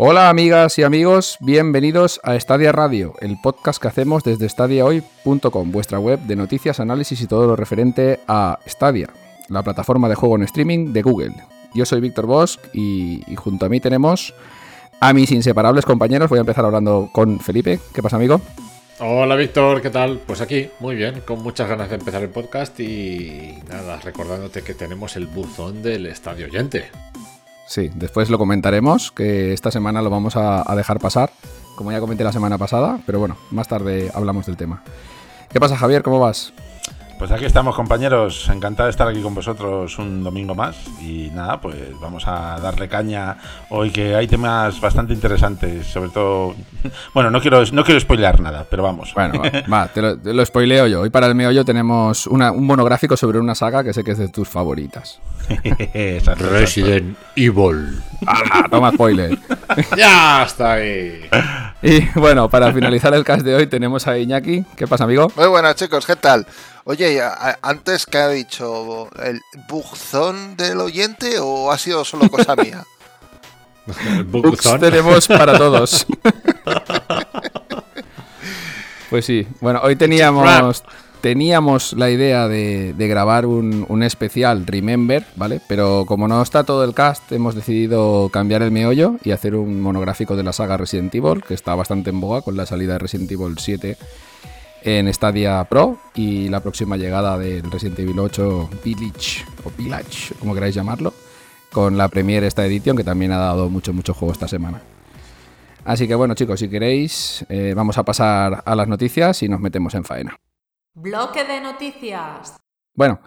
Hola amigas y amigos, bienvenidos a Stadia Radio, el podcast que hacemos desde stadiahoy.com, vuestra web de noticias, análisis y todo lo referente a Stadia, la plataforma de juego en streaming de Google. Yo soy Víctor Bosch y, y junto a mí tenemos a mis inseparables compañeros. Voy a empezar hablando con Felipe. ¿Qué pasa, amigo? Hola Víctor, ¿qué tal? Pues aquí, muy bien, con muchas ganas de empezar el podcast y nada, recordándote que tenemos el buzón del estadio oyente. Sí, después lo comentaremos, que esta semana lo vamos a, dejar pasar, como ya comenté la semana pasada, pero bueno, más tarde hablamos del tema. ¿Qué pasa Javier? ¿Cómo vas? Pues aquí estamos compañeros, encantado de estar aquí con vosotros un domingo más y nada, pues vamos a darle caña hoy que hay temas bastante interesantes, sobre todo, bueno, no quiero no quiero spoilear nada, pero vamos. Bueno, va, te, lo, te lo, spoileo yo. Hoy para el meollo tenemos una, un monográfico sobre una saga que sé que es de tus favoritas. Resident Evil. Ah, toma spoiler. ya está ahí. Y bueno, para finalizar el cast de hoy tenemos a Iñaki. ¿Qué pasa, amigo? Muy buenas, chicos, ¿qué tal? Oye, antes que ha dicho, ¿el buzón del oyente o ha sido solo cosa mía? Bugs tenemos para todos. pues sí, bueno, hoy teníamos, teníamos la idea de, de grabar un, un, especial Remember, ¿vale? Pero como no está todo el cast, hemos decidido cambiar el meollo y hacer un monográfico de la saga Resident Evil, que está bastante en boga con la salida de Resident Evil 7 en Stadia Pro y la próxima llegada del Resident Evil 8 Village o Village, como queráis llamarlo, con la Premiere esta edición que también ha dado mucho, mucho juego esta semana. Así que bueno chicos, si queréis, eh, vamos a pasar a las noticias y nos metemos en faena. Bloque de noticias. Bueno,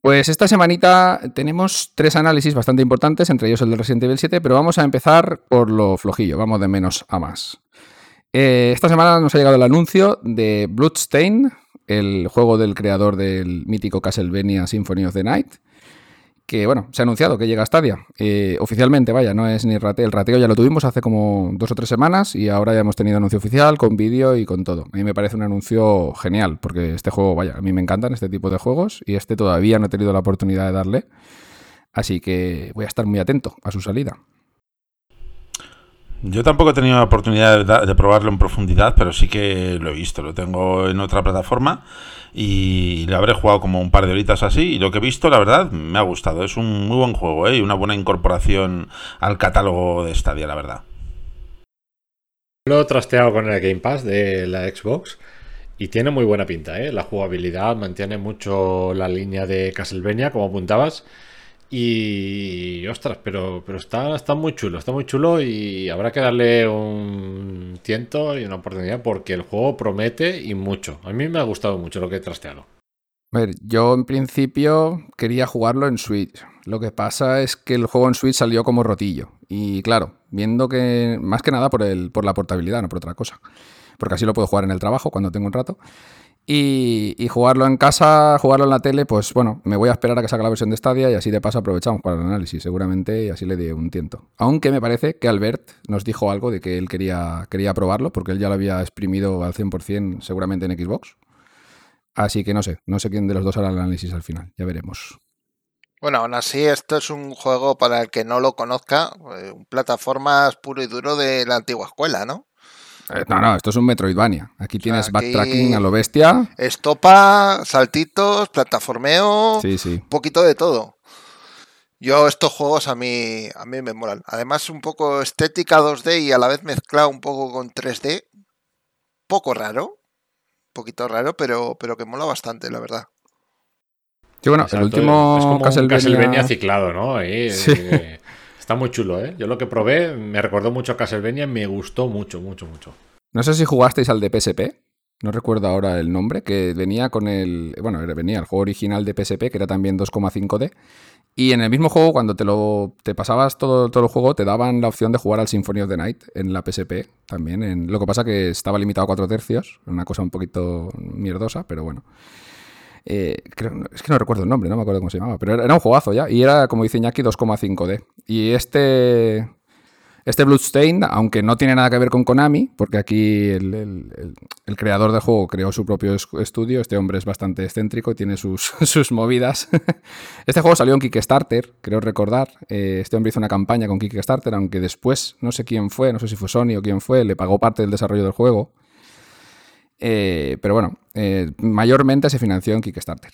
pues esta semanita tenemos tres análisis bastante importantes, entre ellos el de Resident Evil 7, pero vamos a empezar por lo flojillo, vamos de menos a más. Eh, esta semana nos ha llegado el anuncio de Bloodstain, el juego del creador del mítico Castlevania Symphony of the Night, que bueno, se ha anunciado que llega a Stadia. Eh, oficialmente, vaya, no es ni rateo. El rateo ya lo tuvimos hace como dos o tres semanas y ahora ya hemos tenido anuncio oficial con vídeo y con todo. A mí me parece un anuncio genial, porque este juego, vaya, a mí me encantan este tipo de juegos y este todavía no he tenido la oportunidad de darle. Así que voy a estar muy atento a su salida. Yo tampoco he tenido la oportunidad de, probarlo en profundidad, pero sí que lo he visto. Lo tengo en otra plataforma y lo habré jugado como un par de horitas así. Y lo que he visto, la verdad, me ha gustado. Es un muy buen juego ¿eh? y una buena incorporación al catálogo de Stadia, la verdad. Lo he trasteado con el Game Pass de la Xbox y tiene muy buena pinta. ¿eh? La jugabilidad mantiene mucho la línea de Castlevania, como apuntabas. Y ostras, pero, pero está, está muy chulo, está muy chulo y habrá que darle un tiento y una oportunidad porque el juego promete y mucho. A mí me ha gustado mucho lo que he trasteado. A ver, yo en principio quería jugarlo en Switch. Lo que pasa es que el juego en Switch salió como rotillo. Y claro, viendo que más que nada por, el, por la portabilidad, no por otra cosa. Porque así lo puedo jugar en el trabajo cuando tengo un rato. Y, jugarlo en casa, jugarlo en la tele, pues bueno, me voy a esperar a que salga la versión de Stadia y así de paso aprovechamos para el análisis, seguramente, y así le di un tiento. Aunque me parece que Albert nos dijo algo de que él quería, quería probarlo, porque él ya lo había exprimido al 100% seguramente en Xbox. Así que no sé, no sé quién de los dos hará el análisis al final, ya veremos. Bueno, aún así, esto es un juego para el que no lo conozca, eh, plataformas puro y duro de la antigua escuela, ¿no? No, no, esto es un Metroidvania. Aquí tienes o sea, aquí backtracking a lo bestia. Estopa, saltitos, plataformeo, sí, sí. un poquito de todo. Yo estos juegos a mí, a mí me molan. Además un poco estética 2D y a la vez mezclado un poco con 3D. Poco raro, un poquito raro, pero, pero que mola bastante, la verdad. Sí, bueno, Exacto, el último es como Castlevania... un Castlevania ciclado, ¿no? Ahí, Sí. eh, Está muy chulo, ¿eh? Yo lo que probé me recordó mucho a Castlevania y me gustó mucho, mucho, mucho. No sé si jugasteis al de PSP. No recuerdo ahora el nombre, que venía con el. Bueno, venía el juego original de PSP, que era también 2,5D. Y en el mismo juego, cuando te lo te pasabas todo, todo el juego, te daban la opción de jugar al Symphony of the Night en la PSP también. En, lo que pasa que estaba limitado a 4 tercios, una cosa un poquito mierdosa, pero bueno. Eh, es que no recuerdo el nombre, no me acuerdo cómo se llamaba, pero era, un juegazo ya. Y era, como dice Iñaki, 2,5D. Y este. Este aunque no tiene nada que ver con Konami, porque aquí el, el- creador del juego creó su propio es- estudio, este hombre es bastante excéntrico y tiene sus, sus movidas. Este juego salió en Kickstarter, creo recordar. Eh, Este hombre hizo una campaña con Kickstarter, aunque después, no sé quién fue, no sé si fue Sony o quién fue, le pagó parte del desarrollo del juego. Eh, pero bueno, eh, mayormente se financió en Kickstarter.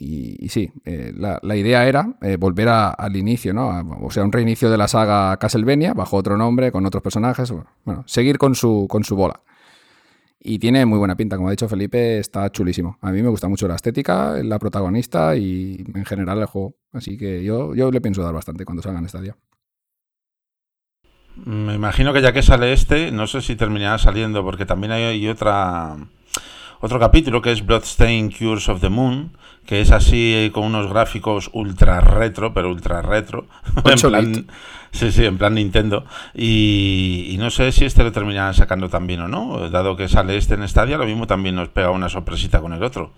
Y, sí, eh, la, idea era volver al inicio, ¿no? O sea, un reinicio de la saga Castlevania bajo otro nombre, con otros personajes. Bueno, seguir con su, con su bola. Y tiene muy buena pinta, como ha dicho Felipe, está chulísimo. A mí me gusta mucho la estética, la protagonista y en general el juego. Así que yo, yo le pienso dar bastante cuando salga en Stadia. Me imagino que ya que sale este, no sé si terminará saliendo, porque también hay, otra otro capítulo que es Bloodstained Cures of the Moon, que es así con unos gráficos ultra retro, pero ultra retro. en 8 plan, sí, sí, en plan Nintendo. Y, y no sé si este lo terminarán sacando también o no, dado que sale este en Stadia, lo mismo también nos pega una sorpresita con el otro.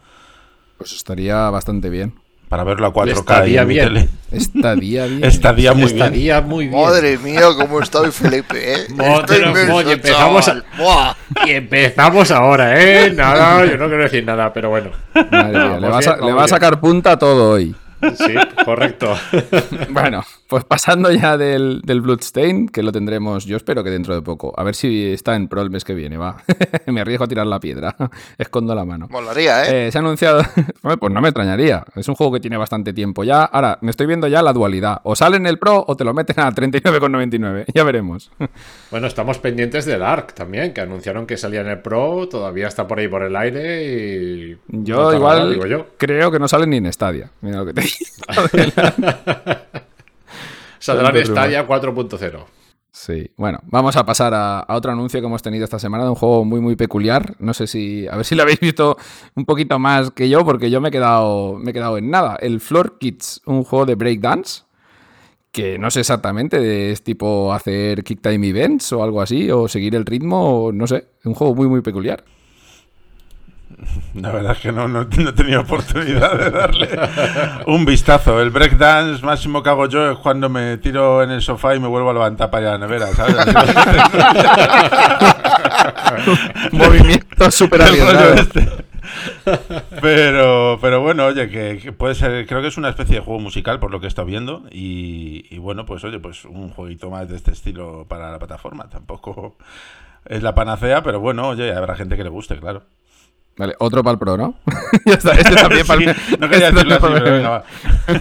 Pues estaría bastante bien. Para verlo a 4K Estaría en mi bien. tele. Estaría bien. Estaría muy bien. Estaría muy bien. Madre mía, cómo estoy, Felipe, ¿eh? Madre inmenso, oye, empezamos a-. Y empezamos ahora, ¿eh? Nada, yo no quiero decir nada, pero bueno. Madre mía, le, va a, sa- bien, le vamos va a bien. sacar punta todo hoy. Sí, correcto. Bueno, pues pasando ya del, del Bloodstain, que lo tendremos, yo espero que dentro de poco. A ver si está en Pro el mes que viene, va. me arriesgo a tirar la piedra. Escondo la mano. Molaría, ¿eh? Eh, se ha anunciado. Pues no me extrañaría. Es un juego que tiene bastante tiempo ya. Ahora, me estoy viendo ya la dualidad. O sale en el Pro o te lo meten a 39,99. Ya veremos. Bueno, estamos pendientes del ARC también, que anunciaron que salía en el Pro, todavía está por ahí por el aire y... Yo no igual digo yo. creo que no sale ni en Stadia. Mira lo que te digo. Saldrá en Tanto Stadia 4.0. Sí, bueno, vamos a pasar a, a otro anuncio que hemos tenido esta semana de un juego muy, muy peculiar. No sé si, a ver si lo habéis visto un poquito más que yo, porque yo me he quedado, me he quedado en nada. El Floor Kids, un juego de breakdance, que no sé exactamente, es tipo hacer kick time events o algo así, o seguir el ritmo, o no sé, un juego muy, muy peculiar. La verdad es que no, no, no he tenido oportunidad de darle un vistazo. El breakdance máximo que hago yo es cuando me tiro en el sofá y me vuelvo a levantar para ir a la nevera, ¿sabes? Movimientos súper este. Pero, pero bueno, oye, que, que puede ser, creo que es una especie de juego musical por lo que he estado viendo y, y bueno, pues oye, pues un jueguito más de este estilo para la plataforma. Tampoco es la panacea, pero bueno, oye, habrá gente que le guste, claro. Vale, otro para el Pro, ¿no? ya está, este también para el- Sí, no quería este decirlo así, pero venga, va.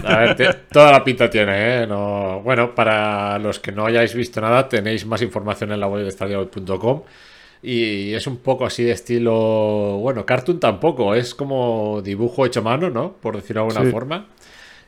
A ver, te- toda la pinta tiene, ¿eh? No, bueno, para los que no hayáis visto nada, tenéis más información en la web de stadia.com y es un poco así de estilo, bueno, cartoon tampoco, es como dibujo hecho a mano, ¿no? Por decirlo de alguna Sí. forma.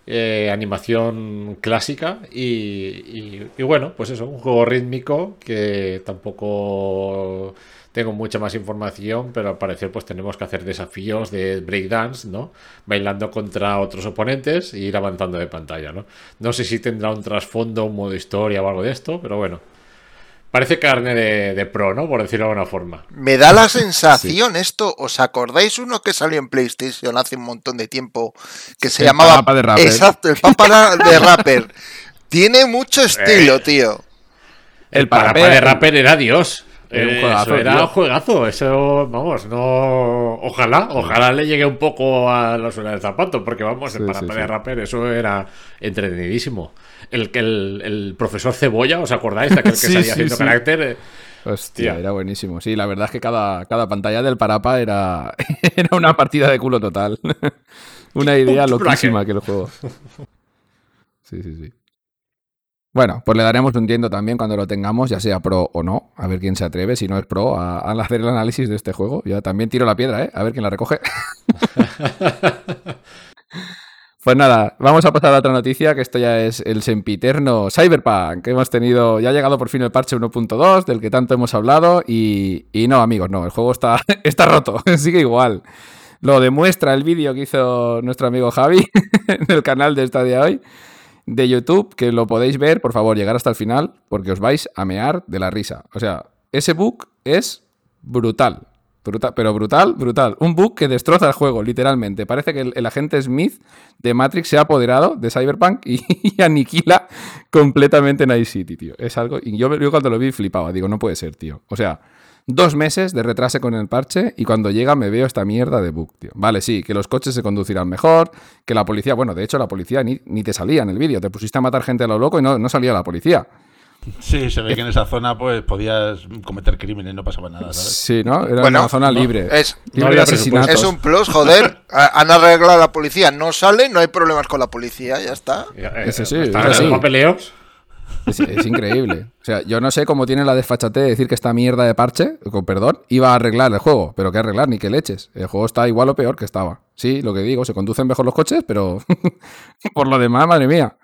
Eh, animación clásica y, y- bueno, pues eso, un juego rítmico que tampoco tengo mucha más información, pero al parecer pues tenemos que hacer desafíos de breakdance, ¿no? Bailando contra otros oponentes e ir avanzando de pantalla, ¿no? No sé si tendrá un trasfondo, un modo historia o algo de esto, pero bueno. Parece carne de, de pro, ¿no? Por decirlo de alguna forma. Me da la sensación esto, ¿os acordáis uno que salió en PlayStation hace un montón de tiempo que se El llamaba Papa de Rapper. Exacto, el Papa de Rapper. Tiene mucho estilo, tío. El Parapé parapé- de Rapper era Dios. Era un Eh, juegazo, eso era tío. un juegazo. Eso, vamos, no. Ojalá, ojalá le llegue un poco a la suela del zapato, porque vamos, el Sí, Parapé sí, de sí. Rapper, eso era entretenidísimo. El, el, el profesor Cebolla, ¿os acordáis? Aquel que Sí, salía sí, haciendo sí. carácter. eh, Hostia, Tía. era buenísimo. Sí, la verdad es que cada, cada pantalla del Parapa era, era una partida de culo total. una idea loquísima que el juego. Sí, sí, sí. Bueno, pues le daremos un tiento también cuando lo tengamos, ya sea pro o no. A ver quién se atreve, si no es pro, a, a hacer el análisis de este juego. Yo también tiro la piedra, ¿eh? A ver quién la recoge. Pues nada, vamos a pasar a otra noticia, que esto ya es el sempiterno Cyberpunk, que hemos tenido, ya ha llegado por fin el parche 1.2, del que tanto hemos hablado, y, y no, amigos, no, el juego está, está roto, sigue igual. Lo demuestra el vídeo que hizo nuestro amigo Javi en el canal de esta día hoy, de YouTube, que lo podéis ver, por favor, llegar hasta el final, porque os vais a mear de la risa. O sea, ese bug es brutal. Brutal, pero brutal, brutal. Un bug que destroza el juego, literalmente. Parece que el, agente Smith de Matrix se ha apoderado de Cyberpunk y, y aniquila completamente Night City, tío. Es algo. Y yo, yo cuando lo vi flipaba. Digo, no puede ser, tío. O sea, dos meses de retraso con el parche y cuando llega me veo esta mierda de bug, tío. Vale, sí, que los coches se conducirán mejor, que la policía. Bueno, de hecho, la policía ni, ni te salía en el vídeo. Te pusiste a matar gente a lo loco y no, no salía la policía. Sí, se ve que en esa zona pues podías cometer crímenes, no pasaba nada, ¿sabes? Sí, ¿no? Era Bueno, una zona no, libre. Es, No libre de había presupuesto. asesinatos. es un plus, joder. Han arreglado a la policía, no sale, no hay problemas con la policía, ya está. Ese sí, ¿Están ese sí. los papeleos? Es, increíble. O sea, yo no sé cómo tiene la desfachate de decir que esta mierda de parche, con perdón, iba a arreglar el juego. Pero que arreglar, ni que leches. El juego está igual o peor que estaba. Sí, lo que digo, se conducen mejor los coches, pero por lo demás, madre mía.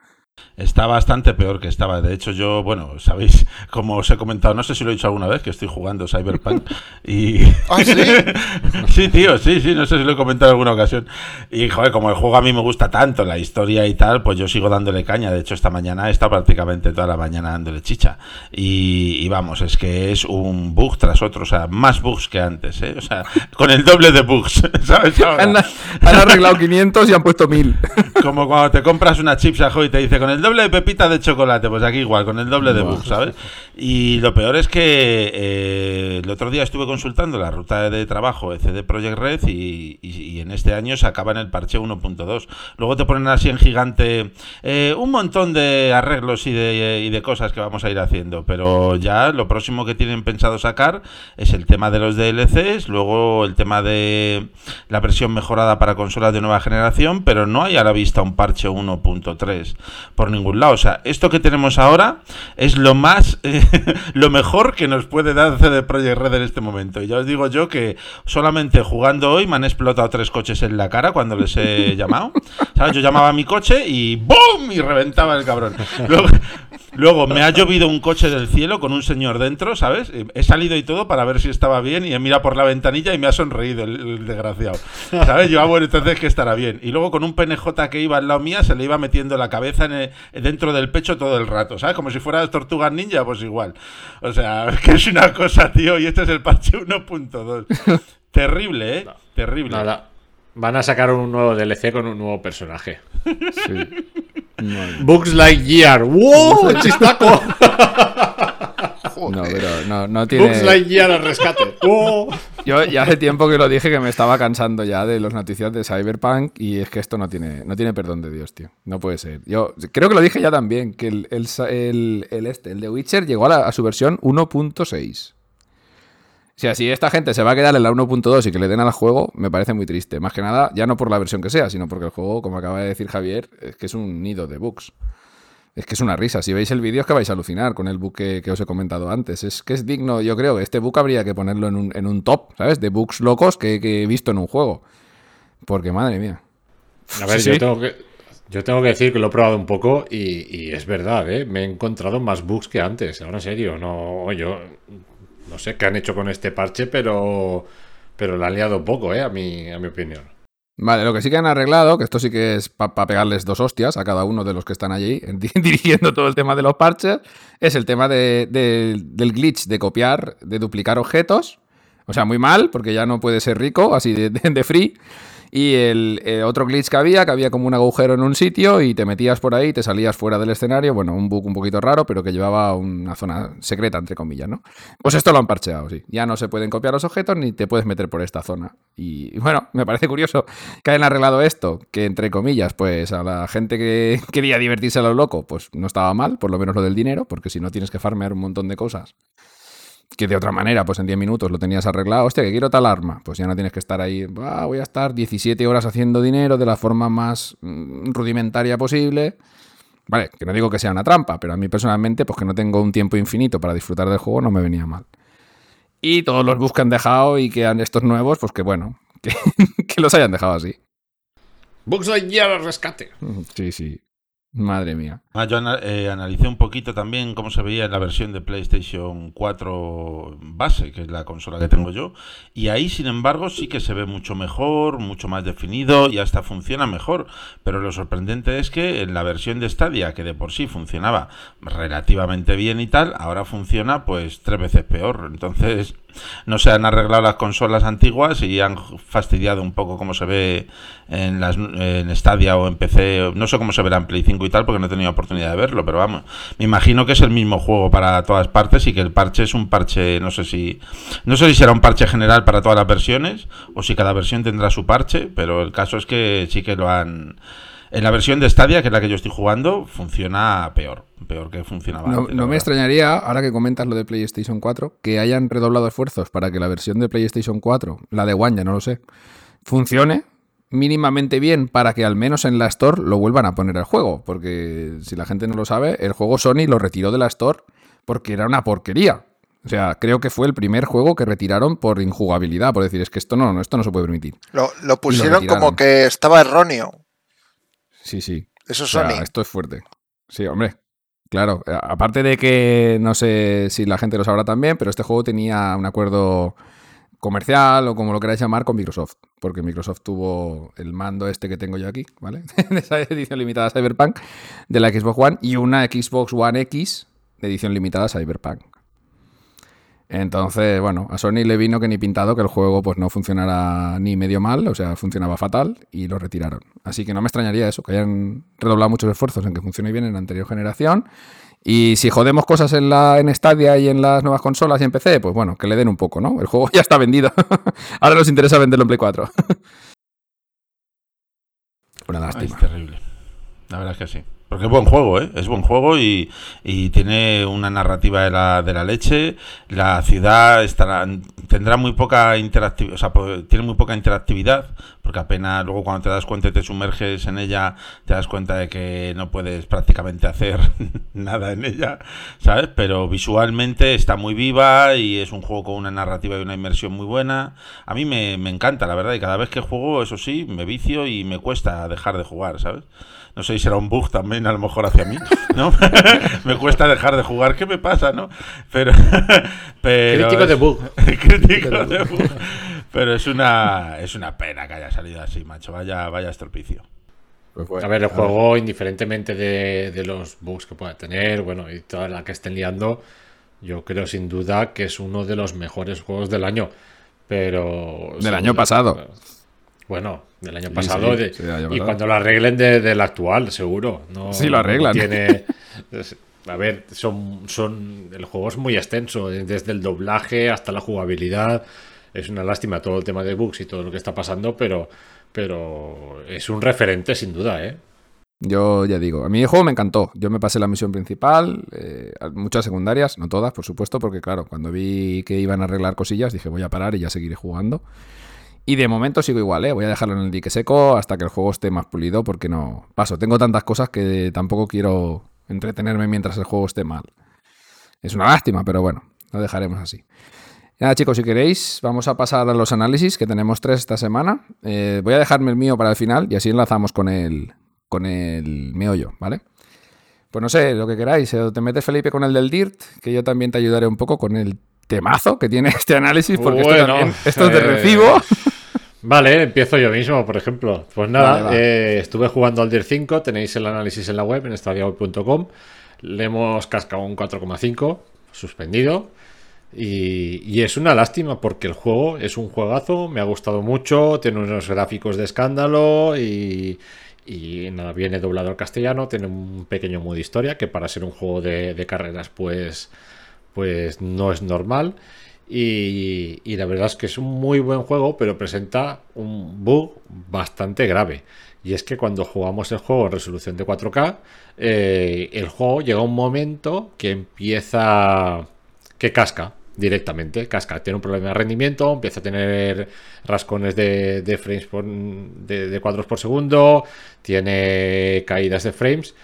Está bastante peor que estaba. De hecho, yo, bueno, sabéis, como os he comentado, no sé si lo he dicho alguna vez, que estoy jugando Cyberpunk. Y. ¿Ah, sí? sí, tío, sí, sí, no sé si lo he comentado en alguna ocasión. Y, joder, como el juego a mí me gusta tanto, la historia y tal, pues yo sigo dándole caña. De hecho, esta mañana he estado prácticamente toda la mañana dándole chicha. Y, y vamos, es que es un bug tras otro, o sea, más bugs que antes, ¿eh? O sea, con el doble de bugs, ¿sabes? Ahora. Han, han arreglado 500 y han puesto 1000. Como cuando te compras una chips ajo y te dice con el doble de pepita de chocolate, pues aquí igual, con el doble de bug, ¿sabes? Y lo peor es que eh, el otro día estuve consultando la ruta de trabajo de CD Projekt Red y, y- y en este año se acaba en el parche 1.2. Luego te ponen así en gigante eh, un montón de arreglos y de, y de cosas que vamos a ir haciendo, pero ya lo próximo que tienen pensado sacar es el tema de los DLCs, luego el tema de la versión mejorada para consolas de nueva generación, pero no hay a la vista un parche 1.3 por ningún lado. O sea, esto que tenemos ahora es lo más, eh, lo mejor que nos puede dar CD Projekt Red en este momento. Y ya os digo yo que solamente jugando hoy me han explotado tres coches en la cara cuando les he llamado. ¿Sabes? Yo llamaba a mi coche y ¡BOOM! Y reventaba el cabrón. Luego, luego me ha llovido un coche del cielo con un señor dentro, ¿sabes? He salido y todo para ver si estaba bien y he mirado por la ventanilla y me ha sonreído el, el desgraciado. ¿Sabes? Yo, ah, bueno, entonces que estará bien. Y luego con un PNJ que iba al lado mía se le iba metiendo la cabeza en el- dentro del pecho todo el rato, ¿sabes? Como si fuera tortugas ninja, pues igual. O sea, que es una cosa, tío, y este es el parche 1.2. Terrible, ¿eh? Terrible. Nada. Van a sacar un nuevo DLC con un nuevo personaje. Sí. Bugs Lightyear. ¡Wow! ¡Chistaco! No, pero no, no tiene. Bugs Lightyear al rescate. Yo ya hace tiempo que lo dije que me estaba cansando ya de las noticias de Cyberpunk y es que esto no tiene, no tiene perdón de Dios, tío. No puede ser. Yo creo que lo dije ya también, que el, el, el, el este, el de Witcher llegó a, la- a su versión 1.6. O sea, si esta gente se va a quedar en la 1.2 y que le den al juego, me parece muy triste. Más que nada, ya no por la versión que sea, sino porque el juego, como acaba de decir Javier, es que es un nido de bugs. Es que es una risa. Si veis el vídeo es que vais a alucinar con el bug que, que os he comentado antes. Es que es digno, yo creo que este bug habría que ponerlo en un, en un top, ¿sabes? De bugs locos que, que he visto en un juego. Porque, madre mía. A ver, Sí, yo, sí. Tengo que, yo tengo que decir que lo he probado un poco y, y es verdad, ¿eh? Me he encontrado más bugs que antes. Ahora en serio, no, yo no sé qué han hecho con este parche, pero, pero la han liado poco, ¿eh? A mi, a mi opinión. Vale, lo que sí que han arreglado, que esto sí que es para pegarles dos hostias a cada uno de los que están allí di- dirigiendo todo el tema de los parches, es el tema de- de- del glitch de copiar, de duplicar objetos. O sea, muy mal, porque ya no puede ser rico, así de free. Y el eh, otro glitch que había, que había como un agujero en un sitio y te metías por ahí, te salías fuera del escenario. Bueno, un bug un poquito raro, pero que llevaba una zona secreta, entre comillas, ¿no? Pues esto lo han parcheado, sí. Ya no se pueden copiar los objetos ni te puedes meter por esta zona. Y bueno, me parece curioso que hayan arreglado esto, que entre comillas, pues a la gente que quería divertirse a lo loco, pues no estaba mal, por lo menos lo del dinero, porque si no tienes que farmear un montón de cosas que de otra manera, pues en 10 minutos lo tenías arreglado. Hostia, que quiero tal arma. Pues ya no tienes que estar ahí. "Ah, voy a estar 17 horas haciendo dinero de la forma más mm, rudimentaria posible. Vale, que no digo que sea una trampa, pero a mí personalmente, pues que no tengo un tiempo infinito para disfrutar del juego, no me venía mal. Y todos los bugs que han dejado y que han estos nuevos, pues que bueno, que, que los hayan dejado así. Bugs al rescate. Sí, sí. Madre mía. Ah, yo eh, analicé un poquito también cómo se veía en la versión de PlayStation 4 base, que es la consola que tengo yo, y ahí, sin embargo, sí que se ve mucho mejor, mucho más definido y hasta funciona mejor. Pero lo sorprendente es que en la versión de Stadia, que de por sí funcionaba relativamente bien y tal, ahora funciona pues tres veces peor. Entonces, no se han arreglado las consolas antiguas y han fastidiado un poco cómo se ve en las en Stadia o en PC. No sé cómo se verá en Play 5 y tal, porque no he tenido oportunidad de verlo, pero vamos, me imagino que es el mismo juego para todas partes y que el parche es un parche, no sé si no sé si será un parche general para todas las versiones o si cada versión tendrá su parche, pero el caso es que sí que lo han en la versión de Stadia, que es la que yo estoy jugando, funciona peor, peor que funcionaba No, antes, la no me extrañaría, ahora que comentas lo de PlayStation 4, que hayan redoblado esfuerzos para que la versión de PlayStation 4, la de One, ya no lo sé, funcione mínimamente bien para que al menos en la Store lo vuelvan a poner al juego. Porque si la gente no lo sabe, el juego Sony lo retiró de la Store porque era una porquería. O sea, creo que fue el primer juego que retiraron por injugabilidad, por decir, es que esto no, no, esto no se puede permitir. Lo, lo pusieron como que estaba erróneo. Sí, sí. Eso O es sea, Sony. esto es fuerte. Sí, hombre. Claro, aparte de que no sé si la gente lo sabrá también, pero este juego tenía un acuerdo comercial o como lo queráis llamar con Microsoft, porque Microsoft tuvo el mando este que tengo yo aquí, ¿vale? de esa edición limitada Cyberpunk de la Xbox One y una Xbox One X de edición limitada Cyberpunk. Entonces, bueno, a Sony le vino que ni pintado que el juego pues no funcionara ni medio mal, o sea, funcionaba fatal y lo retiraron. Así que no me extrañaría eso, que hayan redoblado muchos esfuerzos en que funcione bien en la anterior generación. Y si jodemos cosas en la en Stadia y en las nuevas consolas y en PC, pues bueno, que le den un poco, ¿no? El juego ya está vendido. Ahora nos interesa venderlo en Play 4. Una Ay, lástima. es terrible. La verdad es que sí. Porque es buen juego, ¿eh? Es buen juego y, y tiene una narrativa de la, de la leche. La ciudad estará, tendrá muy poca interactividad, o sea, po- tiene muy poca interactividad, porque apenas luego cuando te das cuenta y te sumerges en ella, te das cuenta de que no puedes prácticamente hacer nada en ella, ¿sabes? Pero visualmente está muy viva y es un juego con una narrativa y una inmersión muy buena. A mí me, me encanta, la verdad, y cada vez que juego, eso sí, me vicio y me cuesta dejar de jugar, ¿sabes? No sé si será un bug también, a lo mejor hacia mí, ¿no? me cuesta dejar de jugar, ¿qué me pasa, no? Pero. pero Crítico de es- bug. Crítico de bug. Pero es una, es una pena que haya salido así, macho. Vaya, vaya estropicio. Pues bueno, A ver, el juego, indiferentemente de, de los bugs que pueda tener, bueno, y toda la que estén liando, yo creo sin duda que es uno de los mejores juegos del año. Pero. Del año pasado. Bueno, del año pasado. sí, de- sí, del año y cuando lo arreglen de- del actual, seguro. No, Sí, lo arreglan. no tiene. A ver, son, son. El juego es muy extenso, eh, desde el doblaje hasta la jugabilidad. Es una lástima todo el tema de bugs y todo lo que está pasando, pero. Pero es un referente sin duda, ¿eh? Yo ya digo, a mí el juego me encantó. Yo me pasé la misión principal, eh, muchas secundarias, no todas, por supuesto, porque claro, cuando vi que iban a arreglar cosillas, dije voy a parar y ya seguiré jugando. Y de momento sigo igual, ¿eh? voy a dejarlo en el dique seco hasta que el juego esté más pulido, porque no. Paso, tengo tantas cosas que tampoco quiero entretenerme mientras el juego esté mal. Es una lástima, pero bueno, lo dejaremos así. Nada, chicos, si queréis, vamos a pasar a los análisis, que tenemos tres esta semana. Eh, voy a dejarme el mío para el final y así enlazamos con el, con el meollo, ¿vale? Pues no sé, lo que queráis. eh, Te metes, Felipe, con el del DIRT, que yo también te ayudaré un poco con el temazo que tiene este análisis, porque esto, también- esto es de eh, recibo. Vale, empiezo yo mismo, por ejemplo. Pues nada, Vale, eh, estuve jugando al DIR 5, tenéis el análisis en la web, en estadiaweb.com. Le hemos cascado un 4,5, suspendido. Y, y es una lástima porque el juego es un juegazo, me ha gustado mucho, tiene unos gráficos de escándalo y, y nada, viene doblado al castellano, tiene un pequeño modo historia que para ser un juego de, de carreras pues, pues no es normal. Y, y la verdad es que es un muy buen juego, pero presenta un bug bastante grave. Y es que cuando jugamos el juego en resolución de 4K, eh, el juego llega a un momento que empieza. que casca directamente. Casca, tiene un problema de rendimiento, empieza a tener rascones de, frames por, de cuadros por segundo, tiene caídas de frames.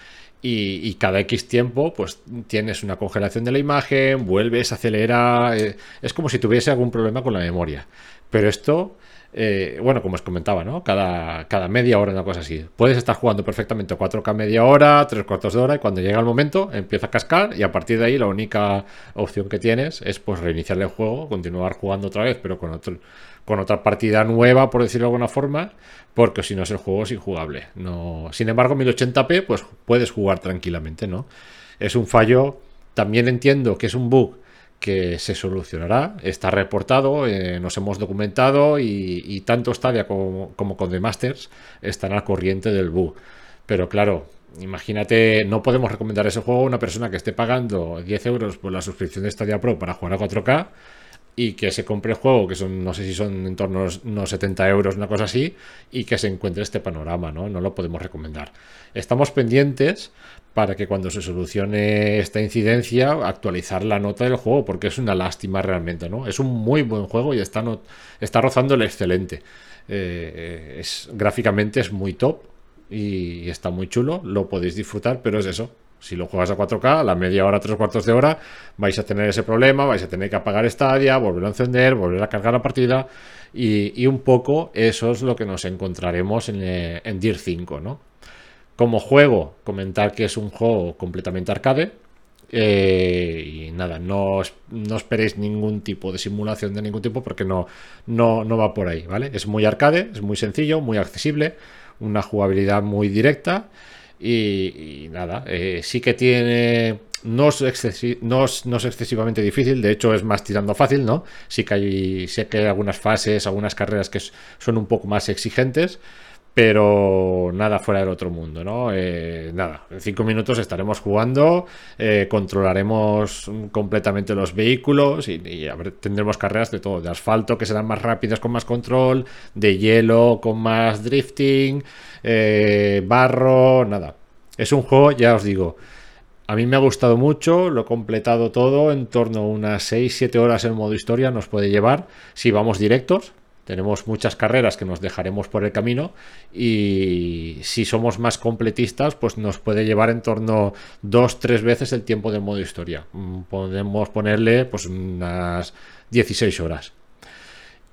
Y, y cada X tiempo, pues tienes una congelación de la imagen, vuelves, acelera. eh, es como si tuviese algún problema con la memoria. Pero esto eh, bueno, como os comentaba, ¿no? Cada, cada media hora, una cosa así. Puedes estar jugando perfectamente 4K media hora, tres cuartos de hora, y cuando llega el momento empieza a cascar, y a partir de ahí la única opción que tienes es pues reiniciar el juego, continuar jugando otra vez, pero con, otro, con otra partida nueva, por decirlo de alguna forma, porque si no es el juego es injugable. No, sin embargo, 1080p, pues puedes jugar tranquilamente, ¿no? Es un fallo. También entiendo que es un bug que se solucionará, está reportado, eh, nos hemos documentado y, tanto Stadia como, como con The Masters están al corriente del bug. Pero claro, imagínate, no podemos recomendar ese juego a una persona que esté pagando 10 euros por la suscripción de Stadia Pro para jugar a 4K y que se compre el juego, que son, no sé si son en torno a unos 70 euros, una cosa así, y que se encuentre este panorama, ¿no? No lo podemos recomendar. Estamos pendientes para que cuando se solucione esta incidencia, actualizar la nota del juego, porque es una lástima realmente, ¿no? Es un muy buen juego y está, está rozando el excelente. Eh, es, gráficamente es muy top y está muy chulo, lo podéis disfrutar, pero es eso, si lo juegas a 4K, a la media hora, tres cuartos de hora, vais a tener ese problema, vais a tener que apagar Stadia, volver a encender, volver a cargar la partida. Y, un poco eso es lo que nos encontraremos en, eh, en Gear 5, ¿no? Como juego, comentar que es un juego completamente arcade. Eh, y nada, no, no, esperéis ningún tipo de simulación de ningún tipo porque no, no, no va por ahí, ¿vale? Es muy arcade, es muy sencillo, muy accesible, una jugabilidad muy directa. Y, nada, eh, sí que tiene. No es, no, es, excesivamente difícil, de hecho es más tirando fácil, ¿no? Sí que hay, sí que hay algunas fases, algunas carreras que son un poco más exigentes, pero nada fuera del otro mundo, ¿no? Eh, nada, en cinco minutos estaremos jugando, eh, controlaremos completamente los vehículos y, tendremos carreras de todo, de asfalto que serán más rápidas con más control, de hielo con más drifting, eh, barro, nada. Es un juego, ya os digo, a mí me ha gustado mucho, lo he completado todo, en torno a unas 6-7 horas en modo historia nos puede llevar si vamos directos. Tenemos muchas carreras que nos dejaremos por el camino y si somos más completistas, pues nos puede llevar en torno 2-3 veces el tiempo del modo historia. Mm, podemos ponerle pues unas 16 horas.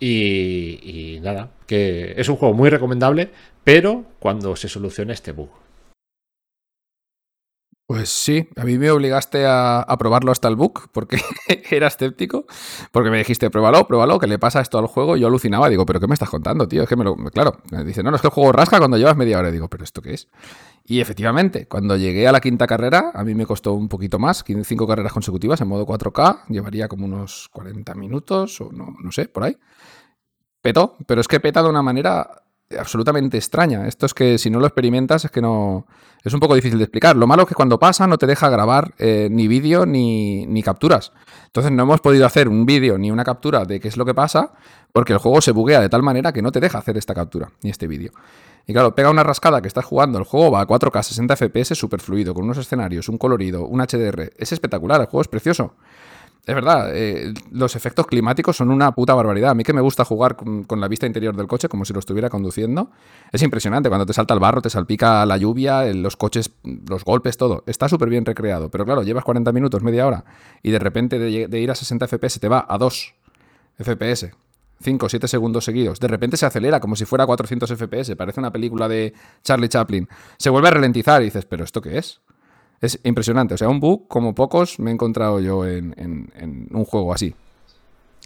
Y, nada, que es un juego muy recomendable, pero cuando se solucione este bug. Pues sí, a mí me obligaste a, probarlo hasta el bug porque era escéptico, porque me dijiste, pruébalo, pruébalo, que le pasa esto al juego. Yo alucinaba, digo, pero ¿qué me estás contando, tío? Es que me lo. Claro, me dice, no, no, es que el juego rasca cuando llevas media hora. digo, ¿pero esto qué es? Y efectivamente, cuando llegué a la quinta carrera, a mí me costó un poquito más, cinco carreras consecutivas en modo 4K, llevaría como unos 40 minutos o no, no sé, por ahí petó, pero es que peta de una manera absolutamente extraña. Esto es que si no lo experimentas es que no... Es un poco difícil de explicar. Lo malo es que cuando pasa no te deja grabar eh, ni vídeo ni, ni, capturas. Entonces no hemos podido hacer un vídeo ni una captura de qué es lo que pasa porque el juego se buguea de tal manera que no te deja hacer esta captura ni este vídeo. Y claro, pega una rascada que estás jugando, el juego va a 4K 60 FPS super fluido, con unos escenarios, un colorido, un HDR. Es espectacular, el juego es precioso. Es verdad, eh, los efectos climáticos son una puta barbaridad. A mí que me gusta jugar con, la vista interior del coche como si lo estuviera conduciendo. Es impresionante, cuando te salta el barro, te salpica la lluvia, los coches, los golpes, todo. Está súper bien recreado. Pero claro, llevas 40 minutos, media hora, y de repente de, ir a 60 FPS te va a 2 FPS. 5 o 7 segundos seguidos. De repente se acelera como si fuera 400 FPS. Parece una película de Charlie Chaplin. Se vuelve a ralentizar y dices, ¿pero esto qué es? Es impresionante. O sea, un bug como pocos me he encontrado yo en, un juego así.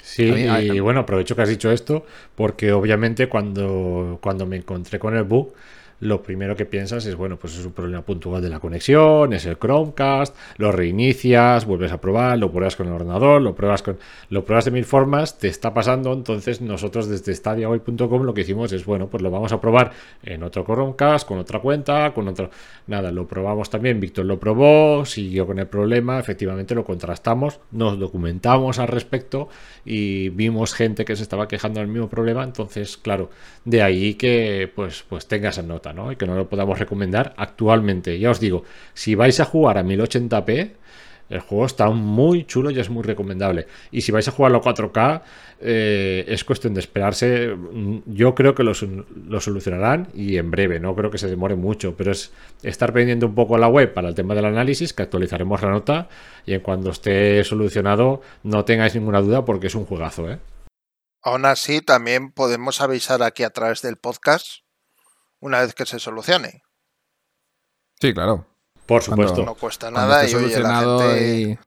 Sí, y bueno, aprovecho que has dicho esto, porque obviamente cuando, cuando me encontré con el bug, lo primero que piensas es, bueno, pues es un problema puntual de la conexión, es el Chromecast, lo reinicias, vuelves a probar, lo pruebas con el ordenador, lo pruebas con lo pruebas de mil formas, te está pasando, entonces nosotros desde stadiahoy.com lo que hicimos es, bueno, pues lo vamos a probar en otro Chromecast, con otra cuenta, con otro nada, lo probamos también, Víctor lo probó, siguió con el problema, efectivamente lo contrastamos, nos documentamos al respecto y vimos gente que se estaba quejando del mismo problema, entonces, claro, de ahí que pues pues tengas en nota y que no lo podamos recomendar actualmente. Ya os digo, si vais a jugar a 1080p, el juego está muy chulo y es muy recomendable. Y si vais a jugarlo a 4K, eh, es cuestión de esperarse. Yo creo que lo, solucionarán y en breve, no creo que se demore mucho, pero es estar pendiente un poco la web para el tema del análisis, que actualizaremos la nota y en cuando esté solucionado no tengáis ninguna duda porque es un juegazo. ¿eh? Aún así, también podemos avisar aquí a través del podcast una vez que se solucione. Sí, claro. Por Cuando- supuesto. No cuesta nada esté y oye, la solucionado gente... y,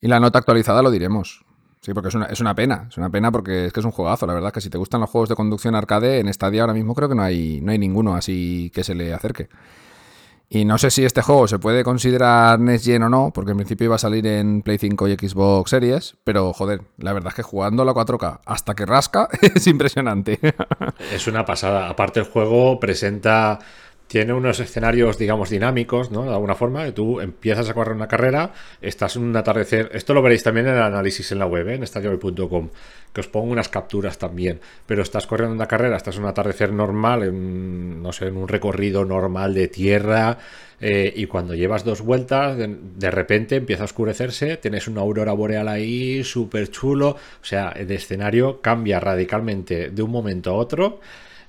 y la nota actualizada lo diremos. Sí, porque es una, es una pena. Es una pena porque es que es un juegazo. La verdad es que si te gustan los juegos de conducción arcade, en Stadia ahora mismo creo que no hay, no hay ninguno así que se le acerque. Y no sé si este juego se puede considerar Next Gen o no, porque en principio iba a salir en Play 5 y Xbox Series, pero joder, la verdad es que jugando a la 4K hasta que rasca es impresionante. Es una pasada. Aparte, el juego presenta. Tiene unos escenarios, digamos, dinámicos, ¿no? De alguna forma, tú empiezas a correr una carrera, estás en un atardecer. Esto lo veréis también en el análisis en la web, ¿eh? en estadiohoy.com, que os pongo unas capturas también. Pero estás corriendo una carrera, estás en un atardecer normal, en, no sé, en un recorrido normal de tierra, eh, y cuando llevas dos vueltas, de, de repente empieza a oscurecerse, tienes una aurora boreal ahí, súper chulo. O sea, el escenario cambia radicalmente de un momento a otro.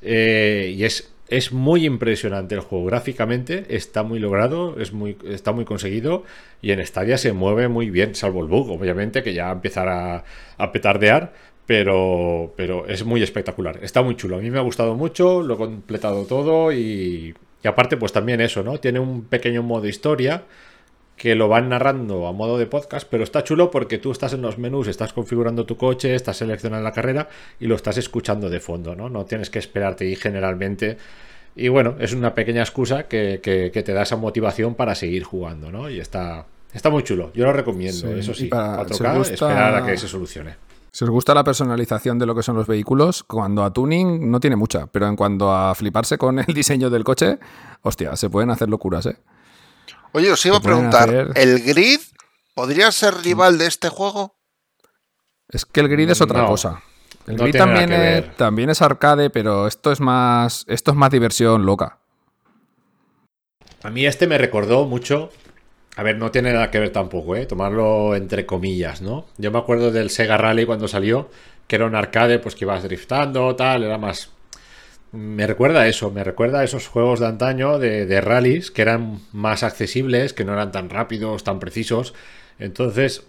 eh, y es, es muy impresionante el juego. Gráficamente está muy logrado, es muy, está muy conseguido. Y en Stadia se mueve muy bien, salvo el bug, obviamente, que ya empezará a petardear. Pero, pero es muy espectacular. Está muy chulo. A mí me ha gustado mucho, lo he completado todo y, y aparte, pues también eso, ¿no? Tiene un pequeño modo historia que lo van narrando a modo de podcast, pero está chulo porque tú estás en los menús, estás configurando tu coche, estás seleccionando la carrera y lo estás escuchando de fondo, ¿no? No tienes que esperarte y generalmente. Y bueno, es una pequeña excusa que, que- que te da esa motivación para seguir jugando, ¿no? Y está, está muy chulo. Yo lo recomiendo, Sí, eso sí. para- 4K, si os gusta- esperar a que se solucione. Si os gusta la personalización de lo que son los vehículos, cuando a tuning no tiene mucha, pero en cuanto a fliparse con el diseño del coche, hostia, se pueden hacer locuras, ¿eh? Oye, os iba a preguntar, hacer- ¿el grid podría ser rival de este juego? Es que el grid es otra No, cosa. El no grid también, es, también es arcade, pero esto es más esto es más diversión loca. A mí este me recordó mucho. A ver, no tiene nada que ver tampoco, ¿eh? Tomarlo entre comillas, ¿no? Yo me acuerdo del Sega Rally cuando salió, que era un arcade, pues que ibas driftando, tal, era más. Me recuerda a eso, me recuerda a esos juegos de antaño de, de rallies que eran más accesibles, que no eran tan rápidos, tan precisos. Entonces,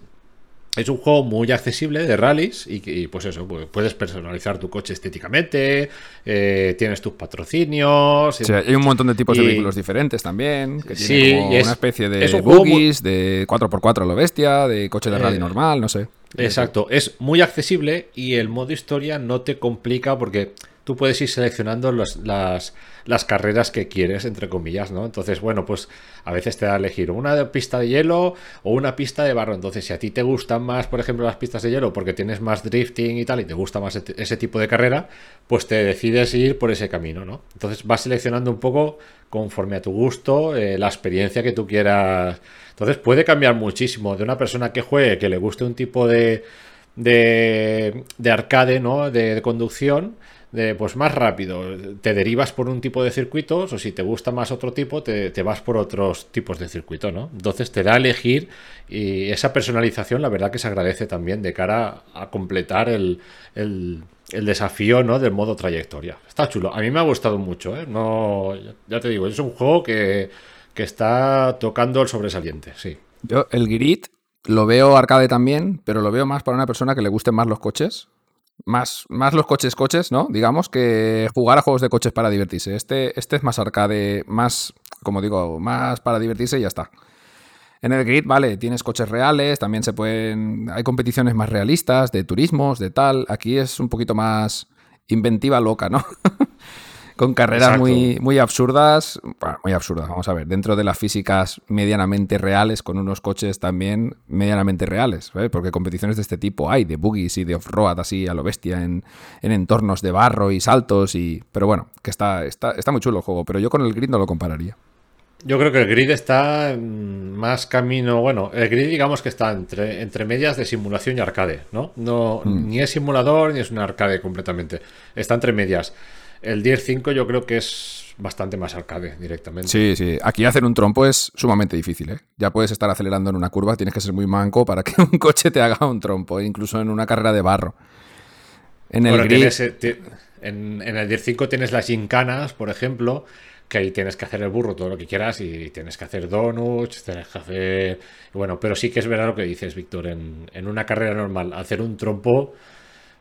es un juego muy accesible de rallies y, que- y, pues eso, pues puedes personalizar tu coche estéticamente, eh, tienes tus patrocinios. Hay un montón de tipos de vehículos diferentes también, que Sí, tiene como es- una especie de es un muy- de 4x4 a lo bestia, de coche de rally Eh, normal, no sé. Exacto, es muy accesible y el modo historia no te complica porque tú puedes ir seleccionando las, las carreras que quieres, entre comillas, ¿no? Entonces, bueno, pues a veces te da a elegir una pista de hielo o una pista de barro. Entonces, si a ti te gustan más, por ejemplo, las pistas de hielo porque tienes más drifting y tal y te gusta más ese, tipo de carrera, pues te decides ir por ese camino, ¿no? Entonces vas seleccionando un poco conforme a tu gusto, eh, la experiencia que tú quieras. Entonces puede cambiar muchísimo de una persona que juegue, que le guste un tipo de, de, de arcade, ¿no? De conducción, de pues más rápido. Te derivas por un tipo de circuitos, o si te gusta más otro tipo, te, te vas por otros tipos de circuito, ¿no? Entonces te da a elegir y esa personalización, la verdad que se agradece también de cara a completar el, el, el desafío, ¿no? Del modo trayectoria. Está chulo. A mí me ha gustado mucho, ¿eh? No, ya te digo, es un juego que, que está tocando el sobresaliente, sí. Yo el grid lo veo arcade también, pero lo veo más para una persona que le gusten más los coches. Más, más los coches coches, ¿no? Digamos que jugar a juegos de coches para divertirse. Este, este es más arcade, más, como digo, más para divertirse y ya está. En el grid, vale, tienes coches reales, también se pueden. Hay competiciones más realistas, de turismos, de tal. Aquí es un poquito más inventiva loca, ¿no? Con carreras Exacto. muy, muy absurdas. Bueno, muy absurdas, vamos a ver. Dentro de las físicas medianamente reales, con unos coches también medianamente reales. Porque competiciones de este tipo hay, de buggies y de off-road así a lo bestia, en, en entornos de barro y saltos. y Pero bueno, que está, está, está muy chulo el juego, pero yo con el grid no lo compararía. Yo creo que el grid está más camino. Bueno, el grid, digamos que está entre, entre medias de simulación y arcade, ¿no? no Mm. Ni es simulador ni es un arcade completamente. Está entre medias. El 10.5 yo creo que es bastante más arcade directamente. Sí, sí. Aquí hacer un trompo es sumamente difícil, ¿eh? Ya puedes estar acelerando en una curva, tienes que ser muy manco para que un coche te haga un trompo, incluso en una carrera de barro. En el grid, tienes, eh, en, en el 10.5 tienes las gincanas, por ejemplo, que ahí tienes que hacer el burro todo lo que quieras y tienes que hacer donuts, tienes que hacer... Bueno, pero sí que es verdad lo que dices, Víctor, en, en una carrera normal, hacer un trompo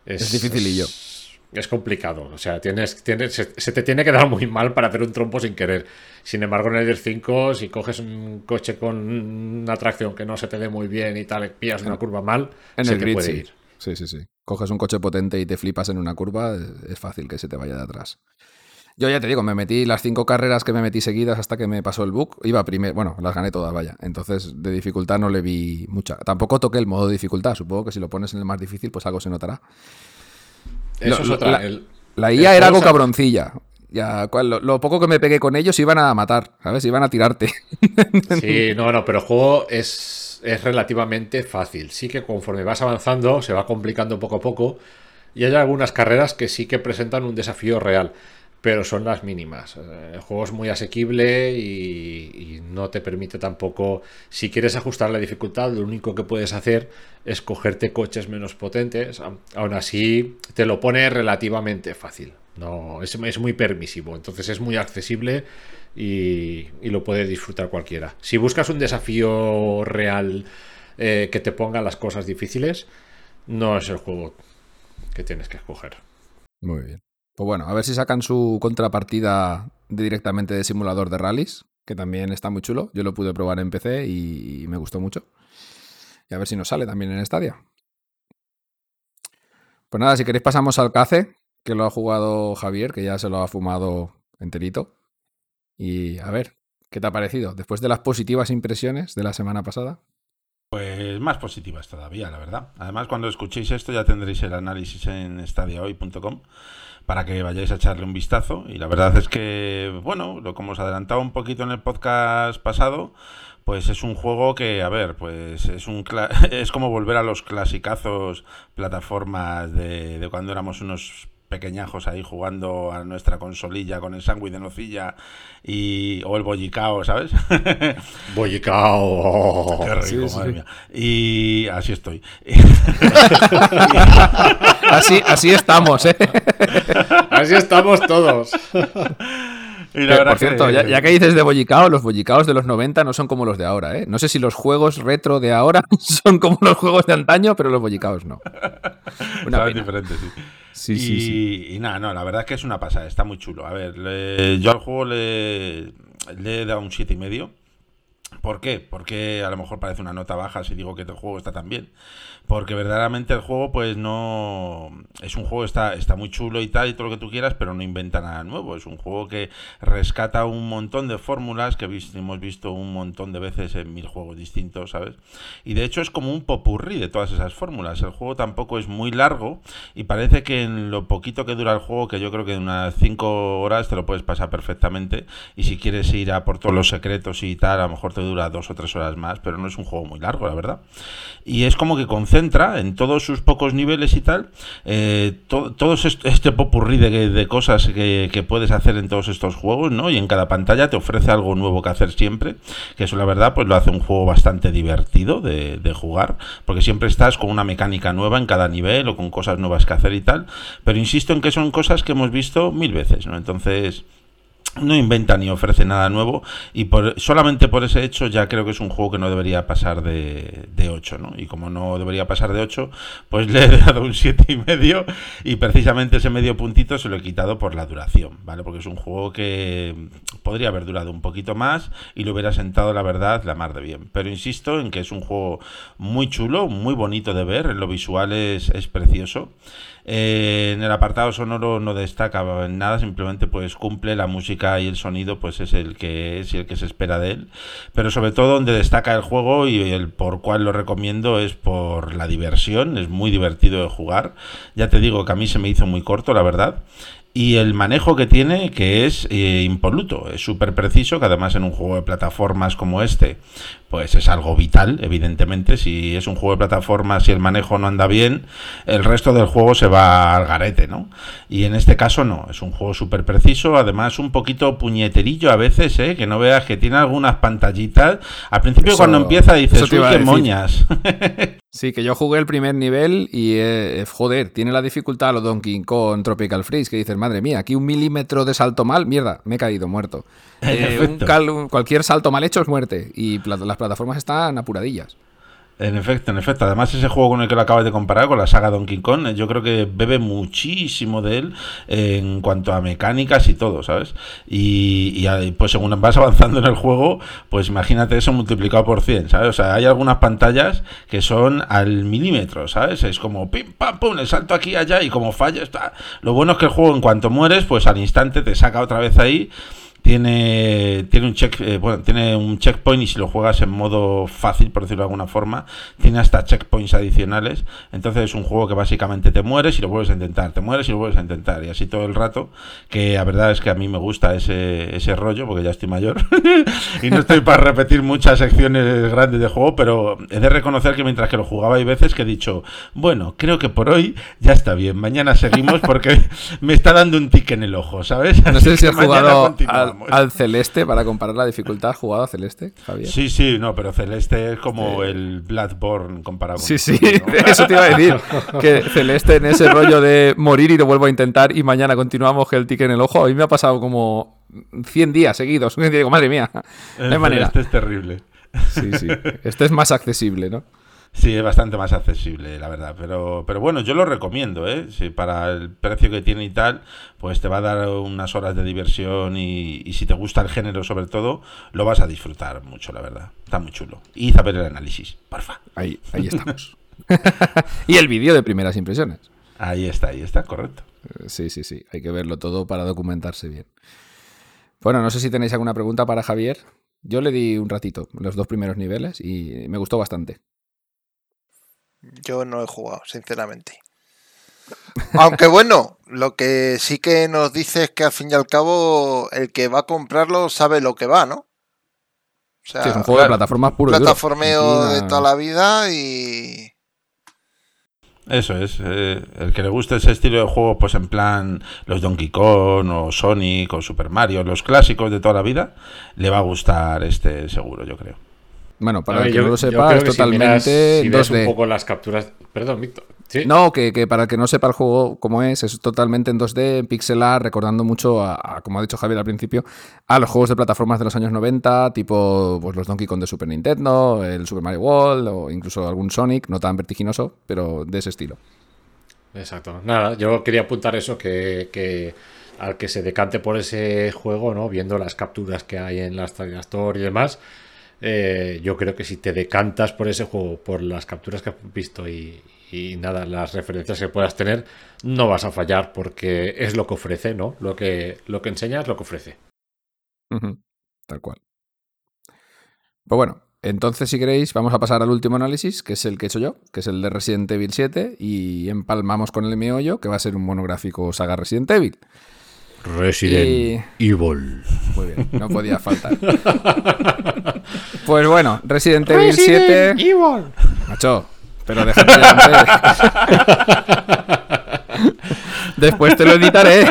Es dificilillo. Es complicado. O sea, tienes, tienes, se, se te tiene que dar muy mal para hacer un trompo sin querer. Sin embargo, en el Gear 5, si coges un coche con una tracción que no se te dé muy bien y tal, pillas una curva mal, En se el te grid, puede sí. ir. Sí, sí, sí. Coges un coche potente y te flipas en una curva, es- es fácil que se te vaya de atrás. Yo ya te digo, me metí las cinco carreras que me metí seguidas hasta que me pasó el bug. Iba primero, bueno, las gané todas, vaya. Entonces, de dificultad no le vi mucha. Tampoco toqué el modo de dificultad. Supongo que si lo pones en el más difícil, pues algo se notará. Eso Lo- es otra. la- el- La El IA era algo cabroncilla. Ya, lo poco que me pegué con ellos iban a matar, ¿sabes? Iban a tirarte. Sí, no, no, pero el juego es, es relativamente fácil. Sí que conforme vas avanzando se va complicando poco a poco y hay algunas carreras que sí que presentan un desafío real, pero son las mínimas. Eh, El juego es muy asequible y, no te permite tampoco, si quieres ajustar la dificultad, lo único que puedes hacer es cogerte coches menos potentes. Aún así, te lo pone relativamente fácil. No, es, muy permisivo, entonces es muy accesible y, y lo puede disfrutar cualquiera. Si buscas un desafío real eh, que te ponga las cosas difíciles, no es el juego que tienes que escoger. Muy bien. Pues bueno, a ver si sacan su contrapartida directamente de simulador de rallies, que también está muy chulo. Yo lo pude probar en PC y, me gustó mucho. Y a ver si nos sale también en Stadia. Pues nada, si queréis pasamos al CACE, que lo ha jugado Javier, que ya se lo ha fumado enterito. Y a ver, ¿qué te ha parecido? Después de las positivas impresiones de la semana pasada. Pues más positivas todavía, la verdad. Además, cuando escuchéis esto ya tendréis el análisis en estadiahoy.com para que vayáis a echarle un vistazo. Y la verdad es que, bueno, lo como os adelantaba un poquito en el podcast pasado, pues es un juego que, a ver, pues es un es como volver a los clasicazos plataformas de, de cuando éramos unos pequeñajos ahí jugando a nuestra consolilla con el sándwich de nocilla y o el bollicao, ¿sabes? Bollicao. Qué rico, Sí, sí, madre sí. mía. Y así estoy. Así, así estamos, ¿eh? Así estamos todos. La Por cierto, que- ya, ya que dices de bollicao, los bollicaos de los 90 no son como los de ahora, ¿eh? No sé si los juegos retro de ahora son como los juegos de antaño, pero los bollicaos no. Una pena. diferente, sí. Sí, y, sí, sí. y nada, no, la verdad es que es una pasada, está muy chulo. A ver, le- yo al juego le, le he dado un siete y medio. ¿Por qué? Porque a lo mejor parece una nota baja si digo que el juego está tan bien. Porque verdaderamente el juego, pues no. Es un juego, está, está muy chulo y tal, y todo lo que tú quieras, pero no inventa nada nuevo. Es un juego que rescata un montón de fórmulas que hemos visto un montón de veces en mil juegos distintos, ¿sabes? Y de hecho es como un popurrí de todas esas fórmulas. El juego tampoco es muy largo y parece que en lo poquito que dura el juego, que yo creo que en unas 5 horas te lo puedes pasar perfectamente. Y si quieres ir a por todos los secretos y tal, a lo mejor dura dos o tres horas más, pero no es un juego muy largo, la verdad. Y es como que concentra en todos sus pocos niveles y tal, eh, to- todos est- este popurrí de, de cosas que, que puedes hacer en todos estos juegos, ¿no? Y en cada pantalla te ofrece algo nuevo que hacer siempre, que eso la verdad pues lo hace un juego bastante divertido de, de jugar, porque siempre estás con una mecánica nueva en cada nivel o con cosas nuevas que hacer y tal, pero insisto en que son cosas que hemos visto mil veces, ¿no? Entonces no inventa ni ofrece nada nuevo y por, solamente por ese hecho ya creo que es un juego que no debería pasar de, de 8, ¿no? Y como no debería pasar de 8, pues le he dado un siete y medio y precisamente ese medio puntito se lo he quitado por la duración, ¿vale? Porque es un juego que podría haber durado un poquito más y lo hubiera sentado, la verdad, la mar de bien. Pero insisto en que es un juego muy chulo, muy bonito de ver, en lo visual es, es precioso. Eh, en el apartado sonoro no destaca nada, simplemente pues cumple la música y el sonido, pues es el que es y el que se espera de él. Pero sobre todo donde destaca el juego y el por cual lo recomiendo es por la diversión, es muy divertido de jugar. Ya te digo que a mí se me hizo muy corto, la verdad. Y el manejo que tiene, que es eh, impoluto, es súper preciso, que además en un juego de plataformas como este, pues es algo vital, evidentemente. Si es un juego de plataformas y el manejo no anda bien, el resto del juego se va al garete, ¿no? Y en este caso no, es un juego súper preciso, además un poquito puñeterillo a veces, ¿eh? Que no veas que tiene algunas pantallitas. Al principio Eso- cuando empieza dices, uy, qué decir". moñas. Sí, que yo jugué el primer nivel y, eh, joder, tiene la dificultad a lo Donkey Kong Tropical Freeze, que dices, madre mía, aquí un milímetro de salto mal, mierda, me he caído muerto. Eh, un efecto. cal- un- cualquier salto mal hecho es muerte y pla- las plataformas están apuradillas. En efecto, en efecto. Además, ese juego con el que lo acabas de comparar, con la saga Donkey Kong, yo creo que bebe muchísimo de él en cuanto a mecánicas y todo, ¿sabes? Y, y pues según vas avanzando en el juego, pues imagínate eso multiplicado por 100, ¿sabes? O sea, hay algunas pantallas que son al milímetro, ¿sabes? Es como pim, pam, pum, el salto aquí, allá y como falla está. Lo bueno es que el juego, en cuanto mueres, pues al instante te saca otra vez ahí tiene, tiene, un check, eh, bueno, tiene un checkpoint y si lo juegas en modo fácil, por decirlo de alguna forma, tiene hasta checkpoints adicionales. Entonces es un juego que básicamente te mueres y lo vuelves a intentar, te mueres y lo vuelves a intentar. Y así todo el rato, que la verdad es que a mí me gusta ese, ese rollo, porque ya estoy mayor. y no estoy para repetir muchas secciones grandes de juego, pero he de reconocer que mientras que lo jugaba hay veces que he dicho, bueno, creo que por hoy ya está bien, mañana seguimos porque me está dando un tic en el ojo, ¿sabes? no sé si has jugado al Celeste para comparar la dificultad jugado a Celeste, Javier. Sí, sí, no, pero Celeste es como el Bloodborne comparado Sí, sí, eso te iba a decir. Que Celeste en ese rollo de morir y lo vuelvo a intentar y mañana continuamos que el tique en el ojo. A mí me ha pasado como 100 días seguidos. Digo, madre mía, no hay manera. Este es terrible. Sí, sí. Este es más accesible, ¿no? Sí, es bastante más accesible, la verdad. Pero, pero bueno, yo lo recomiendo, ¿eh? Si para el precio que tiene y tal, pues te va a dar unas horas de diversión y, si te gusta el género sobre todo, lo vas a disfrutar mucho, la verdad. Está muy chulo. Y saber el análisis, porfa. Ahí, ahí estamos. y el vídeo de primeras impresiones. Ahí está, ahí está, correcto. Eh, sí, sí, sí. Hay que verlo todo para documentarse bien. Bueno, no sé si tenéis alguna pregunta para Javier. Yo le di un ratito los dos primeros niveles y me gustó bastante. Yo no he jugado, sinceramente. Aunque bueno, lo que sí que nos dice es que al fin y al cabo el que va a comprarlo sabe lo que va, ¿no? O sea, es un juego de plataformas puro. Plataformeo de toda la vida y... Eso es, eh, el que le guste ese estilo de juego, pues en plan los Donkey Kong o Sonic o Super Mario, los clásicos de toda la vida, le va a gustar este seguro, yo creo. Bueno, para el que no lo sepa, es totalmente si 2D. un poco las capturas. Perdón, Víctor. No, que, para el que no sepa el juego cómo es, es totalmente en 2D, en pixel art, recordando mucho, a, como ha dicho Javier al principio, a los juegos de plataformas de los años 90, tipo pues, los Donkey Kong de Super Nintendo, el Super Mario World o incluso algún Sonic, no tan vertiginoso, pero de ese estilo. Exacto. Nada, yo quería apuntar eso, que, que al que se decante por ese juego, ¿no? Viendo las capturas que hay en la Store y demás eh, yo creo que si te decantas por ese juego, por las capturas que has visto y, nada, las referencias que puedas tener, no vas a fallar porque es lo que ofrece, ¿no? Lo que, lo que enseña es lo que ofrece. Tal cual. Pues bueno, entonces si queréis vamos a pasar al último análisis, que es el que he hecho yo, que es el de Resident Evil 7, y empalmamos con el meollo, que va a ser un monográfico saga Resident Evil. Resident Evil. Muy bien, no podía faltar. pues bueno, Resident Evil 7. Evil. Macho, pero déjate de Después te lo editaré.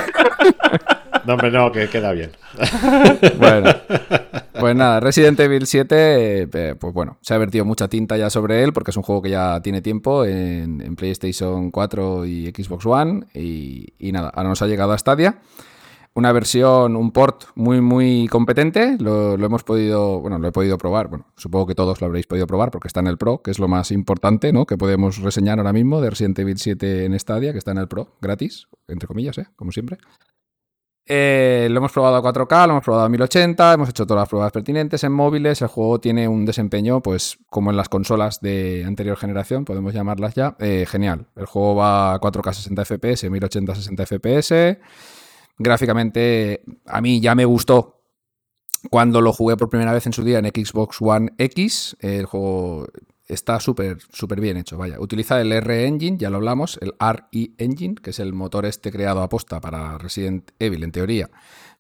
No, hombre, no, que queda bien. bueno, pues nada, Resident Evil 7, eh, pues bueno, se ha vertido mucha tinta ya sobre él porque es un juego que ya tiene tiempo en, PlayStation 4 y Xbox One y, y, nada, ahora nos ha llegado a Stadia una versión, un port muy, muy competente. Lo, hemos podido, bueno, lo he podido probar. Bueno, supongo que todos lo habréis podido probar porque está en el Pro, que es lo más importante, ¿no? Que podemos reseñar ahora mismo de Resident Evil 7 en Stadia, que está en el Pro, gratis, entre comillas, ¿eh? Como siempre. Eh, lo hemos probado a 4K, lo hemos probado a 1080, hemos hecho todas las pruebas pertinentes en móviles. El juego tiene un desempeño, pues, como en las consolas de anterior generación, podemos llamarlas ya, eh, genial. El juego va a 4K 60 FPS, 1080 60 FPS. Gráficamente, a mí ya me gustó cuando lo jugué por primera vez en su día en Xbox One X. El juego está súper súper bien hecho, vaya. Utiliza el R Engine, ya lo hablamos, el RE Engine, que es el motor este creado a posta para Resident Evil en teoría,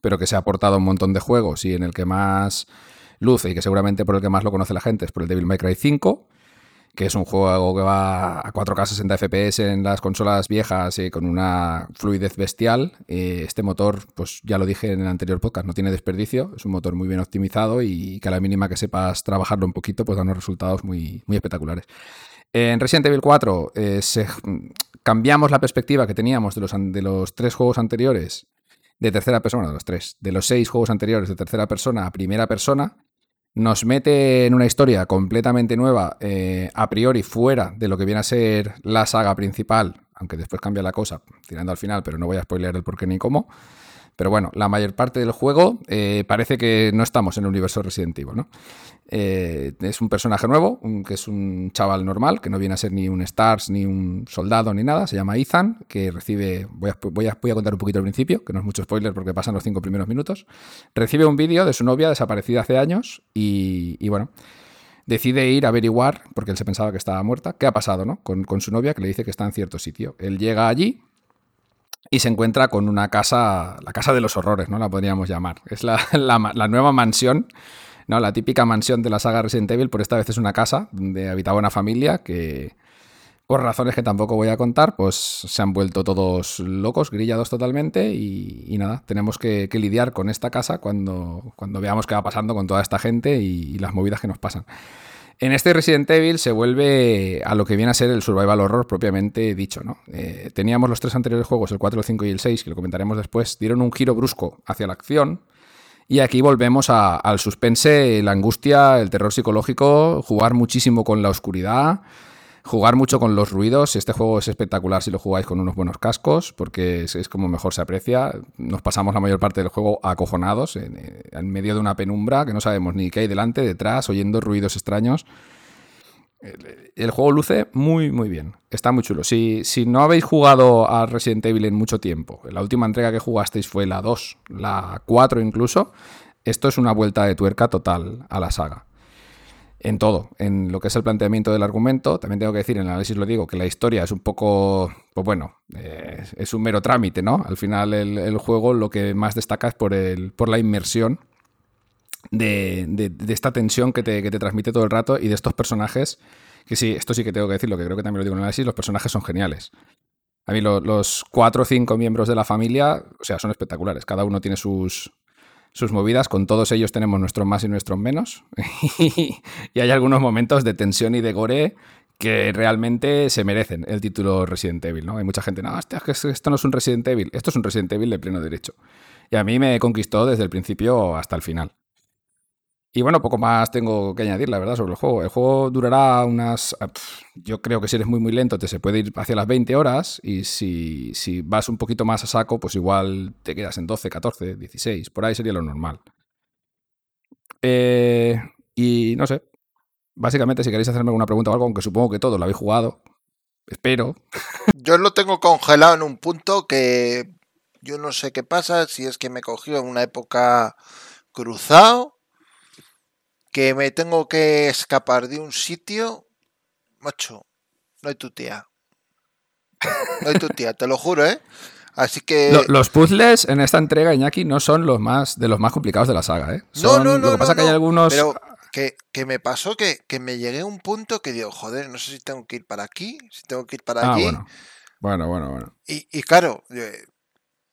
pero que se ha aportado a un montón de juegos y en el que más luce y que seguramente por el que más lo conoce la gente es por el Devil May Cry 5 que es un juego que va a 4K 60 FPS en las consolas viejas y con una fluidez bestial. Este motor, pues ya lo dije en el anterior podcast, no tiene desperdicio, es un motor muy bien optimizado y que a la mínima que sepas trabajarlo un poquito, pues da unos resultados muy, muy espectaculares. En Resident Evil 4 eh, cambiamos la perspectiva que teníamos de los, de los tres juegos anteriores de tercera persona, de los tres, de los seis juegos anteriores de tercera persona a primera persona nos mete en una historia completamente nueva, eh, a priori fuera de lo que viene a ser la saga principal, aunque después cambia la cosa, tirando al final, pero no voy a spoilear el por qué ni cómo. Pero bueno, la mayor parte del juego eh, parece que no estamos en el universo Resident Evil, ¿no? Eh, es un personaje nuevo, que es un chaval normal, que no viene a ser ni un Stars, ni un soldado, ni nada. Se llama Ethan, que recibe. Voy a, voy a, contar un poquito al principio, que no es mucho spoiler porque pasan los cinco primeros minutos. Recibe un vídeo de su novia desaparecida hace años y, bueno. Decide ir a averiguar, porque él se pensaba que estaba muerta, qué ha pasado ¿no? con su novia, que le dice que está en cierto sitio. Él llega allí, y se encuentra con una casa, la casa de los horrores, ¿no? La podríamos llamar. Es la, nueva mansión, ¿no? La típica mansión de la saga Resident Evil, por esta vez es una casa donde habitaba una familia que, por razones que tampoco voy a contar, pues se han vuelto todos locos, grillados totalmente y, nada, tenemos que, lidiar con esta casa cuando, cuando veamos qué va pasando con toda esta gente y las movidas que nos pasan. En este Resident Evil se vuelve a lo que viene a ser el survival horror propiamente dicho. ¿no? Eh, teníamos los tres anteriores juegos, el 4, el 5 y el 6, que lo comentaremos después, dieron un giro brusco hacia la acción. Y aquí volvemos al suspense, la angustia, el terror psicológico, jugar muchísimo con la oscuridad, Jugar mucho con los ruidos. Este juego es espectacular si lo jugáis con unos buenos cascos, porque es, como mejor se aprecia. Nos pasamos la mayor parte del juego acojonados, en, en, medio de una penumbra, que no sabemos ni qué hay delante, detrás, oyendo ruidos extraños. El, juego luce muy, muy bien. Está muy chulo. Si, si no habéis jugado a Resident Evil en mucho tiempo, la última entrega que jugasteis fue la 2, la 4 incluso, esto es una vuelta de tuerca total a la saga en todo, en lo que es el planteamiento del argumento. También tengo que decir, en el análisis lo digo, que la historia es un poco, pues bueno, eh, es un mero trámite, ¿no? Al final el, juego lo que más destaca es por, el, por la inmersión de, esta tensión que te, transmite todo el rato y de estos personajes, que sí, esto sí que tengo que decirlo, que creo que también lo digo en el análisis, los personajes son geniales. A mí los cuatro o cinco miembros de la familia, o sea, son espectaculares. Cada uno tiene sus, sus movidas. Con todos ellos tenemos nuestros más y nuestros menos. y hay algunos momentos de tensión y de gore que realmente se merecen el título Resident Evil, ¿no? Hay mucha gente, no, hostia, esto no es un Resident Evil, esto es un Resident Evil de pleno derecho. Y a mí me conquistó desde el principio hasta el final. Y bueno, poco más tengo que añadir, la verdad, sobre el juego. El juego durará unas. Ah, yo creo que si eres muy, muy lento, te se puede ir hacia las 20 horas. Y si, si vas un poquito más a saco, pues igual te quedas en 12, 14, 16. Por ahí sería lo normal. Eh, y no sé. Básicamente, si queréis hacerme alguna pregunta o algo, aunque supongo que todo lo habéis jugado, espero. Yo lo tengo congelado en un punto que yo no sé qué pasa, si es que me cogió en una época cruzado que me tengo que escapar de un sitio, macho, no hay tu tía. No hay tu tía, te lo juro, ¿eh? Así que. Los puzzles en esta entrega, Iñaki, no son los más de los más complicados de la saga, ¿eh? no, no, no. Lo que pasa que hay algunos. Pero que, me pasó que, me llegué a un punto que digo, joder, no sé si tengo que ir para aquí, si tengo que ir para ah, allí. Bueno, bueno, bueno. bueno. Y, y claro, eh,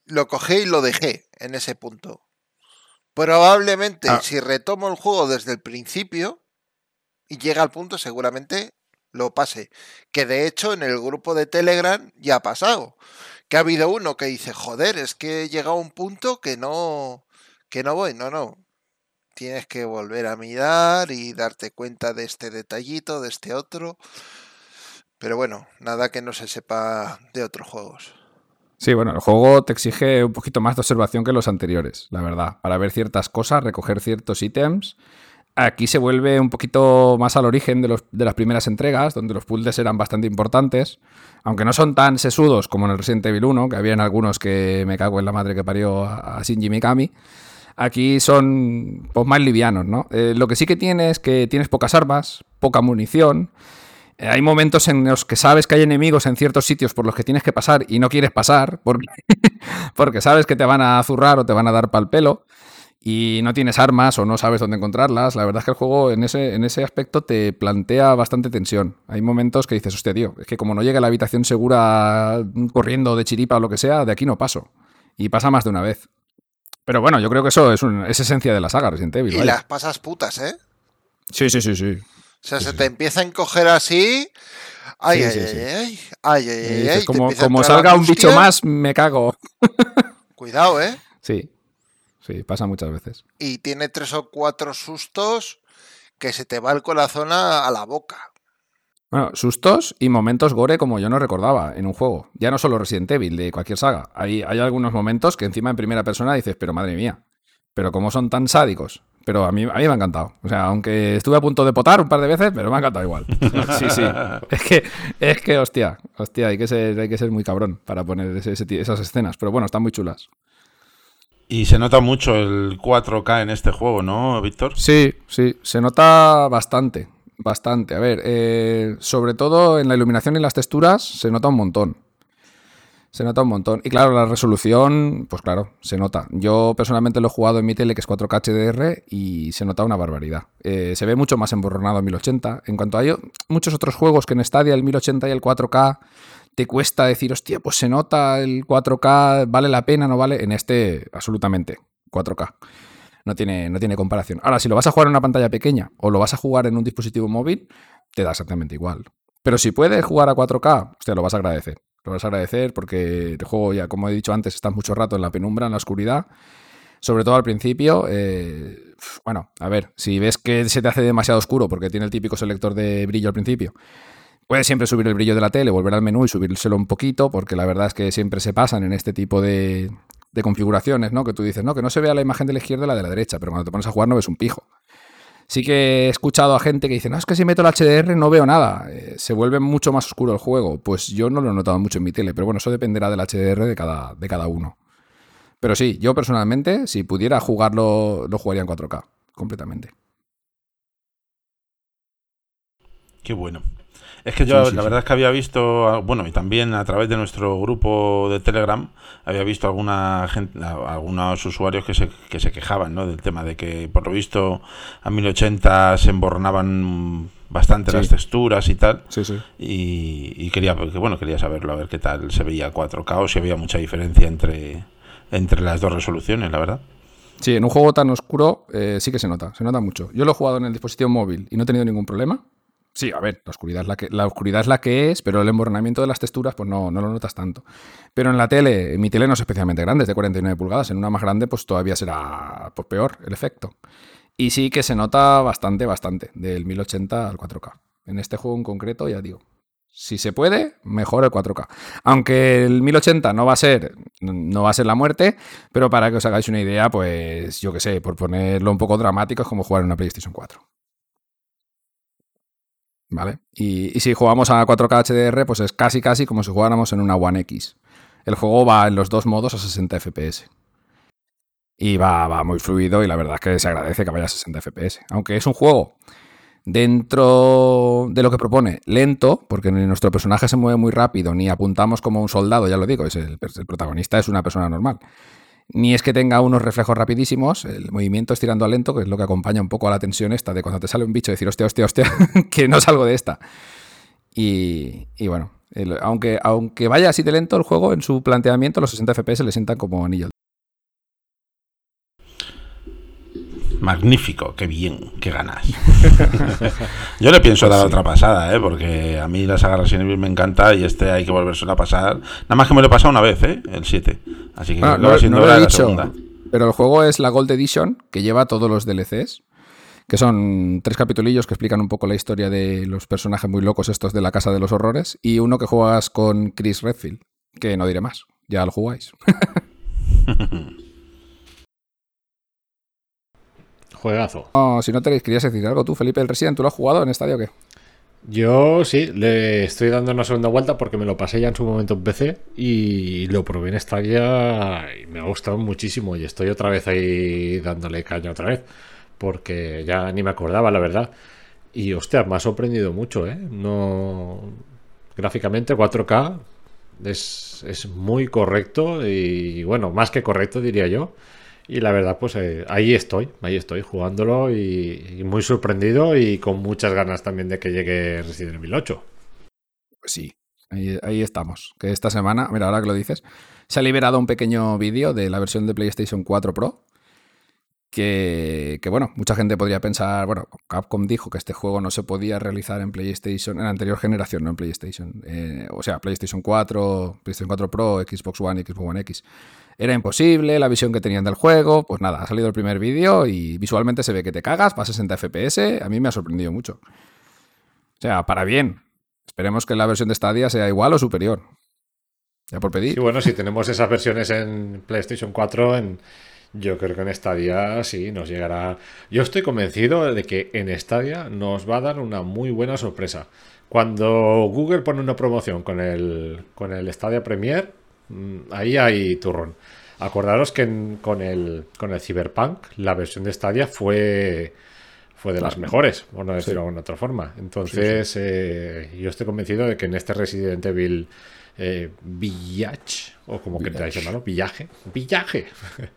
lo cogí y lo dejé en ese punto. Probablemente, ah. si retomo el juego desde el principio y llega al punto, seguramente lo pase. Que de hecho en el grupo de Telegram ya ha pasado. Que ha habido uno que dice, joder, es que he llegado a un punto que no, que no voy. No, no. Tienes que volver a mirar y darte cuenta de este detallito, de este otro. Pero bueno, nada que no se sepa de otros juegos. Sí, bueno, el juego te exige un poquito más de observación que los anteriores, la verdad, para ver ciertas cosas, recoger ciertos ítems. Aquí se vuelve un poquito más al origen de, los, de las primeras entregas, donde los puzzles eran bastante importantes, aunque no son tan sesudos como en el Resident Evil 1, que habían algunos que me cago en la madre que parió a Shinji Mikami. Aquí son pues, más livianos, ¿no? Eh, lo que sí que tienes es que tienes pocas armas, poca munición, hay momentos en los que sabes que hay enemigos en ciertos sitios por los que tienes que pasar y no quieres pasar porque, porque sabes que te van a zurrar o te van a dar pal pelo y no tienes armas o no sabes dónde encontrarlas. La verdad es que el juego en ese, en ese aspecto te plantea bastante tensión. Hay momentos que dices, hostia, tío, es que como no llega a la habitación segura corriendo de chiripa o lo que sea, de aquí no paso. Y pasa más de una vez. Pero bueno, yo creo que eso es, es esencia de la saga Resident Evil. Y las pasas putas, ¿eh? Sí, sí, sí, sí. O sea, se te empieza a encoger así. Ay, ay, ay, ay, ay, ay, Como, como salga un bicho más, me cago. Cuidado, ¿eh? Sí, sí, pasa muchas veces. Y tiene tres o cuatro sustos que se te va el corazón a, a la boca. Bueno, sustos y momentos gore como yo no recordaba en un juego. Ya no solo Resident Evil, de cualquier saga. Hay, hay algunos momentos que encima en primera persona dices, pero madre mía, pero cómo son tan sádicos. Pero a mí, a mí me ha encantado. O sea, aunque estuve a punto de potar un par de veces, pero me ha encantado igual. Sí, sí. Es que, es que hostia, hostia, hay que ser, hay que ser muy cabrón para poner ese- ese ti- esas escenas. Pero bueno, están muy chulas. Y se nota mucho el 4K en este juego, ¿no, Víctor? Sí, sí, se nota bastante, bastante. A ver, eh, sobre todo en la iluminación y las texturas se nota un montón. Se nota un montón. Y claro, la resolución, pues claro, se nota. Yo personalmente lo he jugado en mi tele, que es 4K HDR, y se nota una barbaridad. Eh, se ve mucho más emborronado en 1080. En cuanto a ello, muchos otros juegos que en Stadia el 1080 y el 4K te cuesta decir, hostia, pues se nota el 4K, vale la pena, no vale. En este, absolutamente, 4K. No tiene, no tiene comparación. Ahora, si lo vas a jugar en una pantalla pequeña o lo vas a jugar en un dispositivo móvil, te da exactamente igual. Pero si puedes jugar a 4K, hostia, lo vas a agradecer. Lo vas a agradecer porque el juego, ya como he dicho antes, estás mucho rato en la penumbra, en la oscuridad. Sobre todo al principio. eh, bueno, a ver, si ves que se te hace demasiado oscuro porque tiene el típico selector de brillo al principio, puedes siempre subir el brillo de la tele, volver al menú y subírselo un poquito, porque la verdad es que siempre se pasan en este tipo de, de configuraciones, ¿no? Que tú dices, no, que no se vea la imagen de la izquierda y la de la derecha, pero cuando te pones a jugar no ves un pijo. Sí que he escuchado a gente que dice, no, es que si meto el HDR no veo nada, eh, se vuelve mucho más oscuro el juego. Pues yo no lo he notado mucho en mi tele, pero bueno, eso dependerá del HDR de cada, de cada uno. Pero sí, yo personalmente, si pudiera jugarlo, lo jugaría en 4K, completamente. Qué bueno. Es que yo Sí, sí, la verdad es que había visto, bueno, y también a través de nuestro grupo de Telegram, había visto alguna gente, algunos usuarios que se, que se quejaban, ¿no? Del tema de que por lo visto a 1080 se emborronaban bastante Sí. las texturas y tal. Sí, sí. Y, y quería, porque, bueno, quería saberlo, a ver qué tal se veía 4K o si había mucha diferencia entre, entre las dos resoluciones, la verdad. Sí, en un juego tan oscuro eh, sí que se nota, se nota mucho. Yo lo he jugado en el dispositivo móvil y no he tenido ningún problema. Sí, a ver, la oscuridad es la que, la oscuridad es, la que es, pero el emborronamiento de las texturas, pues no, no lo notas tanto. Pero en la tele, mi tele no es especialmente grande, es de 49 pulgadas. En una más grande, pues todavía será pues, peor el efecto. Y sí que se nota bastante, bastante, del 1080 al 4K. En este juego en concreto, ya digo, si se puede, mejor el 4K. Aunque el 1080 no va a ser, no va a ser la muerte, pero para que os hagáis una idea, pues yo qué sé, por ponerlo un poco dramático, es como jugar en una PlayStation 4. ¿Vale? Y, si jugamos a 4K HDR, pues es casi casi como si jugáramos en una One X. El juego va en los dos modos a 60 FPS. Y va, va muy fluido y la verdad es que se agradece que vaya a 60 FPS. Aunque es un juego dentro de lo que propone lento, porque ni nuestro personaje se mueve muy rápido, ni apuntamos como un soldado, ya lo digo, es el protagonista es una persona normal. Ni es que tenga unos reflejos rapidísimos, el movimiento es tirando a lento, que es lo que acompaña un poco a la tensión esta de cuando te sale un bicho decir, hostia, hostia, hostia, que no salgo de esta. Y, y bueno, aunque, aunque vaya así de lento el juego, en su planteamiento los 60 FPS le sientan como anillo. Magnífico, qué bien, qué ganas. Yo le pienso dar otra pasada, ¿eh? porque a mí la saga Resident Evil me encanta y este hay que volverse a pasar. Nada más que me lo he pasado una vez, ¿eh? el 7. Así que Bueno, va no, lo he la dicho, segunda. pero el juego es la Gold Edition, que lleva todos los DLCs, que son tres capitulillos que explican un poco la historia de los personajes muy locos estos de la Casa de los Horrores, y uno que juegas con Chris Redfield, que no diré más, ya lo jugáis. Juegazo. No, si no te querías decir algo tú, Felipe, el Resident, ¿tú lo has jugado en estadio o qué? Yo sí, le estoy dando una segunda vuelta porque me lo pasé ya en su momento en PC y lo probé en Stadia y me ha gustado muchísimo y estoy otra vez ahí dándole caña otra vez porque ya ni me acordaba la verdad y hostia, me ha sorprendido mucho, ¿eh? No... Gráficamente 4K es, es muy correcto y bueno, más que correcto diría yo. Y la verdad, pues eh, ahí estoy, ahí estoy jugándolo y, muy sorprendido y con muchas ganas también de que llegue Resident Evil 8. Pues sí, ahí, estamos. Que esta semana, mira, ahora que lo dices, se ha liberado un pequeño vídeo de la versión de PlayStation 4 Pro que, bueno, mucha gente podría pensar, bueno, Capcom dijo que este juego no se podía realizar en PlayStation, en la anterior generación, no en PlayStation. Eh, o sea, PlayStation 4, PlayStation 4 Pro, Xbox One Xbox One X. Era imposible, la visión que tenían del juego, pues nada, ha salido el primer vídeo y visualmente se ve que te cagas, va a 60 FPS, a mí me ha sorprendido mucho. O sea, para bien. Esperemos que la versión de Stadia sea igual o superior. Ya por pedir. Sí, bueno, si tenemos esas versiones en PlayStation 4, en yo creo que en Stadia sí nos llegará. Yo estoy convencido de que en Stadia nos va a dar una muy buena sorpresa. Cuando Google pone una promoción con el, con el Stadia Premier, ahí hay turrón. Acordaros que con, el, con el Cyberpunk la versión de Stadia fue, fue de las mejores, por no decirlo de otra forma. Entonces, sí, sí. Eh, yo estoy convencido de que en este Resident Evil eh, Village, o como Village. queráis llamarlo, Villaje, Villaje.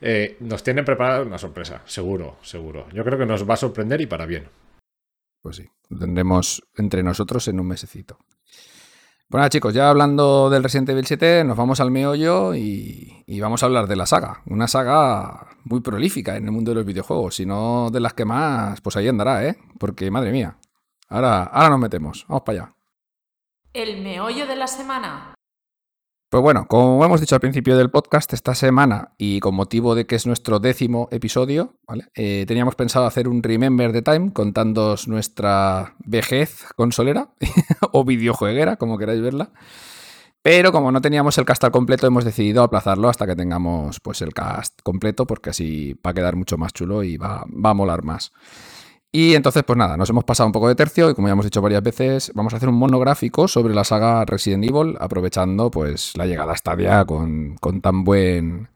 Eh, nos tienen preparada una sorpresa, seguro, seguro. Yo creo que nos va a sorprender y para bien. Pues sí, lo tendremos entre nosotros en un mesecito. Bueno, chicos, ya hablando del Resident Evil 7, nos vamos al meollo y, y, vamos a hablar de la saga. Una saga muy prolífica en el mundo de los videojuegos, si no de las que más, pues ahí andará, ¿eh? Porque, madre mía, ahora, ahora nos metemos, vamos para allá. El meollo de la semana. Pues bueno, como hemos dicho al principio del podcast, esta semana, y con motivo de que es nuestro décimo episodio, ¿vale? eh, teníamos pensado hacer un Remember the Time contando nuestra vejez consolera o videojueguera, como queráis verla. Pero como no teníamos el cast al completo, hemos decidido aplazarlo hasta que tengamos pues, el cast completo, porque así va a quedar mucho más chulo y va, va a molar más. Y entonces, pues nada, nos hemos pasado un poco de tercio y como ya hemos dicho varias veces, vamos a hacer un monográfico sobre la saga Resident Evil, aprovechando pues la llegada a Stadia con, con tan buen...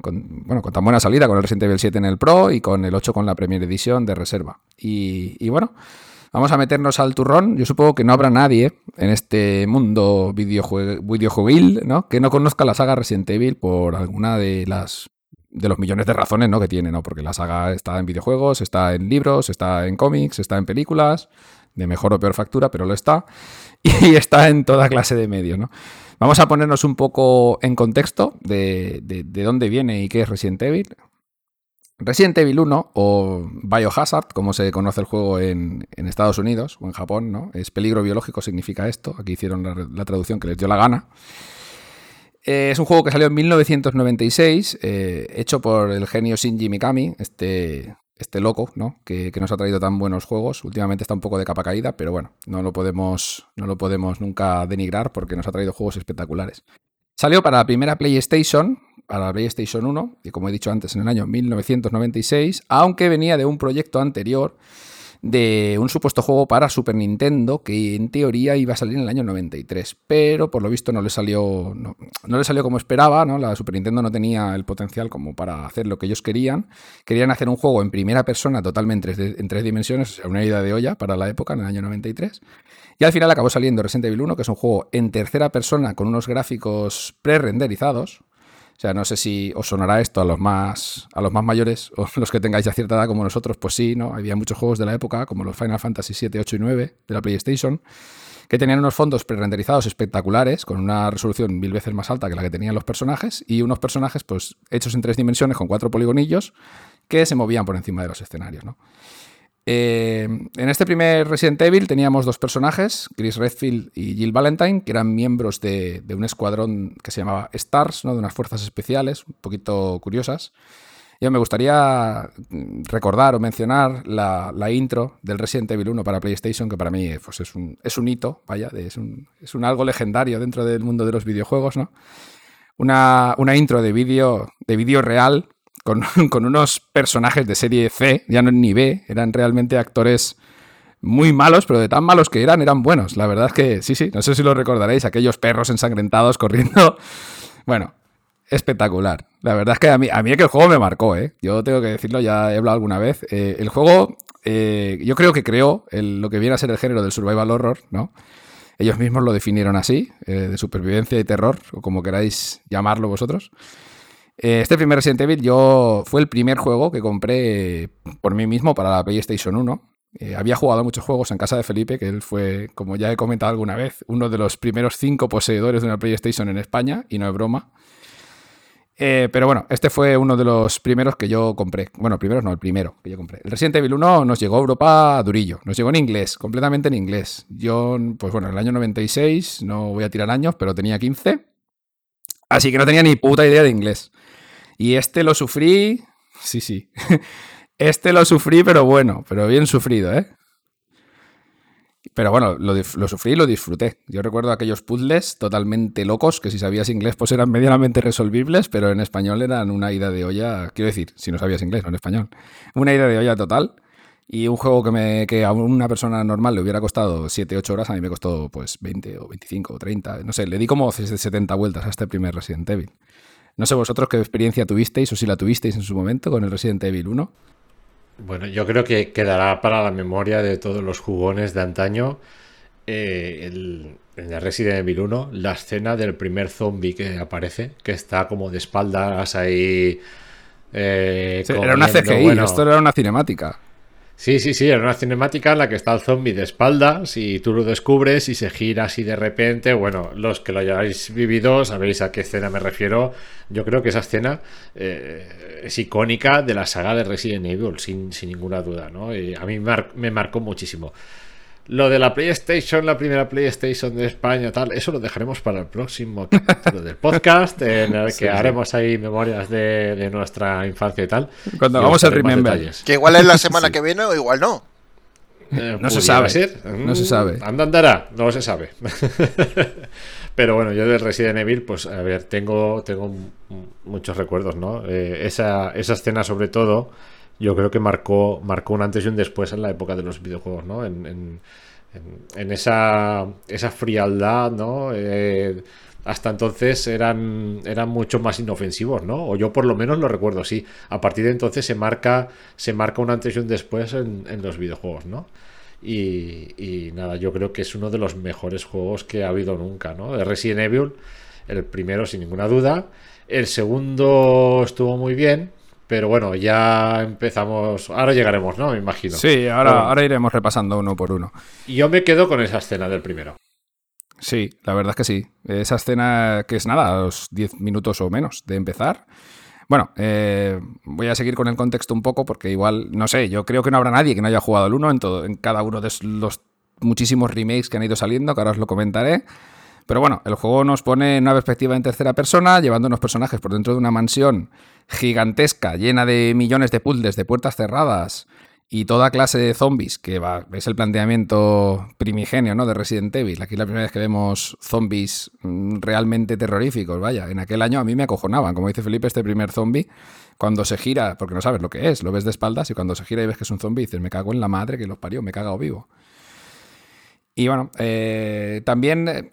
Con, bueno, con tan buena salida, con el Resident Evil 7 en el Pro y con el 8 con la Premier Edition de reserva. Y, bueno, vamos a meternos al turrón. Yo supongo que no habrá nadie en este mundo videojue videojueguil ¿no? que no conozca la saga Resident Evil por alguna de las de los millones de razones ¿no? que tiene, ¿no? Porque la saga está en videojuegos, está en libros, está en cómics, está en películas, de mejor o peor factura, pero lo está. Y está en toda clase de medios, ¿no? Vamos a ponernos un poco en contexto de, de, de dónde viene y qué es Resident Evil. Resident Evil 1, o Biohazard, como se conoce el juego en, en, Estados Unidos o en Japón, ¿no? Es peligro biológico, significa esto. Aquí hicieron la traducción que les dio la gana. Eh, es un juego que salió en 1996, eh, hecho por el genio Shinji Mikami, este, este loco, ¿no? Que, que, nos ha traído tan buenos juegos. Últimamente está un poco de capa caída, pero bueno, no lo podemos, no lo podemos nunca denigrar porque nos ha traído juegos espectaculares. Salió para la primera PlayStation, para la PlayStation 1, y como he dicho antes, en el año 1996, aunque venía de un proyecto anterior de un supuesto juego para Super Nintendo que en teoría iba a salir en el año 93, pero por lo visto no le salió no, no, le salió como esperaba, ¿no? La Super Nintendo no tenía el potencial como para hacer lo que ellos querían. Querían hacer un juego en primera persona totalmente en tres dimensiones, una idea de olla para la época en el año 93. Y al final acabó saliendo Resident Evil 1, que es un juego en tercera persona con unos gráficos pre-renderizados, o sea, no sé si os sonará esto a los más, a los más mayores o los que tengáis ya cierta edad como nosotros, pues sí, ¿no? Había muchos juegos de la época, como los Final Fantasy 7, 8 y 9 de la PlayStation, que tenían unos fondos pre-renderizados espectaculares, con una resolución mil veces más alta que la que tenían los personajes, y unos personajes pues hechos en tres dimensiones con cuatro poligonillos que se movían por encima de los escenarios, ¿no? Eh, en este primer Resident Evil teníamos dos personajes, Chris Redfield y Jill Valentine, que eran miembros de, un escuadrón que se llamaba Stars, de unas fuerzas especiales, un poquito curiosas. Yo me gustaría recordar o mencionar la, intro del Resident Evil 1 para PlayStation, que para mí pues, es, un, hito, vaya, es un, un algo legendario dentro del mundo de los videojuegos, ¿no? Una, intro de vídeo de vídeo real con, unos personajes de serie C, ya no ni B, eran realmente actores muy malos, pero de tan malos que eran, eran buenos. La verdad es que sí, sí, no sé si lo recordaréis, aquellos perros ensangrentados corriendo. Bueno, espectacular. La verdad es que a mí, a mí es que el juego me marcó, ¿eh? Yo tengo que decirlo, ya he hablado alguna vez. Eh, el juego, eh, yo creo que creó lo que viene a ser el género del survival horror, ¿no? Ellos mismos lo definieron así, eh, de supervivencia y terror, o como queráis llamarlo vosotros. Este primer Resident Evil yo fue el primer juego que compré por mí mismo para la PlayStation 1. Eh, había jugado muchos juegos en casa de Felipe, que él fue, como ya he comentado alguna vez, uno de los primeros cinco poseedores de una PlayStation en España, y no es broma. Eh, pero bueno, este fue uno de los primeros que yo compré. Bueno, primeros no, el primero que yo compré. El Resident Evil 1 nos llegó a Europa durillo. Nos llegó en inglés, completamente en inglés. Yo, pues bueno, en el año 96, no voy a tirar años, pero tenía 15. Así que no tenía ni puta idea de inglés. Y este lo sufrí. Sí, sí. Este lo sufrí, pero bueno, pero bien sufrido, ¿eh? Pero bueno, lo, sufrí y lo disfruté. Yo recuerdo aquellos puzzles totalmente locos que si sabías inglés pues eran medianamente resolvibles, pero en español eran una ida de olla, quiero decir, si no sabías inglés, no en español, una ida de olla total. Y un juego que, me, que a una persona normal le hubiera costado 7, 8 horas, a mí me costó pues 20 o 25 o 30, no sé, le di como 70 vueltas a este primer Resident Evil. No sé vosotros qué experiencia tuvisteis o si la tuvisteis en su momento con el Resident Evil 1. Bueno, yo creo que quedará para la memoria de todos los jugones de antaño eh, el, en el Resident Evil 1 la escena del primer zombie que aparece, que está como de espaldas ahí. Eh, era una CGI, esto era una cinemática. Sí, sí, sí, era una cinemática en la que está el zombie de espaldas y tú lo descubres y se gira así de repente. Bueno, los que lo hayáis vivido sabéis a qué escena me refiero. Yo creo que esa escena eh, es icónica de la saga de Resident Evil, sin, sin ninguna duda, ¿no? Y a mí me marcó muchísimo. Lo de la PlayStation, la primera PlayStation de España, tal, eso lo dejaremos para el próximo capítulo del podcast, en el que haremos ahí memorias de, nuestra infancia y tal. Cuando vamos a Remember. Que igual es la semana que viene o igual no. Eh, no se sabe. No se sabe. Anda, andará, no se sabe. Pero bueno, yo de Resident Evil, pues a ver, tengo, tengo muchos recuerdos, ¿no? Eh, esa, esa escena sobre todo yo creo que marcó, marcó un antes y un después en la época de los videojuegos, ¿no? En, esa, esa, frialdad, ¿no? Eh, hasta entonces eran, eran mucho más inofensivos, ¿no? O yo por lo menos lo recuerdo así. A partir de entonces se marca, se marca un antes y un después en, los videojuegos, ¿no? Y, y, nada, yo creo que es uno de los mejores juegos que ha habido nunca, ¿no? De Resident Evil, el primero sin ninguna duda. El segundo estuvo muy bien, pero bueno, ya empezamos. Ahora llegaremos, ¿no? Me imagino. Sí, ahora, ahora iremos repasando uno por uno. Y yo me quedo con esa escena del primero. Sí, la verdad es que sí. Esa escena que es nada, los 10 minutos o menos de empezar. Bueno, eh, voy a seguir con el contexto un poco porque igual, no sé, yo creo que no habrá nadie que no haya jugado el 1 en, todo, en cada uno de los muchísimos remakes que han ido saliendo, que ahora os lo comentaré. Pero bueno, el juego nos pone en una perspectiva en tercera persona, llevando unos personajes por dentro de una mansión gigantesca, llena de millones de puzzles, de puertas cerradas y toda clase de zombies, que va, es el planteamiento primigenio ¿no? de Resident Evil. Aquí la primera vez que vemos zombies mm, realmente terroríficos, vaya. En aquel año a mí me acojonaban, como dice Felipe, este primer zombie, cuando se gira, porque no sabes lo que es, lo ves de espaldas y cuando se gira y ves que es un zombie, dices, me cago en la madre que los parió, me he cagado vivo. Y bueno, eh, también eh,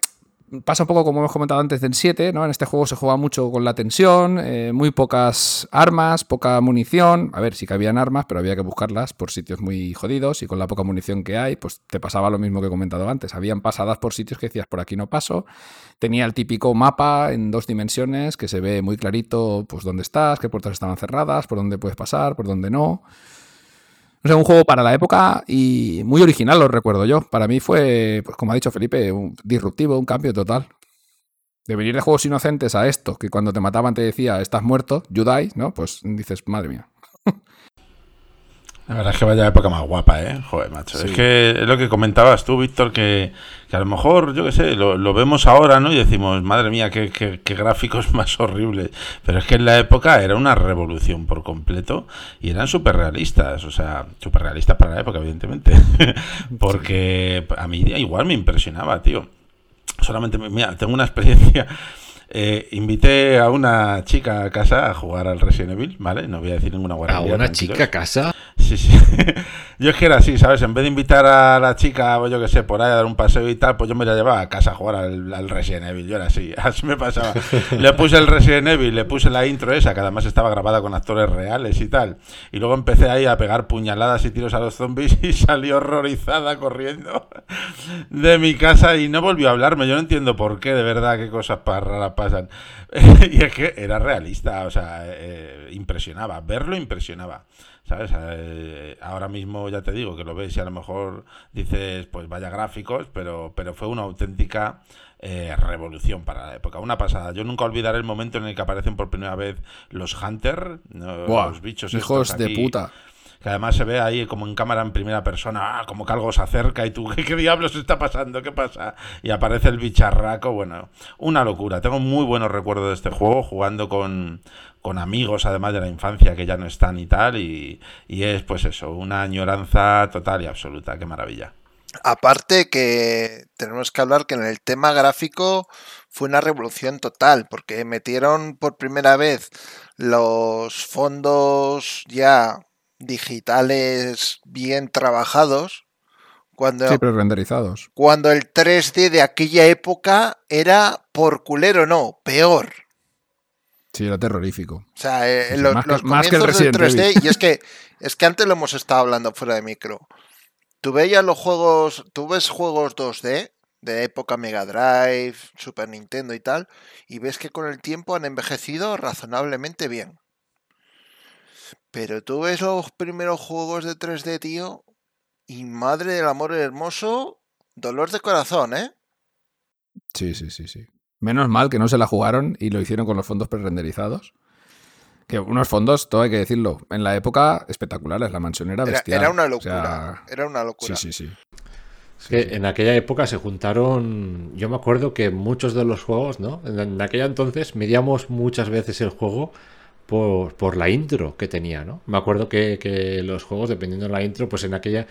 pasa un poco como hemos comentado antes del 7, ¿no? En este juego se juega mucho con la tensión, eh, muy pocas armas, poca munición. A ver, sí que habían armas, pero había que buscarlas por sitios muy jodidos y con la poca munición que hay, pues te pasaba lo mismo que he comentado antes. Habían pasadas por sitios que decías, por aquí no paso. Tenía el típico mapa en dos dimensiones que se ve muy clarito, pues dónde estás, qué puertas estaban cerradas, por dónde puedes pasar, por dónde no. No sé, un juego para la época y muy original, lo recuerdo yo. Para mí fue, pues como ha dicho Felipe, un disruptivo, un cambio total. De venir de juegos inocentes a esto, que cuando te mataban te decía, estás muerto, you die, ¿no? Pues dices, madre mía. La verdad es que vaya época más guapa, ¿eh? Joder, macho. Es que es lo que comentabas tú, Víctor, que, a lo mejor, yo qué sé, lo, vemos ahora, ¿no? Y decimos, madre mía, qué, qué, gráficos más horribles. Pero es que en la época era una revolución por completo y eran súper realistas. O sea, súper realistas para la época, evidentemente. Porque a mí igual me impresionaba, tío. Solamente, mira, tengo una experiencia. Eh, invité a una chica a casa a jugar al Resident Evil, ¿vale? No voy a decir ninguna guardia. ¿A una chica a casa? Sí, sí. yo es que era así, ¿sabes? En vez de invitar a la chica, o yo que sé, por ahí a dar un paseo y tal, pues yo me la llevaba a casa a jugar al, Resident Evil. Yo era así, así me pasaba. le puse el Resident Evil, le puse la intro esa, que además estaba grabada con actores reales y tal. Y luego empecé ahí a pegar puñaladas y tiros a los zombies y salió horrorizada corriendo de mi casa y no volvió a hablarme. Yo no entiendo por qué, de verdad, qué cosas raras pasan. y es que era realista, o sea, eh, impresionaba. Verlo impresionaba. ¿sabes? Eh, ahora mismo ya te digo que lo ves y a lo mejor dices, pues vaya gráficos, pero, pero fue una auténtica eh, revolución para la época. Una pasada. Yo nunca olvidaré el momento en el que aparecen por primera vez los Hunter, ¿no? Buah, los bichos hijos estos de puta. Que además se ve ahí como en cámara en primera persona, ah, como que algo se acerca y tú, ¿qué, qué diablos está pasando? ¿Qué pasa? Y aparece el bicharraco, bueno, una locura. Tengo muy buenos recuerdos de este juego, jugando con, con amigos además de la infancia que ya no están y tal, y, y es pues eso, una añoranza total y absoluta, qué maravilla. Aparte que tenemos que hablar que en el tema gráfico fue una revolución total, porque metieron por primera vez los fondos ya digitales bien trabajados, cuando, Sí, pero renderizados. cuando el 3D de aquella época era por culero, no, peor. Sí, era terrorífico. O sea, eh, Sí, los, más que- los más que el comienzos del Resident 3D, y es que, es que antes lo hemos estado hablando fuera de micro. Tú veías los juegos, tú ves juegos 2D de época Mega Drive, Super Nintendo y tal, y ves que con el tiempo han envejecido razonablemente bien. Pero tú ves los primeros juegos de 3D, tío, y madre del amor hermoso, dolor de corazón, ¿eh? Sí, sí, sí, sí. Menos mal que no se la jugaron y lo hicieron con los fondos prerenderizados. Que unos fondos, todo hay que decirlo, en la época espectaculares. La mansión era Era, bestial. era una O locura. sea, era una locura. sí, sí, sí. Es que en aquella época se juntaron, yo me acuerdo que muchos de los juegos, ¿no? En, en aquella entonces medíamos muchas veces el juego por, por la intro que tenía, ¿no? Me acuerdo que, los juegos, dependiendo de la intro, pues en aquella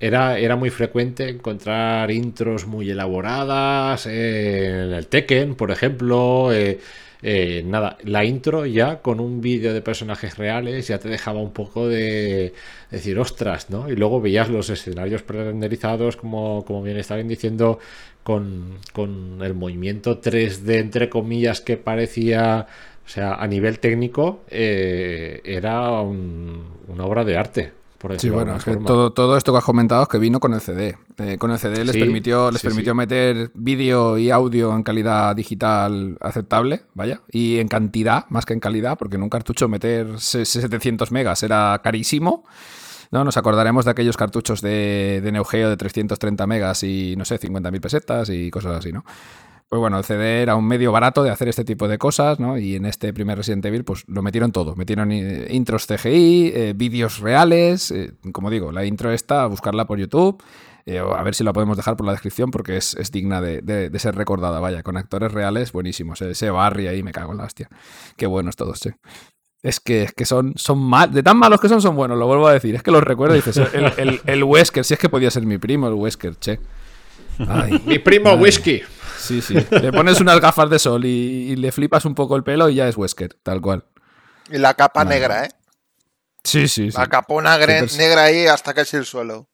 era, era muy frecuente encontrar intros muy elaboradas, en el Tekken, por ejemplo, eh, eh, nada, la intro ya con un vídeo de personajes reales ya te dejaba un poco de decir, ostras, ¿no? Y luego veías los escenarios pre-renderizados, como, como bien estaban diciendo, con, con el movimiento 3D, entre comillas, que parecía, o sea, a nivel técnico, eh, era un- una obra de arte. Por Sí, decirlo bueno, es que todo, todo esto que has comentado es que vino con el CD. Eh, con el CD les Sí, permitió, les sí, permitió sí. meter vídeo y audio en calidad digital aceptable, vaya, y en cantidad, más que en calidad, porque en un cartucho meter se- 700 megas era carísimo. ¿no? Nos acordaremos de aquellos cartuchos de, de Neo Geo de 330 megas y, no sé, 50.000 pesetas y cosas así, ¿no? Pues bueno, el CD era un medio barato de hacer este tipo de cosas, ¿no? Y en este primer Resident Evil, pues lo metieron todo. Metieron eh, intros CGI, eh, vídeos reales. eh, como digo, la intro esta, buscarla por YouTube. eh, a ver si la podemos dejar por la descripción porque es, es digna de, de- de ser recordada, vaya, con actores reales buenísimos. eh, Ese Barry ahí me cago en la hostia. Qué buenos todos, sí. Es que, es que son, son mal, de tan malos que son, son buenos, lo vuelvo a decir. Es que los recuerdo y dices, el, el, el Wesker, si es que podía ser mi primo, el Wesker, che. Ay. Mi primo Ay. Whisky. Sí, sí. Le pones unas gafas de sol y, y le flipas un poco el pelo y ya es Wesker, tal cual. Y la capa No, negra, ¿eh? Sí, sí, sí. La capona negra ahí hasta casi el suelo.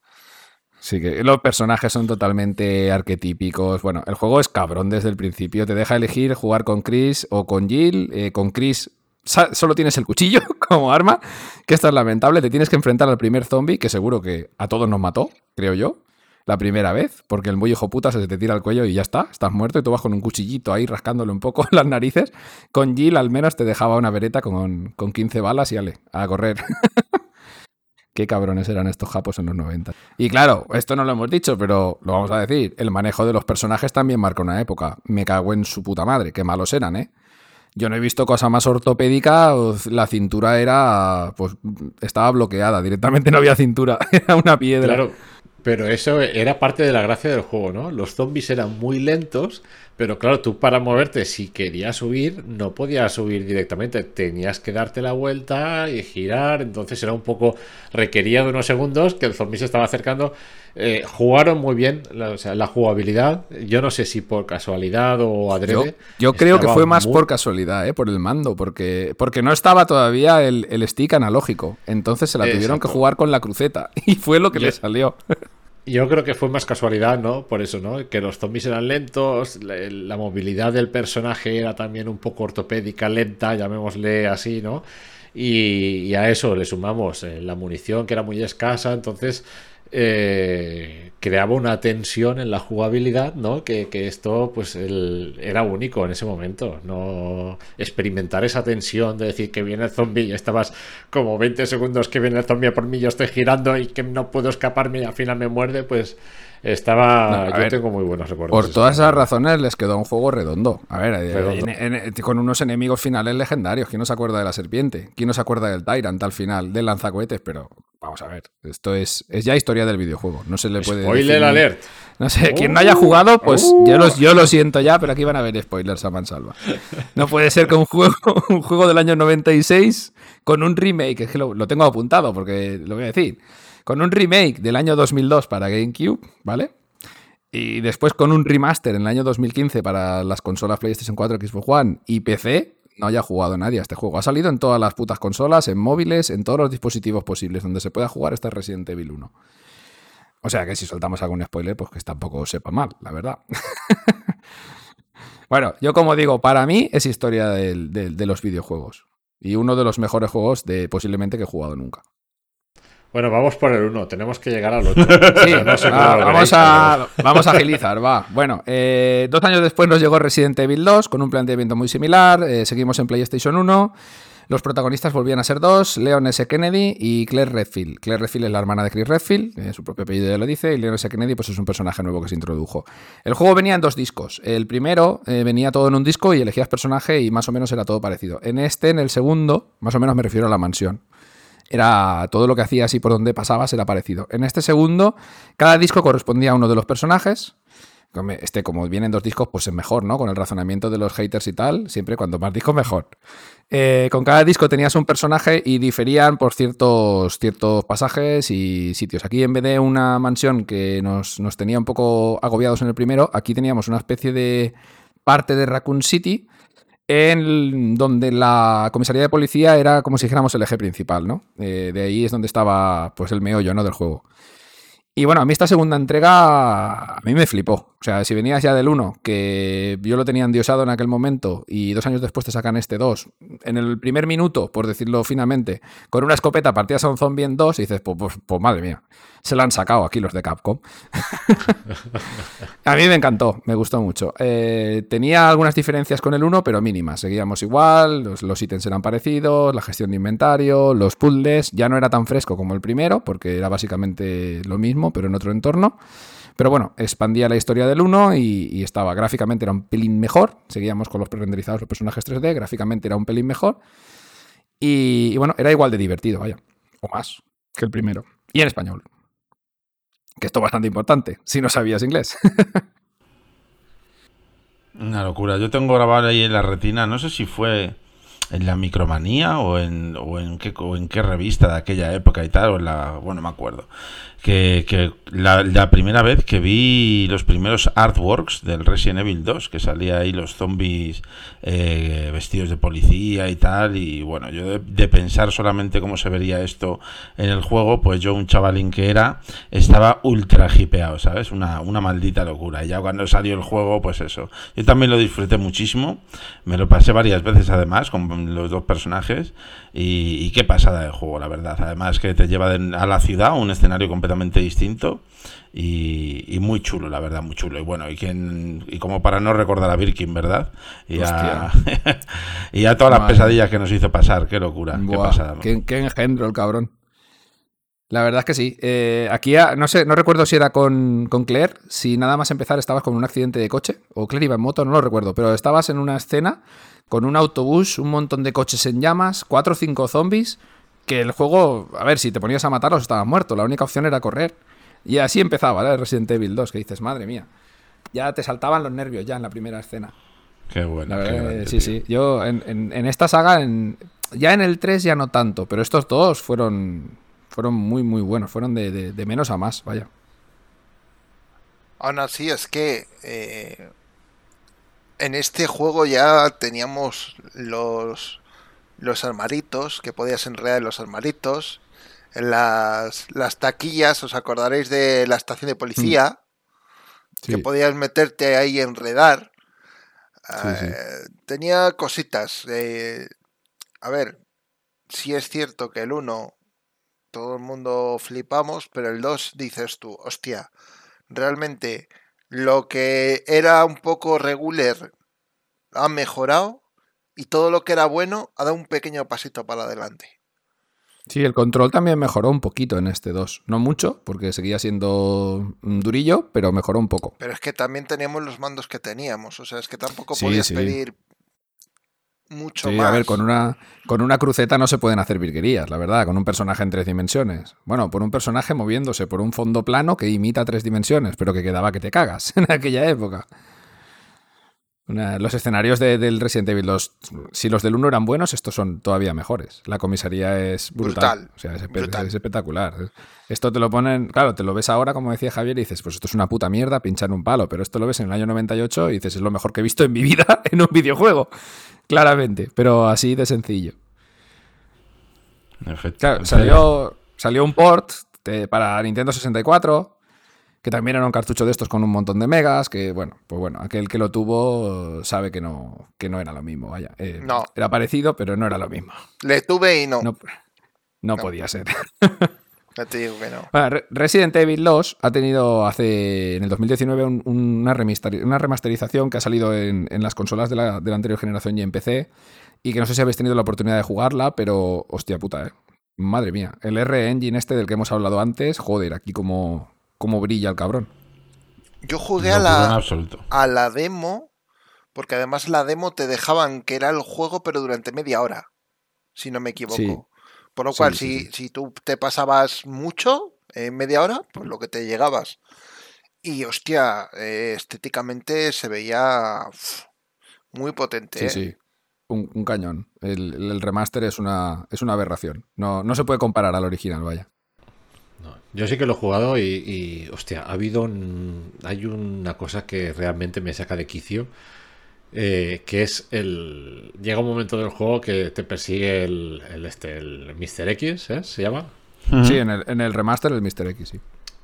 Sí, que los personajes son totalmente arquetípicos. Bueno, el juego es cabrón desde el principio. Te deja elegir jugar con Chris o con Jill. Eh, con Chris solo tienes el cuchillo como arma, que esto es lamentable. Te tienes que enfrentar al primer zombie, que seguro que a todos nos mató, creo yo, la primera vez, porque el muy hijo puta se te tira al cuello y ya está, estás muerto y tú vas con un cuchillito ahí rascándole un poco las narices. Con Jill al menos te dejaba una vereta con, con 15 balas y ale, a correr. Qué cabrones eran estos japos en los 90. Y claro, esto no lo hemos dicho, pero lo vamos a decir. El manejo de los personajes también marca una época. Me cago en su puta madre, qué malos eran, ¿eh? Yo no he visto cosa más ortopédica. La cintura era. Pues estaba bloqueada. Directamente no había cintura. Era una piedra. Claro, pero eso era parte de la gracia del juego, ¿no? Los zombies eran muy lentos, pero claro, tú para moverte, si querías subir, no podías subir directamente, tenías que darte la vuelta y girar, entonces era un poco, requería de unos segundos que el zombie se estaba acercando. Eh, jugaron muy bien, la, o sea, la jugabilidad, yo no sé si por casualidad o adrede. yo creo que fue más muy- por casualidad, ¿eh? por el mando, porque, porque no estaba todavía el, el stick analógico. Entonces se la tuvieron que jugar con la cruceta. Y fue lo que Yo- le salió. Yo creo que fue más casualidad, ¿no? Por eso, ¿no? Que los zombies eran lentos, la, movilidad del personaje era también un poco ortopédica, lenta, llamémosle así, ¿no? Y, y a eso le sumamos eh, la munición que era muy escasa, entonces eh, creaba una tensión en la jugabilidad, ¿no? Que, que esto, pues, el- era único en ese momento. No experimentar esa tensión de decir que viene el zombie y estabas como 20 segundos que viene el zombie a por mí, yo estoy girando y que no puedo escaparme y al final me muerde, pues estaba. No, yo ver, tengo muy buenos recuerdos. Por todas esas razones les quedó un juego redondo. A ver, eh, Redondo. en- en- con unos enemigos finales legendarios. ¿Quién no se acuerda de la serpiente? ¿Quién no se acuerda del Tyrant al final? Del lanzacohetes. Pero vamos a ver, esto es, es ya historia del videojuego. No se le puede. Spoiler definir- alert. No sé, quien no haya jugado, pues yo, los, yo lo siento ya, pero aquí van a haber spoilers a mansalva. No puede ser que un juego, un juego del año 96 con un remake, es que lo, lo tengo apuntado porque lo voy a decir, con un remake del año 2002 para GameCube, ¿vale? Y después con un remaster en el año 2015 para las consolas PlayStation 4, Xbox One y PC, no haya jugado nadie a este juego. Ha salido en todas las putas consolas, en móviles, en todos los dispositivos posibles donde se pueda jugar este Resident Evil 1. O sea que si soltamos algún spoiler, pues que tampoco sepa mal, la verdad. bueno, yo como digo, para mí es historia de los videojuegos. Y uno de los mejores juegos de posiblemente que he jugado nunca. Bueno, vamos por el 1. Tenemos que llegar al 8. Sí, no sé ah, vamos, a, vamos a agilizar, va. Bueno, eh, dos años después nos llegó Resident Evil 2 con un planteamiento muy similar. eh, seguimos en PlayStation 1. Los protagonistas volvían a ser dos, Leon S. Kennedy y Claire Redfield. Claire Redfield es la hermana de Chris Redfield, eh, su propio apellido ya lo dice, y Leon S. Kennedy pues es un personaje nuevo que se introdujo. El juego venía en dos discos. El primero eh, venía todo en un disco y elegías personaje y más o menos era todo parecido. En este, en el segundo, más o menos me refiero a la mansión era todo lo que hacías y por donde pasabas era parecido. En este segundo, cada disco correspondía a uno de los personajes. Este, como vienen dos discos, pues es mejor, ¿no? Con el razonamiento de los haters y tal, siempre cuanto más discos mejor. Eh, con cada disco tenías un personaje y diferían por ciertos, ciertos pasajes y sitios. Aquí, en vez de una mansión que nos, nos tenía un poco agobiados en el primero, aquí teníamos una especie de parte de Raccoon City en donde la comisaría de policía era como si dijéramos el eje principal, ¿no? Eh, de ahí es donde estaba pues el meollo, ¿no? Del juego. Y bueno, a mí esta segunda entrega a mí me flipó. O sea, si venías ya del 1, que yo lo tenía endiosado en aquel momento, y dos años después te sacan este 2, en el primer minuto, por decirlo finamente, con una escopeta partías a un zombie en dos y dices, pues, pues, pues madre mía, se lo han sacado aquí los de Capcom. A mí me encantó, me gustó mucho. Eh, tenía algunas diferencias con el 1, pero mínimas. Seguíamos igual, los, los ítems eran parecidos, la gestión de inventario, los puzzles. Ya no era tan fresco como el primero, porque era básicamente lo mismo, pero en otro entorno. Pero bueno, expandía la historia del 1 y, y estaba gráficamente era un pelín mejor. Seguíamos con los pre-renderizados los personajes 3D, gráficamente era un pelín mejor. Y, y bueno, era igual de divertido, vaya. O más que el primero. Y en español. Que esto es bastante importante, si no sabías inglés. Una locura. Yo tengo grabado ahí en la retina, no sé si fue en la Micromanía o en, o en, qué, o en qué revista de aquella época y tal, o en la, bueno, no me acuerdo. Que, que la, la primera vez que vi los primeros artworks del Resident Evil 2, que salía ahí los zombies eh, vestidos de policía y tal, y bueno, yo de, de pensar solamente cómo se vería esto en el juego, pues yo, un chavalín que era, estaba ultra hipeado, ¿sabes? Una, una maldita locura. Y ya cuando salió el juego, pues eso. Yo también lo disfruté muchísimo. Me lo pasé varias veces además con los dos personajes. Y, y qué pasada de juego, la verdad. Además que te lleva de- a la ciudad, un escenario completamente distinto. Y, y muy chulo, la verdad, muy chulo. Y bueno, y, quien, y como para no recordar a Birkin, ¿verdad? Y a, y a todas las Madre. pesadillas que nos hizo pasar. Qué locura, qué pasada. qué, qué engendro el cabrón. La verdad es que sí. Eh, aquí, no sé, no recuerdo si era con, con Claire, si nada más empezar estabas con un accidente de coche, o Claire iba en moto, no lo recuerdo, pero estabas en una escena con un autobús, un montón de coches en llamas, cuatro o cinco zombies, que el juego, a ver, si te ponías a matarlos estabas muerto, la única opción era correr. Y así empezaba ¿eh? Resident Evil 2, que dices, madre mía. Ya te saltaban los nervios ya en la primera escena. Qué bueno. La qué verdad, grande, sí, tío. sí. Yo en, en- en esta saga, en- ya en el 3 ya no tanto, pero estos dos fueron, fueron muy, muy buenos. Fueron de, de- de menos a más, vaya. Aún así, es que eh, en este juego ya teníamos los, los armaritos, que podías enredar en los armaritos. En las, las taquillas, os acordaréis de la estación de policía, que Sí. podías meterte ahí y enredar. Sí, sí. Eh, tenía cositas. eh, a ver, si es cierto que el 1 todo el mundo flipamos, pero el 2 dices tú, hostia, realmente lo que era un poco regular ha mejorado y todo lo que era bueno ha dado un pequeño pasito para adelante. Sí, el control también mejoró un poquito en este 2. No mucho, porque seguía siendo mm, durillo, pero mejoró un poco. Pero es que también teníamos los mandos que teníamos, o sea, es que tampoco Sí, podías sí. pedir mucho Sí, más. a ver, con una, con una cruceta no se pueden hacer virguerías, la verdad, con un personaje en tres dimensiones. Bueno, por un personaje moviéndose por un fondo plano que imita tres dimensiones, pero que quedaba que te cagas en aquella época. Una- los escenarios de- del Resident Evil 2, si los del 1 eran buenos, estos son todavía mejores. La comisaría es brutal. Brutal, O sea, es, brutal. es espectacular. Esto te lo ponen, claro, te lo ves ahora, como decía Javier, y dices, pues esto es una puta mierda, pinchar un palo, pero esto lo ves en el año 98 y dices, es lo mejor que he visto en mi vida en un videojuego. Claramente, pero así de sencillo. Claro, salió, salió un port de- para Nintendo 64, que también era un cartucho de estos con un montón de megas, que bueno, pues bueno, aquel que lo tuvo sabe que no, que no era lo mismo, vaya. Eh, No. Era parecido, pero no era lo mismo. Le tuve y no, No, no No. podía ser. ya te digo que no. Bueno, Re- Resident Evil 2 ha tenido hace en el 2019 un- una, remasteri- una remasterización que ha salido en, en las consolas de la, de la anterior generación y en PC. Y que no sé si habéis tenido la oportunidad de jugarla, pero hostia puta, ¿eh? Madre mía. El R-Engine este del que hemos hablado antes, joder, aquí como, como brilla el cabrón. Yo jugué a la, absoluto. a la demo, porque además la demo te dejaban que era el juego, pero durante media hora, si no me equivoco. Sí. Por lo Sí, cual, sí, si, sí. si tú te pasabas mucho, en media hora, pues lo que te llegabas. Y hostia, eh, estéticamente se veía uf, muy potente. Sí, ¿eh? sí. Un, un cañón. El, el remaster es una, es una aberración. No, no se puede comparar al original, vaya. Yo sí que lo he jugado y, y, hostia, ha habido un, hay una cosa que realmente me saca de quicio, eh, que es el... Llega un momento del juego que te persigue el, el, este, el Mr. X, ¿eh? ¿Se llama? Sí, en el, en el remaster el Mr. X, sí.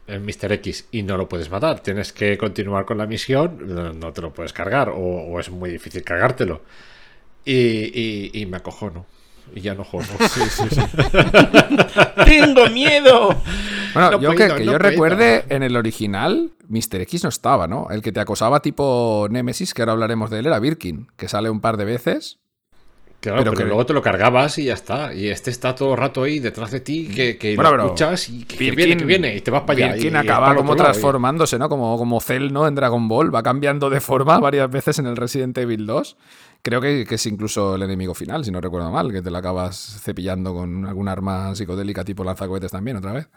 El Mr. X y no lo puedes matar. Tienes que continuar con la misión, no, no te lo puedes cargar o, o es muy difícil cargártelo. Y, y, y me acojono. Y ya no juego. ¡Tengo miedo! Bueno, No yo puedo, que, que no yo puedo. recuerde, en el original, Mr. X no estaba, ¿no? El que te acosaba tipo Nemesis, que ahora hablaremos de él, era Birkin, que sale un par de veces. Claro, Pero pero, que- luego te lo cargabas y ya está. Y este está todo el rato ahí detrás de ti, que, que Bueno, lo escuchas y que, que Birkin- viene, que viene, y te vas para allá. Birkin y- y acaba el como y- transformándose, ¿no? Como, como Cell, ¿no? En Dragon Ball, va cambiando de forma varias veces en el Resident Evil 2. Creo que, que es incluso el enemigo final, si no recuerdo mal, que te lo acabas cepillando con algún arma psicodélica tipo lanzacohetes también otra vez.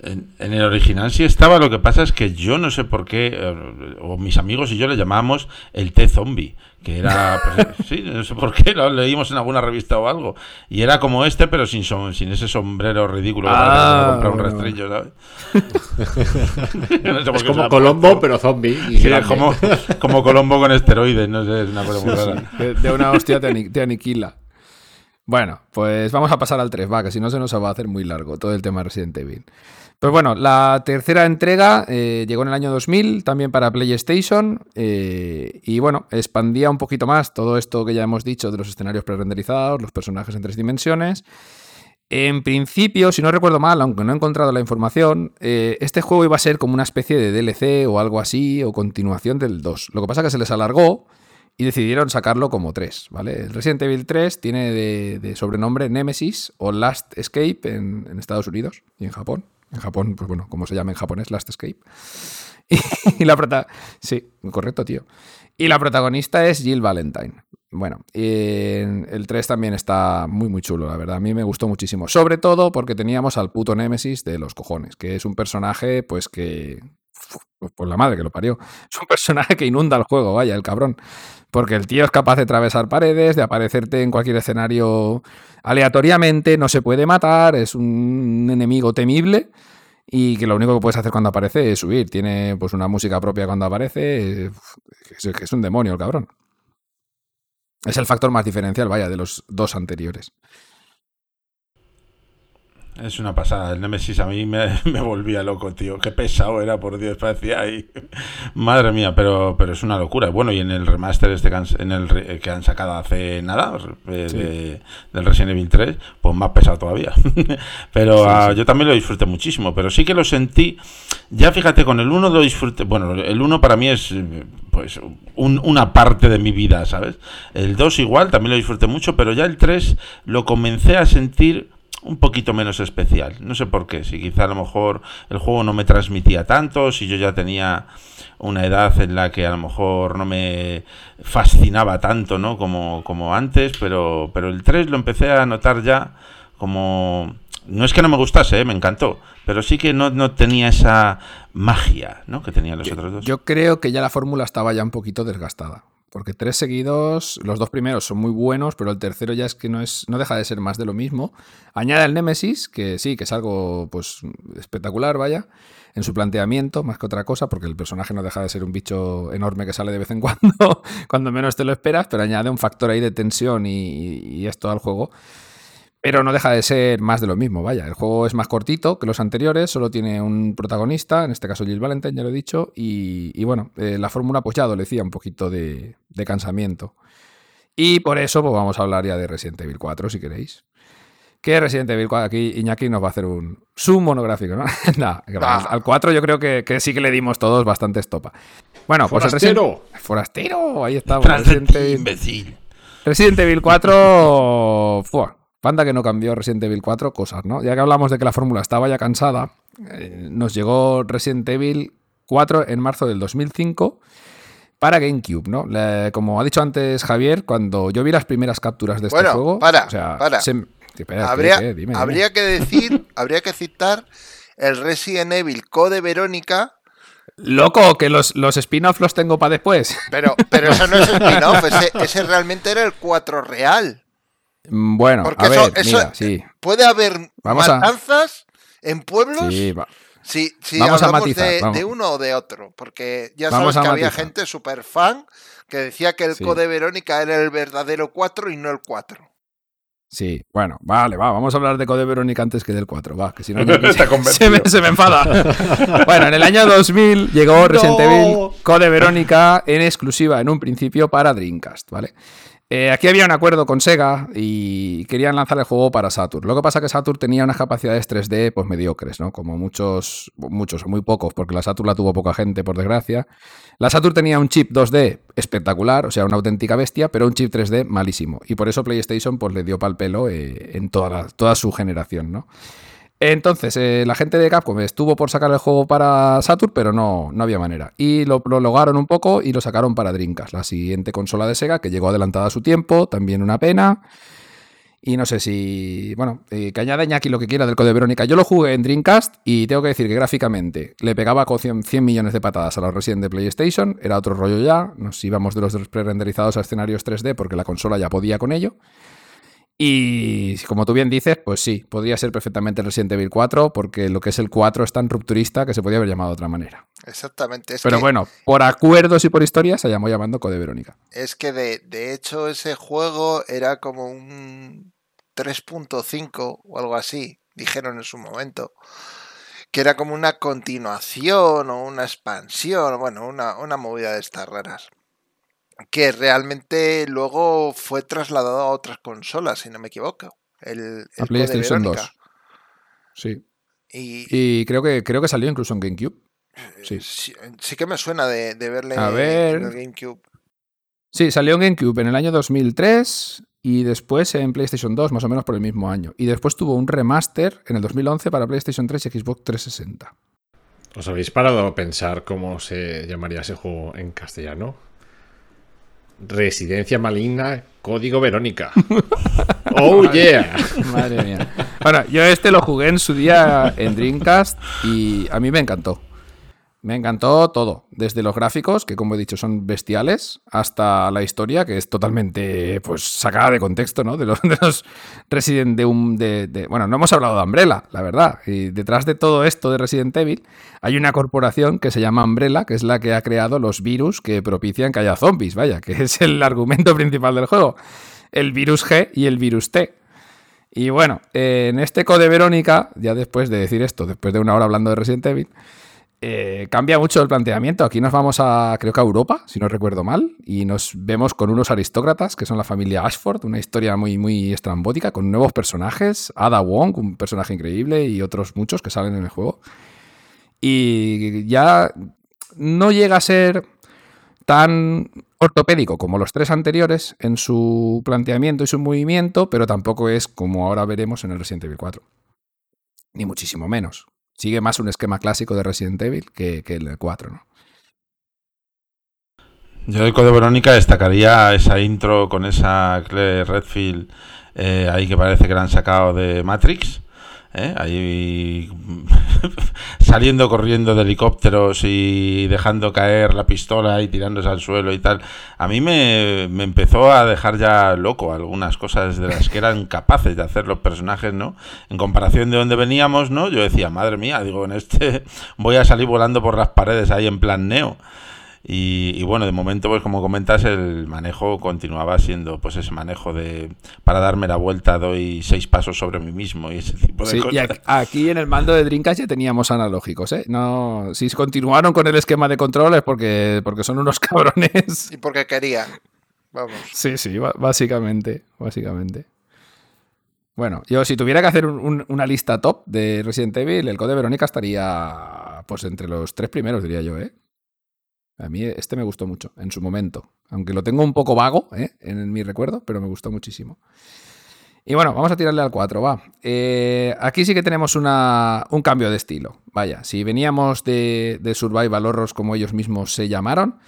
En, en el original sí estaba, lo que pasa es que yo no sé por qué, eh, o mis amigos y yo le llamábamos el T-Zombie, que era, pues, sí, no sé por qué, lo leímos en alguna revista o algo, y era como este, pero sin, som- sin ese sombrero ridículo Ah, que se compra un rastrillo, ¿sabes? No sé Es como Colombo, pero zombie. y Sí, grande. como, como Colombo con esteroides, no sé, es una cosa muy rara. De, de una hostia te, ani- te aniquila. Bueno, pues vamos a pasar al 3, va, que si no se nos va a hacer muy largo todo el tema de Resident Evil. Pues bueno, la tercera entrega eh, llegó en el año 2000, también para PlayStation, eh, y bueno, expandía un poquito más todo esto que ya hemos dicho de los escenarios pre-renderizados, los personajes en tres dimensiones. En principio, si no recuerdo mal, aunque no he encontrado la información, eh, este juego iba a ser como una especie de DLC o algo así, o continuación del 2. Lo que pasa es que se les alargó y decidieron sacarlo como 3, ¿vale? El Resident Evil 3 tiene de, de sobrenombre Nemesis o Last Escape en, en Estados Unidos y en Japón. En Japón, pues bueno, como se llama en japonés, Last Escape. Y, la prota Sí, correcto, tío. Y la protagonista es Jill Valentine. Bueno, y el 3 también está muy, muy chulo, la verdad. A mí me gustó muchísimo. Sobre todo porque teníamos al puto Némesis de los cojones, que es un personaje, pues que. Pues por la madre que lo parió. Es un personaje que inunda el juego, vaya, el cabrón. Porque el tío es capaz de atravesar paredes, de aparecerte en cualquier escenario aleatoriamente, no se puede matar, es un enemigo temible y que lo único que puedes hacer cuando aparece es subir. Tiene pues una música propia cuando aparece, es, es un demonio el cabrón. Es el factor más diferencial, vaya, de los dos anteriores. Es una pasada. El Nemesis a mí me, me, volvía loco, tío. Qué pesado era, por Dios, parecía ahí. Madre mía, pero, pero es una locura. Bueno, y en el remaster este que han, en el, que han sacado hace nada, de, sí. de, del Resident Evil 3, pues más pesado todavía. pero sí, uh, yo también lo disfruté muchísimo. Pero sí que lo sentí. Ya fíjate, con el 1 lo disfruté. Bueno, el 1 para mí es pues un, una parte de mi vida, ¿sabes? El 2 igual, también lo disfruté mucho, pero ya el 3 lo comencé a sentir un poquito menos especial. No sé por qué, si quizá a lo mejor el juego no me transmitía tanto, si yo ya tenía una edad en la que a lo mejor no me fascinaba tanto, ¿no? Como, como antes, pero, pero el 3 lo empecé a notar ya como... No es que no me gustase, ¿eh? me encantó, pero sí que no, no tenía esa magia ¿no? que tenían los yo, otros dos. Yo creo que ya la fórmula estaba ya un poquito desgastada. Porque tres seguidos, los dos primeros son muy buenos, pero el tercero ya es que no es, no deja de ser más de lo mismo. Añade el Nemesis, que sí, que es algo pues espectacular, vaya, en su planteamiento, más que otra cosa, porque el personaje no deja de ser un bicho enorme que sale de vez en cuando, cuando menos te lo esperas, pero añade un factor ahí de tensión y, y esto al juego. Pero no deja de ser más de lo mismo, vaya. El juego es más cortito que los anteriores, solo tiene un protagonista, en este caso Jill Valentine, ya lo he dicho, y, y bueno, eh, la fórmula pues ya adolecía un poquito de, de, cansamiento. Y por eso pues vamos a hablar ya de Resident Evil 4, si queréis. Que Resident Evil 4, aquí Iñaki nos va a hacer un zoom monográfico, ¿no? nah, al, al 4 yo creo que, que, sí que le dimos todos bastante estopa. Bueno, pues Forastero. el Resident... Forastero, ahí estamos. Resident Evil... imbécil. Resident Evil 4... Fua. Banda que no cambió Resident Evil 4, cosas, ¿no? Ya que hablamos de que la fórmula estaba ya cansada, eh, nos llegó Resident Evil 4 en marzo del 2005 para GameCube, ¿no? Le, como ha dicho antes Javier, cuando yo vi las primeras capturas de este bueno, juego... para, o sea, para. Se, espera, habría, ¿qué, qué? Dime, habría dime. que decir, habría que citar el Resident Evil Code Verónica Loco, que los, los spin-offs los tengo para después. Pero, pero eso no es spin-off, ese, ese realmente era el 4 real. Bueno, Porque a ver, eso, eso mira, sí. puede haber Vamos matanzas a... en pueblos sí, va. si, si vamos hablamos a matizar, de, vamos. de, uno o de otro. Porque ya vamos sabes que había matizar. gente súper fan que decía que el sí. Code Verónica era el verdadero 4 y no el 4. Sí, bueno, vale, va, vamos a hablar de Code Verónica antes que del 4, va, que si no Está se, me, se me enfada. bueno, en el año 2000 llegó Resident No. Evil Code Verónica en exclusiva en un principio para Dreamcast, ¿vale? Eh, aquí había un acuerdo con Sega y querían lanzar el juego para Saturn. Lo que pasa es que Saturn tenía unas capacidades 3D pues mediocres, ¿no? Como muchos, muchos, muy pocos, porque la Saturn la tuvo poca gente, por desgracia. La Saturn tenía un chip 2D espectacular, o sea, una auténtica bestia, pero un chip 3D malísimo. Y por eso PlayStation pues, le dio pal pelo eh, en toda, toda su generación, ¿no? Entonces, eh, la gente de Capcom estuvo por sacar el juego para Saturn, pero no, no había manera. Y lo, lo, lograron un poco y lo sacaron para Dreamcast, la siguiente consola de Sega, que llegó adelantada a su tiempo, también una pena. Y no sé si. Bueno, eh, que añade Iñaki lo que quiera del Code Verónica. Yo lo jugué en Dreamcast y tengo que decir que gráficamente le pegaba con 100, 100 millones de patadas a la Resident de PlayStation. Era otro rollo ya. Nos íbamos de los pre-renderizados a escenarios 3D porque la consola ya podía con ello. Y como tú bien dices, pues sí, podría ser perfectamente Resident Evil 4, porque lo que es el 4 es tan rupturista que se podría haber llamado de otra manera. Exactamente. Es Pero que, bueno, por acuerdos y por historia se llamó llamando Code Verónica. Es que de, de hecho ese juego era como un 3.5 o algo así, dijeron en su momento. Que era como una continuación o una expansión, bueno, una, una movida de estas raras que realmente luego fue trasladado a otras consolas, si no me equivoco. El, el a PlayStation 2. Sí. Y, y, creo que creo que salió incluso en GameCube. Sí, sí, sí que me suena de, de verle a ver. en el GameCube. Sí, salió en GameCube en el año 2003 y después en PlayStation 2, más o menos por el mismo año. Y después tuvo un remaster en el 2011 para PlayStation 3 y Xbox 360. ¿Os habéis parado a pensar cómo se llamaría ese juego en castellano? Residencia maligna, código Verónica. oh yeah. Madre mía. Bueno, yo este lo jugué en su día en Dreamcast y a mí me encantó. Me encantó todo, desde los gráficos, que como he dicho son bestiales, hasta la historia, que es totalmente pues sacada de contexto, ¿no? De los, de Resident de un... De, bueno, no hemos hablado de Umbrella, la verdad. Y detrás de todo esto de Resident Evil hay una corporación que se llama Umbrella, que es la que ha creado los virus que propician que haya zombies, vaya, que es el argumento principal del juego. El virus G y el virus T. Y bueno, en este Code Verónica, ya después de decir esto, después de una hora hablando de Resident Evil, eh, cambia mucho el planteamiento. Aquí nos vamos a, creo que a Europa, si no recuerdo mal, y nos vemos con unos aristócratas que son la familia Ashford, una historia muy, muy estrambótica, con nuevos personajes. Ada Wong, un personaje increíble, y otros muchos que salen en el juego. Y ya no llega a ser tan ortopédico como los tres anteriores en su planteamiento y su movimiento, pero tampoco es como ahora veremos en el Resident Evil 4. Ni muchísimo menos. Sigue más un esquema clásico de Resident Evil que, el 4, ¿no? Yo del Code Verónica destacaría esa intro con esa Claire Redfield eh, ahí que parece que la han sacado de Matrix. ¿Eh? ahí saliendo corriendo de helicópteros y dejando caer la pistola y tirándose al suelo y tal. A mí me, me, empezó a dejar ya loco algunas cosas de las que eran capaces de hacer los personajes, ¿no? En comparación de donde veníamos, ¿no? Yo decía, madre mía, digo, en este voy a salir volando por las paredes ahí en plan neo. Y, bueno, de momento, pues como comentas, el manejo continuaba siendo pues ese manejo de para darme la vuelta doy seis pasos sobre mí mismo y ese tipo de sí, cosas. Y aquí en el mando de Dreamcast ya teníamos analógicos, ¿eh? No, si continuaron con el esquema de control es porque, porque son unos cabrones. Y porque querían. Vamos. Sí, sí, básicamente, básicamente. Bueno, yo si tuviera que hacer un, un, una lista top de Resident Evil, el Code Verónica estaría pues entre los tres primeros, diría yo, ¿eh? A mí este me gustó mucho en su momento, aunque lo tengo un poco vago ¿eh? en mi recuerdo, pero me gustó muchísimo. Y bueno, vamos a tirarle al 4, va. Eh, aquí sí que tenemos una, un cambio de estilo. Vaya, si veníamos de, de Survival Horrors como ellos mismos se llamaron,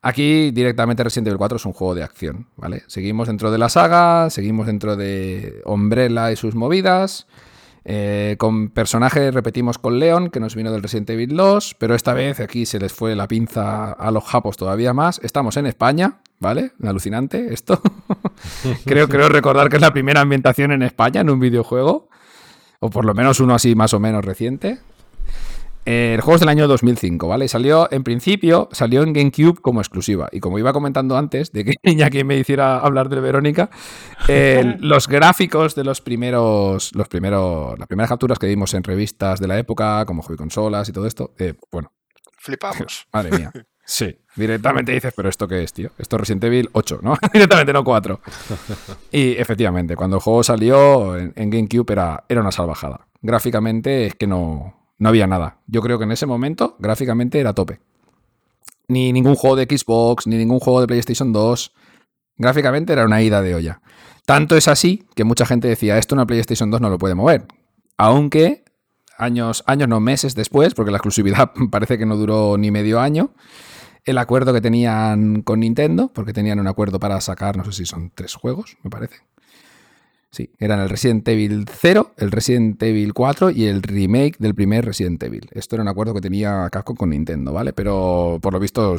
aquí directamente Resident Evil 4 es un juego de acción, ¿vale? Seguimos dentro de la saga, seguimos dentro de Umbrella y sus movidas. Eh, con personajes repetimos con Leon, que nos vino del Resident Evil 2, pero esta vez aquí se les fue la pinza a los japos todavía más. Estamos en España, ¿vale? Alucinante esto. creo, creo recordar que es la primera ambientación en España en un videojuego, o por lo menos uno así más o menos reciente. El juego es del año 2005, ¿vale? Salió, en principio, salió en GameCube como exclusiva. Y como iba comentando antes, de que Iñaki me hiciera hablar de Verónica, eh, los gráficos de los primeros, los primeros, las primeras capturas que vimos en revistas de la época, como Hobby Consolas y todo esto, eh, bueno. Flipamos. Madre mía. Sí, directamente dices, pero ¿esto qué es, tío? Esto es Resident Evil 8, ¿no? directamente no 4. Y efectivamente, cuando el juego salió en, en GameCube era, era una salvajada. Gráficamente es que no, no había nada. Yo creo que en ese momento, gráficamente, era tope. Ni ningún juego de Xbox, ni ningún juego de PlayStation 2. Gráficamente era una ida de olla. Tanto es así que mucha gente decía, esto una PlayStation 2 no lo puede mover. Aunque años, años no meses después, porque la exclusividad parece que no duró ni medio año, el acuerdo que tenían con Nintendo, porque tenían un acuerdo para sacar, no sé si son tres juegos, me parece. Sí, eran el Resident Evil 0, el Resident Evil 4 y el remake del primer Resident Evil. Esto era un acuerdo que tenía Casco con Nintendo, ¿vale? Pero por lo visto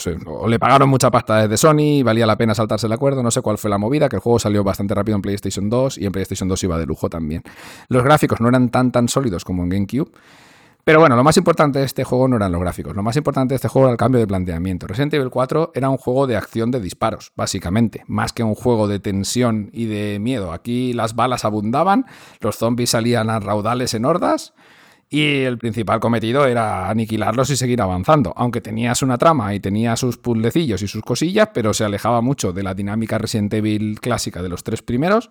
le pagaron mucha pasta desde Sony, valía la pena saltarse el acuerdo, no sé cuál fue la movida, que el juego salió bastante rápido en PlayStation 2 y en PlayStation 2 iba de lujo también. Los gráficos no eran tan tan sólidos como en GameCube. Pero bueno, lo más importante de este juego no eran los gráficos, lo más importante de este juego era el cambio de planteamiento. Resident Evil 4 era un juego de acción de disparos, básicamente, más que un juego de tensión y de miedo. Aquí las balas abundaban, los zombies salían a raudales en hordas y el principal cometido era aniquilarlos y seguir avanzando. Aunque tenías una trama y tenía sus puzzlecillos y sus cosillas, pero se alejaba mucho de la dinámica Resident Evil clásica de los tres primeros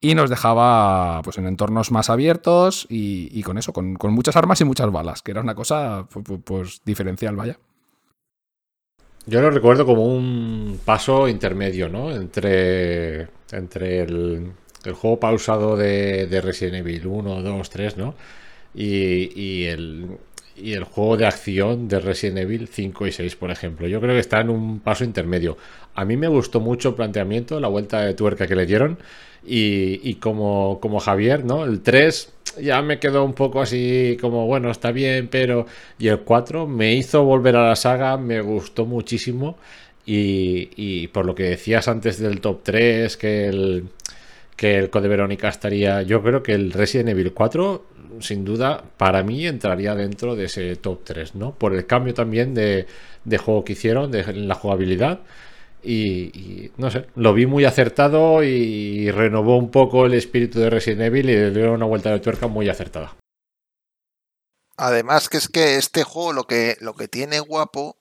y nos dejaba pues, en entornos más abiertos y, y con eso, con, con, muchas armas y muchas balas, que era una cosa pues, diferencial, vaya. Yo lo recuerdo como un paso intermedio, ¿no? Entre, entre el, el juego pausado de, de, Resident Evil 1, 2, 3, ¿no? Y, y, el, y el juego de acción de Resident Evil 5 y 6, por ejemplo. Yo creo que está en un paso intermedio. A mí me gustó mucho el planteamiento, la vuelta de tuerca que le dieron. Y, como, como Javier, ¿no? El 3 ya me quedó un poco así como, bueno, está bien, pero... Y el 4 me hizo volver a la saga, me gustó muchísimo. Y, y por lo que decías antes del top 3, que el, que el Code Verónica estaría... Yo creo que el Resident Evil 4, sin duda, para mí entraría dentro de ese top 3, ¿no? Por el cambio también de, de juego que hicieron, de la jugabilidad Y, no sé, lo vi muy acertado y renovó un poco el espíritu de Resident Evil y le dio una vuelta de tuerca muy acertada. Además que es que este juego lo que, lo que tiene guapo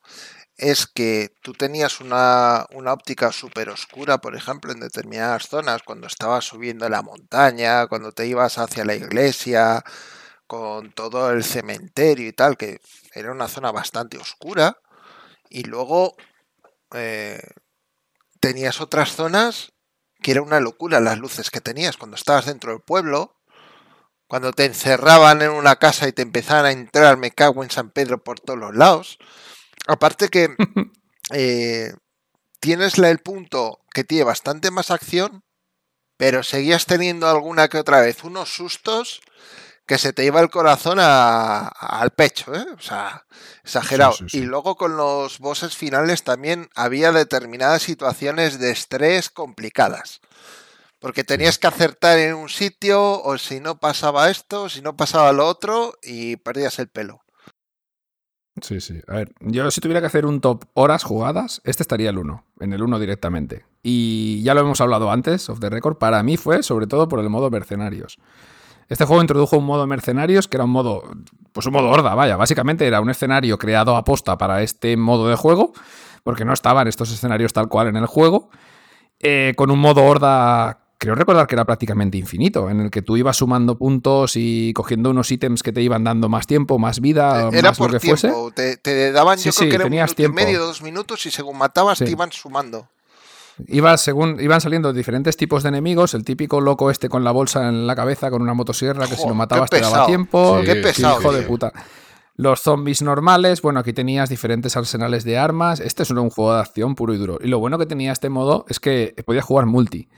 es que tú tenías una, una óptica súper oscura, por ejemplo, en determinadas zonas, cuando estabas subiendo la montaña, cuando te ibas hacia la iglesia, con todo el cementerio y tal, que era una zona bastante oscura. Y luego eh, tenías otras zonas que era una locura las luces que tenías cuando estabas dentro del pueblo. Cuando te encerraban en una casa y te empezaban a entrar, me cago en San Pedro por todos los lados. Aparte que eh, tienes el punto que tiene bastante más acción, pero seguías teniendo alguna que otra vez unos sustos que se te iba el corazón a, al pecho, ¿eh? O sea, exagerado. Sí, sí, sí. Y luego con los bosses finales también había determinadas situaciones de estrés complicadas. Porque tenías que acertar en un sitio, o si no pasaba esto, si no pasaba lo otro, y perdías el pelo. Sí, sí. A ver, yo si tuviera que hacer un top horas jugadas, este estaría el 1, en el 1 directamente. Y ya lo hemos hablado antes, of the record, para mí fue sobre todo por el modo mercenarios. Este juego introdujo un modo mercenarios que era un modo, pues un modo horda, vaya, básicamente era un escenario creado a posta para este modo de juego, porque no estaban estos escenarios tal cual en el juego, eh, con un modo horda creo recordar que era prácticamente infinito, en el que tú ibas sumando puntos y cogiendo unos ítems que te iban dando más tiempo, más vida, Era más por lo que tiempo. fuese. Te, te daban, Sí, yo creo sí, que era un tenías minuto tiempo. y medio, dos minutos, y según matabas Sí. te iban sumando. Ibas según, iban saliendo diferentes tipos de enemigos, el típico loco este con la bolsa en la cabeza con una motosierra que si lo matabas te daba tiempo. Sí, Qué pesado. hijo de puta. Los zombies normales, bueno, aquí tenías diferentes arsenales de armas. Este es un juego de acción puro y duro. Y lo bueno que tenía este modo es que podías jugar multi.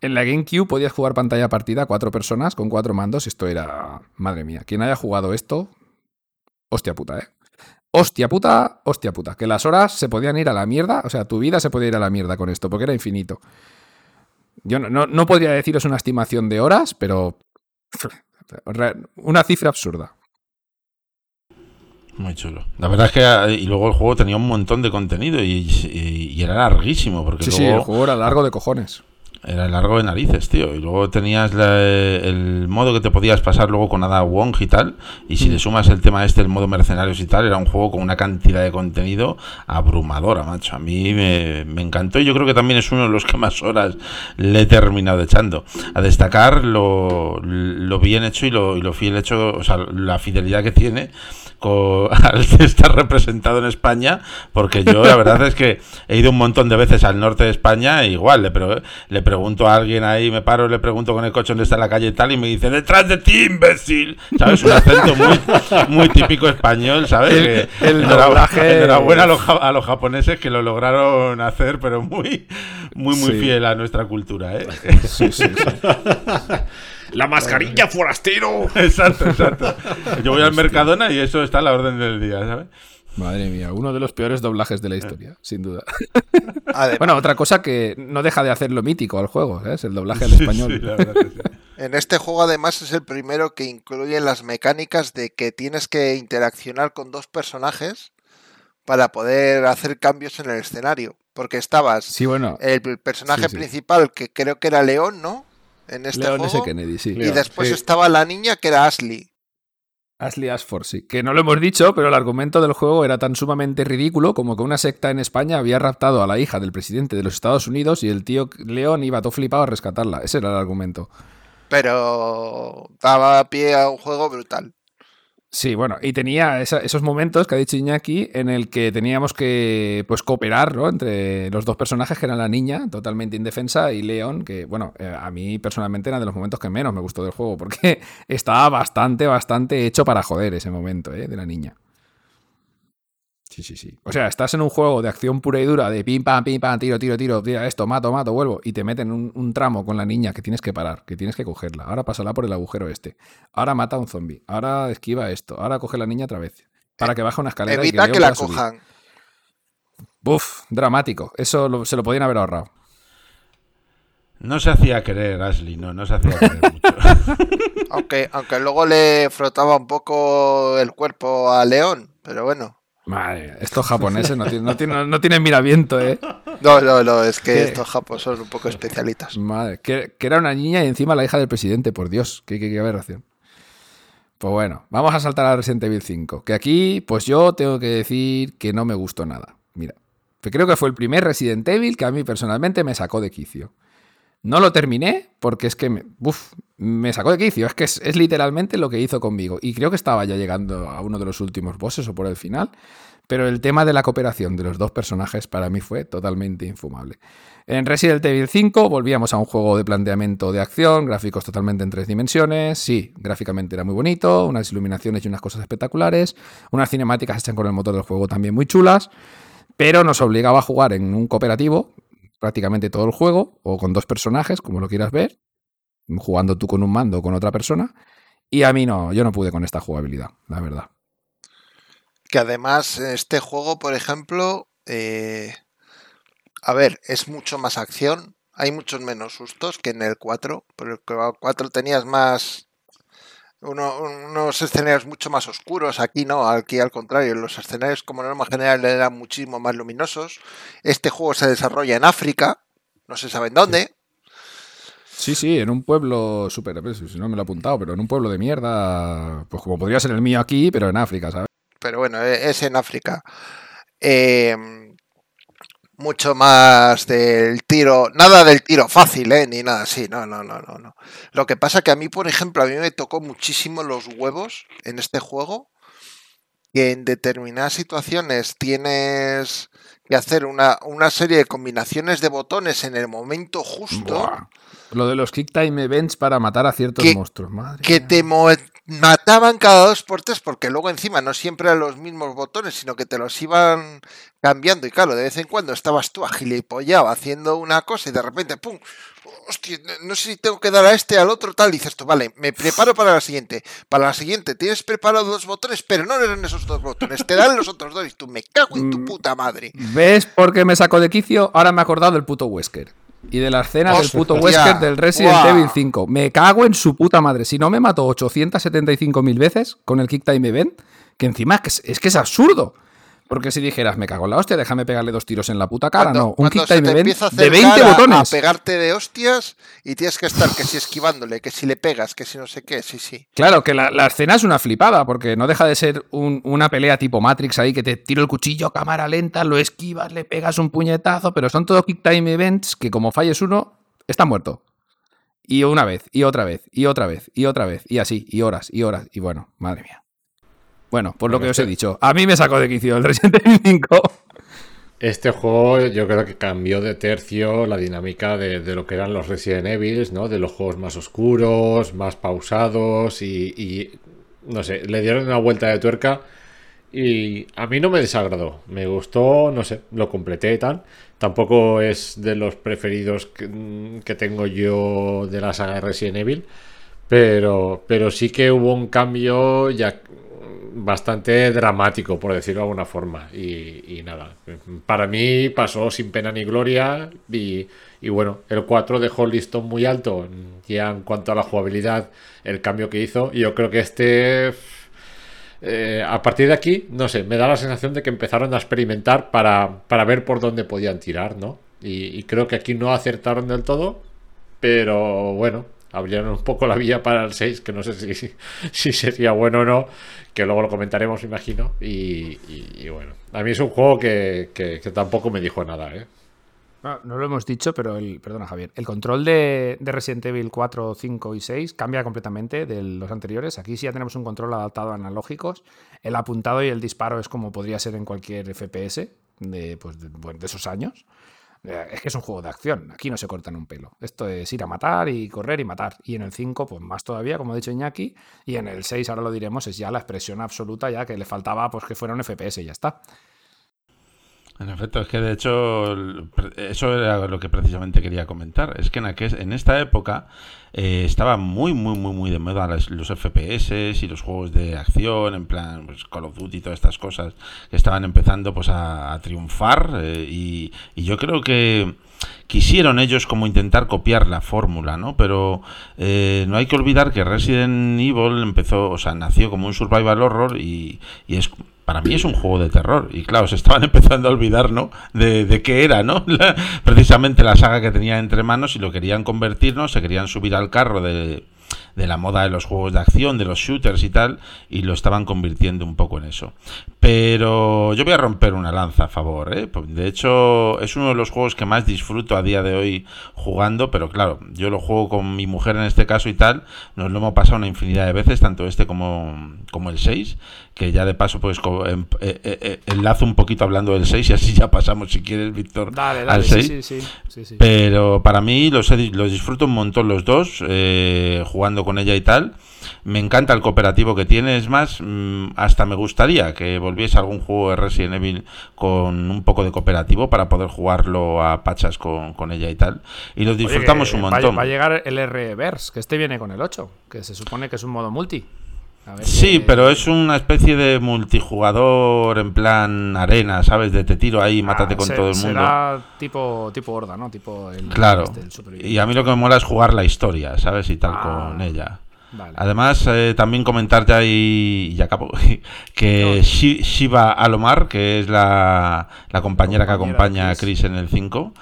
En la GameCube podías jugar pantalla partida cuatro personas con cuatro mandos. Esto era. Madre mía. Quien haya jugado esto. Hostia puta, eh. Hostia puta, hostia puta. Que las horas se podían ir a la mierda. O sea, tu vida se podía ir a la mierda con esto, porque era infinito. Yo no, no, no podría deciros una estimación de horas, pero. Una cifra absurda. Muy chulo. La verdad es que eh, y luego el juego tenía un montón de contenido y, y- y era larguísimo porque Sí, sí, el juego era largo de cojones. Era largo de narices, tío. Y luego tenías la- el modo que te podías pasar luego con Ada Wong y tal. Y si le sumas el tema este, el modo mercenarios y tal, era un juego con una cantidad de contenido abrumadora, macho. A mí me, me encantó y yo creo que también es uno de los que más horas le he terminado echando. A destacar lo, lo bien hecho y lo, y lo fiel hecho, o sea, la fidelidad que tiene al estar representado en España, porque yo la verdad es que he ido un montón de veces al norte de España e igual le, pre- le pregunto a alguien ahí, me paro, le pregunto con el coche dónde está la calle y tal, y me dice, detrás de ti, imbécil. ¿Sabes? Un acento muy, muy típico español, ¿sabes? El- Que el doblaje- Enhorabuena a los, a los japoneses que lo lograron hacer, pero muy, muy, muy Sí. fiel a nuestra cultura, ¿eh? Sí, sí, sí. ¡La mascarilla, forastero! Exacto, exacto. Yo voy al Mercadona y eso está a la orden del día, ¿sabes? Madre mía, uno de los peores doblajes de la historia, sin duda. Además, Bueno, otra cosa que no deja de hacerlo mítico al juego, ¿sabes? El doblaje al Sí, español. sí, la verdad que sí. en este juego además es el primero que incluye las mecánicas de que tienes que interaccionar con dos personajes para poder hacer cambios en el escenario. Porque estabas Sí, bueno. el personaje Sí, sí. principal, que creo que era León, ¿no? En este Leon S. juego. Kennedy, sí. Y después sí. estaba la niña que era Ashley. Ashley Ashford, sí. Que no lo hemos dicho, pero el argumento del juego era tan sumamente ridículo como que una secta en España había raptado a la hija del presidente de los Estados Unidos y el tío León iba todo flipado a rescatarla. Ese era el argumento. Pero daba pie a un juego brutal. Sí, bueno, y tenía esa- esos momentos que ha dicho Iñaki en el que teníamos que pues cooperar ¿no? entre los dos personajes, que eran la niña, totalmente indefensa, y Leon, que bueno, eh, a mí personalmente era de los momentos que menos me gustó del juego, porque estaba bastante, bastante hecho para joder ese momento ¿eh? de la niña. Sí, sí, sí. O sea, estás en un juego de acción pura y dura, de pim, pam, pim, pam, tiro, tiro, tiro, tira esto, mato, mato, vuelvo, y te meten un, un tramo con la niña que tienes que parar, que tienes que cogerla. Ahora pásala por el agujero este. Ahora mata a un zombie. Ahora esquiva esto. Ahora coge a la niña otra vez. Para que baje una escalera. y Evita Leo que la pueda subir. cojan. Buf, dramático. Eso lo- se lo podían haber ahorrado. No se hacía querer, Ashley, no, no se hacía querer mucho. Aunque, aunque luego le frotaba un poco el cuerpo a León. Pero bueno. Madre, estos japoneses no tienen, no, tienen, no tienen miramiento, ¿eh? No, no, no, es que ¿Qué? estos japos son un poco especialitas. Madre, que, que era una niña y encima la hija del presidente, por Dios, qué, qué, qué aberración. Pues bueno, vamos a saltar a Resident Evil 5, que aquí, pues yo tengo que decir que no me gustó nada. Mira, que creo que fue el primer Resident Evil que a mí personalmente me sacó de quicio. No lo terminé porque es que me, sacó de quicio. Es que es, es, literalmente lo que hizo conmigo. Y creo que estaba ya llegando a uno de los últimos bosses o por el final. Pero el tema de la cooperación de los dos personajes para mí fue totalmente infumable. En Resident Evil 5 volvíamos a un juego de planteamiento de acción, gráficos totalmente en tres dimensiones. Sí, gráficamente era muy bonito, unas iluminaciones y unas cosas espectaculares, unas cinemáticas hechas con el motor del juego también muy chulas, pero nos obligaba a jugar en un cooperativo prácticamente todo el juego, o con dos personajes, como lo quieras ver, jugando tú con un mando o con otra persona. Y a mí no, yo no pude con esta jugabilidad, la verdad. Que además este juego, por ejemplo, eh, a ver, es mucho más acción, hay muchos menos sustos que en el 4, pero el 4 tenías más uno, unos escenarios mucho más oscuros. Aquí no, aquí al contrario, los escenarios como norma general eran muchísimo más luminosos. Este juego se desarrolla en África, no se sabe en dónde. Sí, sí, en un pueblo súper, si no me lo he apuntado, pero en un pueblo de mierda, pues como podría ser el mío aquí, pero en África, ¿sabes? Pero bueno, es en África. Eh, mucho más del tiro, nada del tiro fácil, ¿eh? ni nada así, no, no, no, no, no. Lo que pasa que a mí, por ejemplo, a mí me tocó muchísimo los huevos en este juego, que en determinadas situaciones tienes que hacer una, una serie de combinaciones de botones en el momento justo. Buah. Lo de los kick time events para matar a ciertos que, monstruos, madre. Que te mataban cada dos por tres, porque luego encima no siempre eran los mismos botones, sino que te los iban cambiando. Y claro, de vez en cuando estabas tú agilipollado haciendo una cosa y de repente, ¡pum! Hostia, no sé si tengo que dar a este, al otro, tal. Y dices tú, vale, me preparo para la siguiente. Para la siguiente, tienes preparado dos botones, pero no eran esos dos botones, te dan los otros dos. Y tú, me cago en tu puta madre. ¿Ves por qué me sacó de quicio? Ahora me he acordado del puto Wesker y de la escena del puto Wesker del Resident wow. Evil 5. Me cago en su puta madre. Si no me mató 875.000 veces con el Kick Time Event, que encima es que es, es que es absurdo. Porque si dijeras, me cago en la hostia, déjame pegarle dos tiros en la puta cara, cuando, no. Un Kick Time Event a de 20 a, botones. A pegarte de hostias y tienes que estar que si esquivándole, que si le pegas, que si no sé qué, sí, sí. Claro, que la, la escena es una flipada, porque no deja de ser un, una pelea tipo Matrix ahí, que te tiro el cuchillo cámara lenta, lo esquivas, le pegas un puñetazo, pero son todos Kick Time Events que como falles uno, está muerto. Y una vez, y otra vez, y otra vez, y otra vez, y así, y horas, y horas, y bueno, madre mía. Bueno, por lo que os he dicho, a mí me sacó de quicio el Resident Evil 5. Este juego yo creo que cambió de tercio la dinámica de, de, lo que eran los Resident Evil, ¿no? De los juegos más oscuros, más pausados y, y, no sé, le dieron una vuelta de tuerca y a mí no me desagradó. Me gustó, no sé, lo completé y tal. Tampoco es de los preferidos que, que tengo yo de la saga de Resident Evil, pero, pero sí que hubo un cambio ya bastante dramático, por decirlo de alguna forma. Y, nada, para mí pasó sin pena ni gloria. Y, bueno, el 4 dejó el listón muy alto ya en cuanto a la jugabilidad, el cambio que hizo. Y yo creo que este, eh, a partir de aquí, no sé, me da la sensación de que empezaron a experimentar para, para ver por dónde podían tirar, ¿no? Y creo que aquí no acertaron del todo. Pero bueno, abrieron un poco la vía para el 6, que no sé si, si sería bueno o no, que luego lo comentaremos, imagino. Y, bueno, a mí es un juego que, que, tampoco me dijo nada, ¿eh? No, no, lo hemos dicho, pero el, perdona Javier, el control de, de, Resident Evil 4, 5 y 6 cambia completamente de los anteriores. Aquí sí ya tenemos un control adaptado a analógicos. El apuntado y el disparo es como podría ser en cualquier FPS de, pues, de esos años. Es que es un juego de acción, aquí no se cortan un pelo. Esto es ir a matar y correr y matar. Y en el 5, pues más todavía, como ha dicho Iñaki. Y en el 6, ahora lo diremos, es ya la expresión absoluta, ya que le faltaba pues que fuera un FPS y ya está. En efecto, es que de hecho eso era lo que precisamente quería comentar. Es que en, aquel, en esta época eh, estaba muy, muy, muy, muy de moda los, los, FPS y los juegos de acción, en plan pues, Call of Duty y todas estas cosas que estaban empezando pues a, triunfar. Eh, y, y, yo creo que quisieron ellos como intentar copiar la fórmula, ¿no? Pero eh, no hay que olvidar que Resident Evil empezó, o sea, nació como un survival horror y, y es para mí es un juego de terror. Y claro, se estaban empezando a olvidar, ¿no? De, de qué era, ¿no? La- precisamente la saga que tenía entre manos y lo querían convertir, ¿no? Se querían subir al carro de, de la moda de los juegos de acción, de los shooters y tal, y lo estaban convirtiendo un poco en eso. Pero yo voy a romper una lanza a favor, ¿eh? Pues, De hecho, es uno de los juegos que más disfruto a día de hoy jugando, pero claro, yo lo juego con mi mujer en este caso y tal, nos lo hemos pasado una infinidad de veces, tanto este como, como el 6, que ya de paso pues em- eh, eh, eh, enlazo un poquito hablando del 6 y así ya pasamos, si quieres, Víctor, Dale, al dale, 6. sí, sí, sí, sí, sí. Pero para mí los, los disfruto un montón los dos, eh, jugando con ella y tal. Me encanta el cooperativo que tiene, es más, mm, hasta me gustaría que volviese algún juego de Resident Evil con un poco de cooperativo para poder jugarlo a pachas con, con ella y tal. Y Oye, disfrutamos un va- montón. Va, a llegar el R-Verse, que este viene con el 8, que se supone que es un modo multi. A ver Sí, pero es una especie de multijugador en plan arena, ¿sabes? De te tiro ahí, mátate Ah, con se- todo el mundo. Será tipo, tipo horda, ¿no? Tipo el, Claro. este, el. Y a mí lo que me mola es jugar la historia, ¿sabes? Y tal Ah. con ella. Vale. Además, eh, también comentar ya y, acabo que Shi- Shiva Alomar, que es la, la compañera que Compañera acompaña de a Chris. Chris en el 5,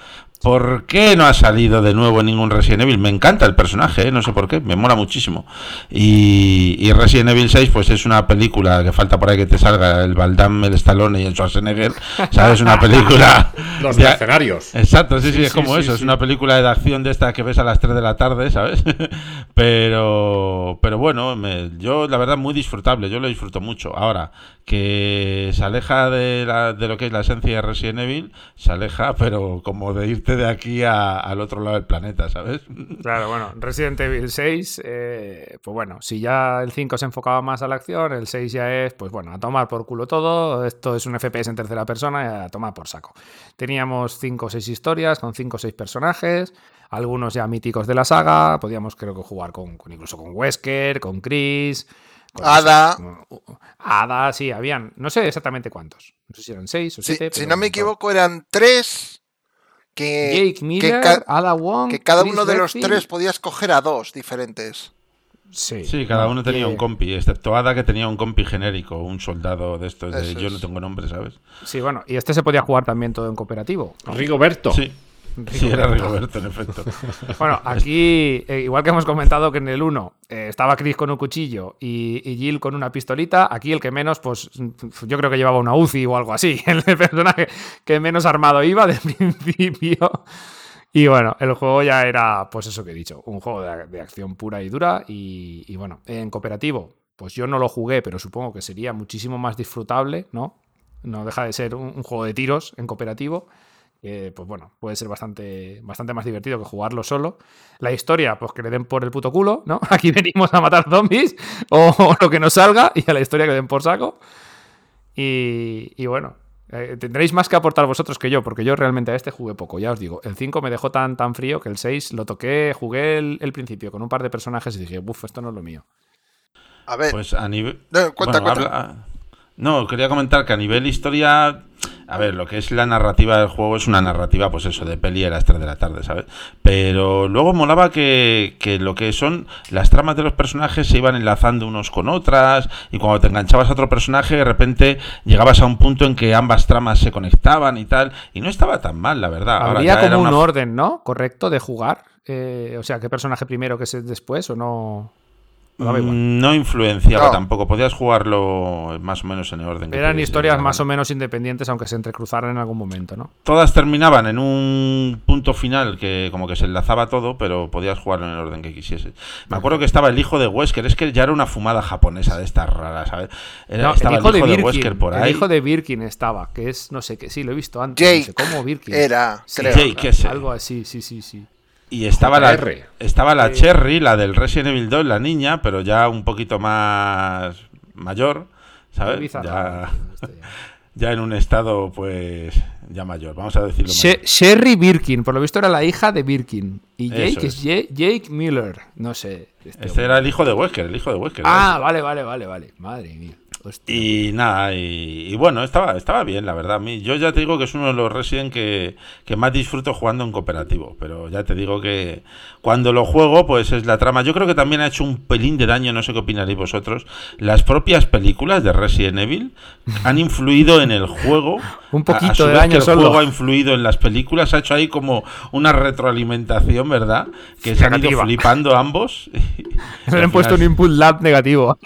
¿por qué no ha salido de nuevo ningún Resident Evil? Me encanta el personaje, eh, no sé por qué, me mola muchísimo. Y, y Resident Evil 6, pues es una película que falta por ahí que te salga el Van Damme, el Stallone y el Schwarzenegger, ¿sabes? Una película... Los de- mercenarios. Exacto, sí, sí, Sí, es sí, como sí, eso, es una película de acción de esta que ves a las 3 de la tarde, ¿sabes? pero pero bueno, me- yo la verdad muy disfrutable, yo lo disfruto mucho. Ahora, que se aleja de, la- de lo que es la esencia de Resident Evil, se aleja, pero como de irte de aquí a- al otro lado del planeta, ¿sabes? Claro, bueno, Resident Evil 6, eh, pues bueno, si ya el 5 se enfocaba más a la acción, el 6 ya es, pues bueno, a tomar por culo todo, esto es un FPS en tercera persona y a tomar por saco. Teníamos 5 o 6 historias con 5 o 6 personajes, algunos ya míticos de la saga, podíamos creo que jugar con, con- incluso con Wesker, con Chris, con Ada. sé, Ada, sí, habían, no sé exactamente cuántos, no sé si eran 6 o Si, 7. si no me equivoco, eran tres que, Jake Miller, Ada Wong, que cada Chris uno de los tres podía escoger a dos diferentes. Sí, Sí, cada no, uno tenía un compi, excepto Ada que tenía un compi genérico, un soldado de estos de Eso yo no tengo nombre, ¿sabes? Sí, bueno, y este se podía jugar también todo en cooperativo. Rigoberto. Sí, sí, era Rigoberto. En efecto. Bueno, aquí, eh, igual que hemos comentado que en el 1 eh, estaba Chris con un cuchillo y, y Jill con una pistolita, aquí el que menos, pues yo creo que llevaba una UCI o algo así, el personaje que menos armado iba de principio. Y bueno, el juego ya era, pues eso que he dicho, un juego de, de acción pura y dura. Y, y bueno, en cooperativo, pues yo no lo jugué, pero supongo que sería muchísimo más disfrutable, ¿no? No deja de ser un, un juego de tiros en cooperativo. Que, pues bueno, puede ser bastante, bastante más divertido que jugarlo solo. La historia, pues que le den por el puto culo, ¿no? Aquí venimos a matar zombies o, o lo que nos salga y a la historia que den por saco. Y, y bueno, eh, tendréis más que aportar vosotros que yo, porque yo realmente a este jugué poco, ya os digo. El 5 me dejó tan, tan frío que el 6 lo toqué, jugué el, el principio con un par de personajes y dije, uff, esto no es lo mío. A ver, Pues a nivel. No, cuenta, bueno, cuenta. habla- No, quería comentar que a nivel historia. A ver, lo que es la narrativa del juego es una narrativa, pues eso, de peli a las 3 de la tarde, ¿sabes? Pero luego molaba que, que lo que son las tramas de los personajes se iban enlazando unos con otras y cuando te enganchabas a otro personaje de repente llegabas a un punto en que ambas tramas se conectaban y tal y no estaba tan mal, la verdad. Habría como un una- orden, ¿no? Correcto de jugar. Eh, o sea, qué personaje primero, qué es después o no. No. Mm, No influenciaba No. tampoco, podías jugarlo más o menos en el orden. que Eran historias más o menos independientes, aunque se entrecruzaran en algún momento, ¿no? Todas terminaban en un punto final que como que se enlazaba todo, pero podías jugarlo en el orden que quisieses. Me acuerdo que estaba el hijo de Wesker, es que ya era una fumada japonesa de estas raras, ¿sabes? Era- No, estaba el hijo, de, Birkin, Wesker por el ahí. hijo de Birkin estaba, que es, no sé qué, sí, lo he visto antes. Jake no sé cómo Birkin. era, Sí, creo. Jake, ese. Algo así, sí, sí, sí. Y estaba la, estaba la Sí. Cherry, la del Resident Evil 2, la niña, pero ya un poquito más mayor, ¿sabes? Ya, ya. en un estado, pues, ya mayor, vamos a decirlo She- mayor. Sherry Birkin, por lo visto era la hija de Birkin. Y Jake Eso es, Jake, Jake Miller, no sé. este Este era el hijo de Wesker, el hijo de Wesker. Ah, vale, vale, vale, vale. Madre mía. Hostia. Y nada, y, y bueno, estaba, estaba bien, la verdad. A mí, yo ya te digo que es uno de los Resident que, que más disfruto jugando en cooperativo. Pero ya te digo que cuando lo juego, pues es la trama. Yo creo que también ha hecho un pelín de daño, no sé qué opinaréis vosotros. Las propias películas de Resident Evil han influido en el juego. Un poquito A- a su de vez daño que el solo. juego ha influido en las películas. Ha hecho ahí como una retroalimentación, ¿verdad? Que se han ido Negativa. flipando ambos. Le han puesto un input lab negativo.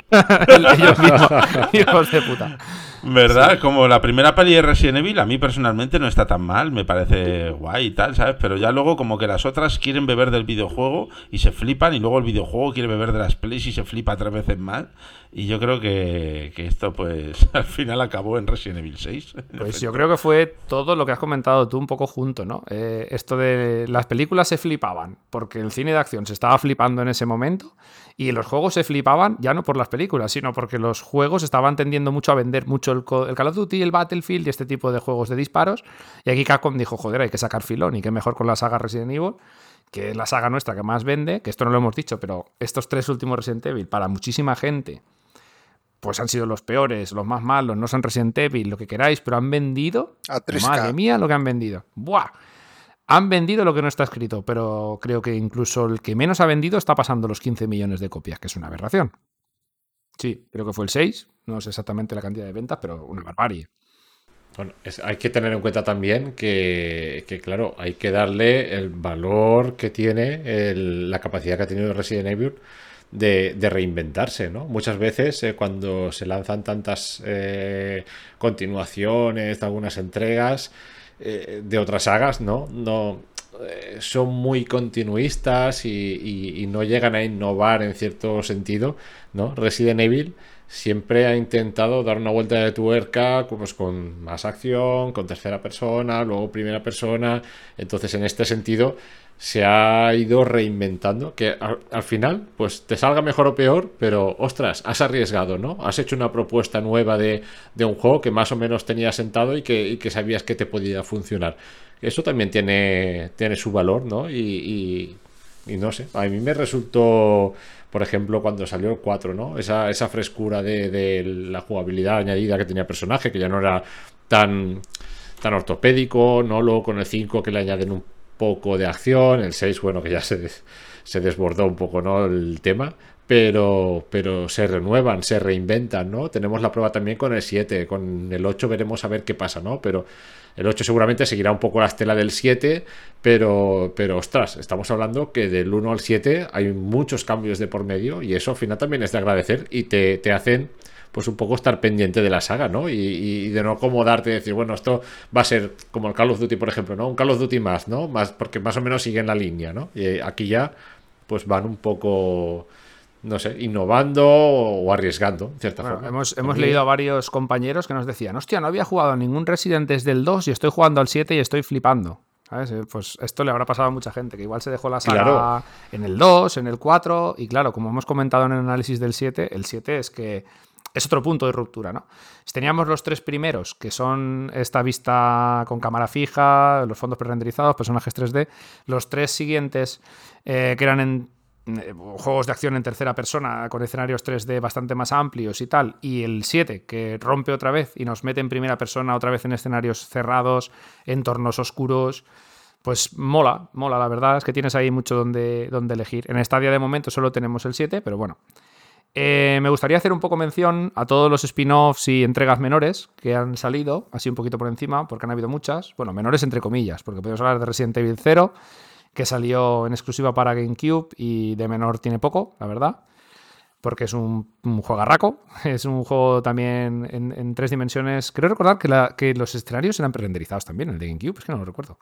Ellos mismos, hijos de puta. ¿Verdad? Como la primera peli de Resident Evil, a mí personalmente no está tan mal, me parece guay y tal, ¿sabes? Pero ya luego como que las otras quieren beber del videojuego y se flipan y luego el videojuego quiere beber de las pelis y se flipa tres veces más. Y yo creo que, que esto pues al final acabó en Resident Evil 6. Pues yo creo que fue todo lo que has comentado tú un poco junto, ¿no? Eh, esto de las películas se flipaban porque el cine de acción se estaba flipando en ese momento y los juegos se flipaban ya no por las películas, sino porque los juegos estaban tendiendo mucho a vender mucho el, Call of Duty, el Battlefield y este tipo de juegos de disparos. Y aquí Capcom dijo, joder, hay que sacar filón y qué mejor con la saga Resident Evil que es la saga nuestra que más vende, que esto no lo hemos dicho, pero estos tres últimos Resident Evil, para muchísima gente, pues han sido los peores, los más malos, no son Resident Evil, lo que queráis, pero han vendido. A 3K. Madre mía, lo que han vendido. ¡Buah! Han vendido lo que no está escrito, pero creo que incluso el que menos ha vendido está pasando los 15 millones de copias, que es una aberración. Sí, creo que fue el 6, no sé exactamente la cantidad de ventas, pero una barbarie. Bueno, hay que tener en cuenta también que, claro, hay que darle el valor que tiene, la capacidad que ha tenido Resident Evil de, reinventarse, ¿no? Muchas veces eh, cuando se lanzan tantas eh, continuaciones algunas entregas eh, de otras sagas, ¿no? No eh, son muy continuistas y, y- no llegan a innovar en cierto sentido, ¿no? Resident Evil siempre ha intentado dar una vuelta de tuerca pues, con más acción, con tercera persona, luego primera persona. Entonces, en este sentido, se ha ido reinventando. Que al, al final, pues te salga mejor o peor, pero ostras, has arriesgado, ¿no? Has hecho una propuesta nueva de, de un juego que más o menos tenías sentado y que, y que sabías que te podía funcionar. Eso también tiene, tiene su valor, ¿no? Y, y- no sé, a mí me resultó, por ejemplo, cuando salió el 4, ¿no? Esa, esa frescura de, de la jugabilidad añadida que tenía personaje, que ya no era tan, tan ortopédico, ¿no? Luego con el 5 que le añaden un poco de acción, el 6, bueno, que ya se, se desbordó un poco, ¿no? El tema. Pero, pero se renuevan, se reinventan, ¿no? Tenemos la prueba también con el 7, con el 8 veremos a ver qué pasa, ¿no? Pero el 8 seguramente seguirá un poco la estela del 7, pero, pero ostras, estamos hablando que del 1 al 7 hay muchos cambios de por medio y eso al final también es de agradecer y te, te hacen pues un poco estar pendiente de la saga, ¿no? Y, y de no acomodarte y decir, bueno, esto va a ser como el Call of Duty, por ejemplo, ¿no? Un Call of Duty más, ¿no? Más, porque más o menos siguen la línea, ¿no? Y aquí ya pues van un poco, no sé, innovando o arriesgando, en cierta Bueno, forma. hemos hemos leído a varios compañeros que nos decían, hostia, no había jugado a ningún Resident desde el 2 y estoy jugando al 7 y estoy flipando. ¿Sabes? Eh, Pues esto le habrá pasado a mucha gente, que igual se dejó la saga Claro. en el 2, en el 4, y claro, como hemos comentado en el análisis del 7, el 7 es que es otro punto de ruptura, ¿no? Si teníamos los tres primeros, que son esta vista con cámara fija, los fondos prerenderizados, personajes 3D, los tres siguientes, eh, que eran en eh, juegos de acción en tercera persona con escenarios 3D bastante más amplios y tal, y el 7 que rompe otra vez y nos mete en primera persona otra vez en escenarios cerrados, entornos oscuros, pues mola, mola, la verdad es que tienes ahí mucho donde, donde elegir. En Stadia de momento solo tenemos el 7, pero bueno. Eh, me gustaría hacer un poco mención a todos los spin-offs y entregas menores que han salido, así un poquito por encima, porque han habido muchas. Bueno, menores entre comillas, porque podemos hablar de Resident Evil 0, que salió en exclusiva para GameCube y de menor tiene poco, la verdad. Porque es un, un juegarraco. Es un juego también en, tres dimensiones. Creo recordar que los escenarios eran pre-renderizados también, el de GameCube, es que no lo recuerdo.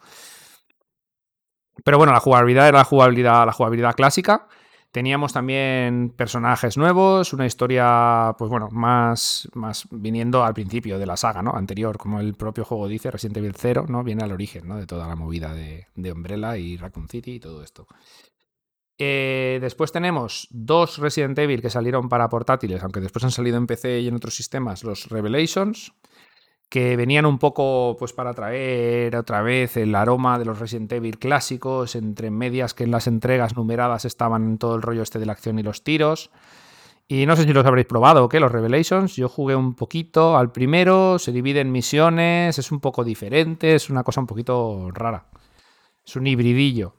Pero bueno, la jugabilidad era la jugabilidad, la jugabilidad clásica. Teníamos también personajes nuevos, una historia, pues bueno, más, más viniendo al principio de la saga, ¿no? Anterior, como el propio juego dice, Resident Evil 0, ¿no? Viene al origen, ¿no? De toda la movida de, de Umbrella y Raccoon City y todo esto. Eh, después tenemos dos Resident Evil que salieron para portátiles, aunque después han salido en PC y en otros sistemas, los Revelations, que venían un poco pues para traer otra vez el aroma de los Resident Evil clásicos, entre medias que en las entregas numeradas estaban en todo el rollo este de la acción y los tiros. Y no sé si los habréis probado o qué, los Revelations. Yo jugué un poquito al primero, se divide en misiones, es un poco diferente, es una cosa un poquito rara. Es un hibridillo.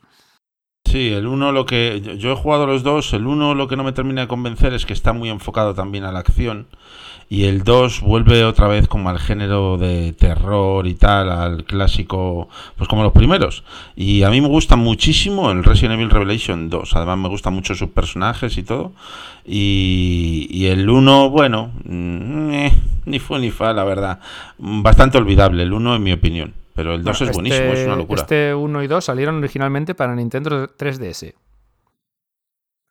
Sí, el uno lo que. Yo he jugado los dos. El uno lo que no me termina de convencer es que está muy enfocado también a la acción. Y el 2 vuelve otra vez como al género de terror y tal, al clásico, pues como los primeros. Y a mí me gusta muchísimo el Resident Evil Revelation 2. Además me gustan mucho sus personajes y todo. Y, el 1, bueno, mm, eh, ni fue ni fa, la verdad. Bastante olvidable el 1 en mi opinión. Pero el 2 es buenísimo, es una este- locura. Este 1 y 2 salieron originalmente para Nintendo 3DS.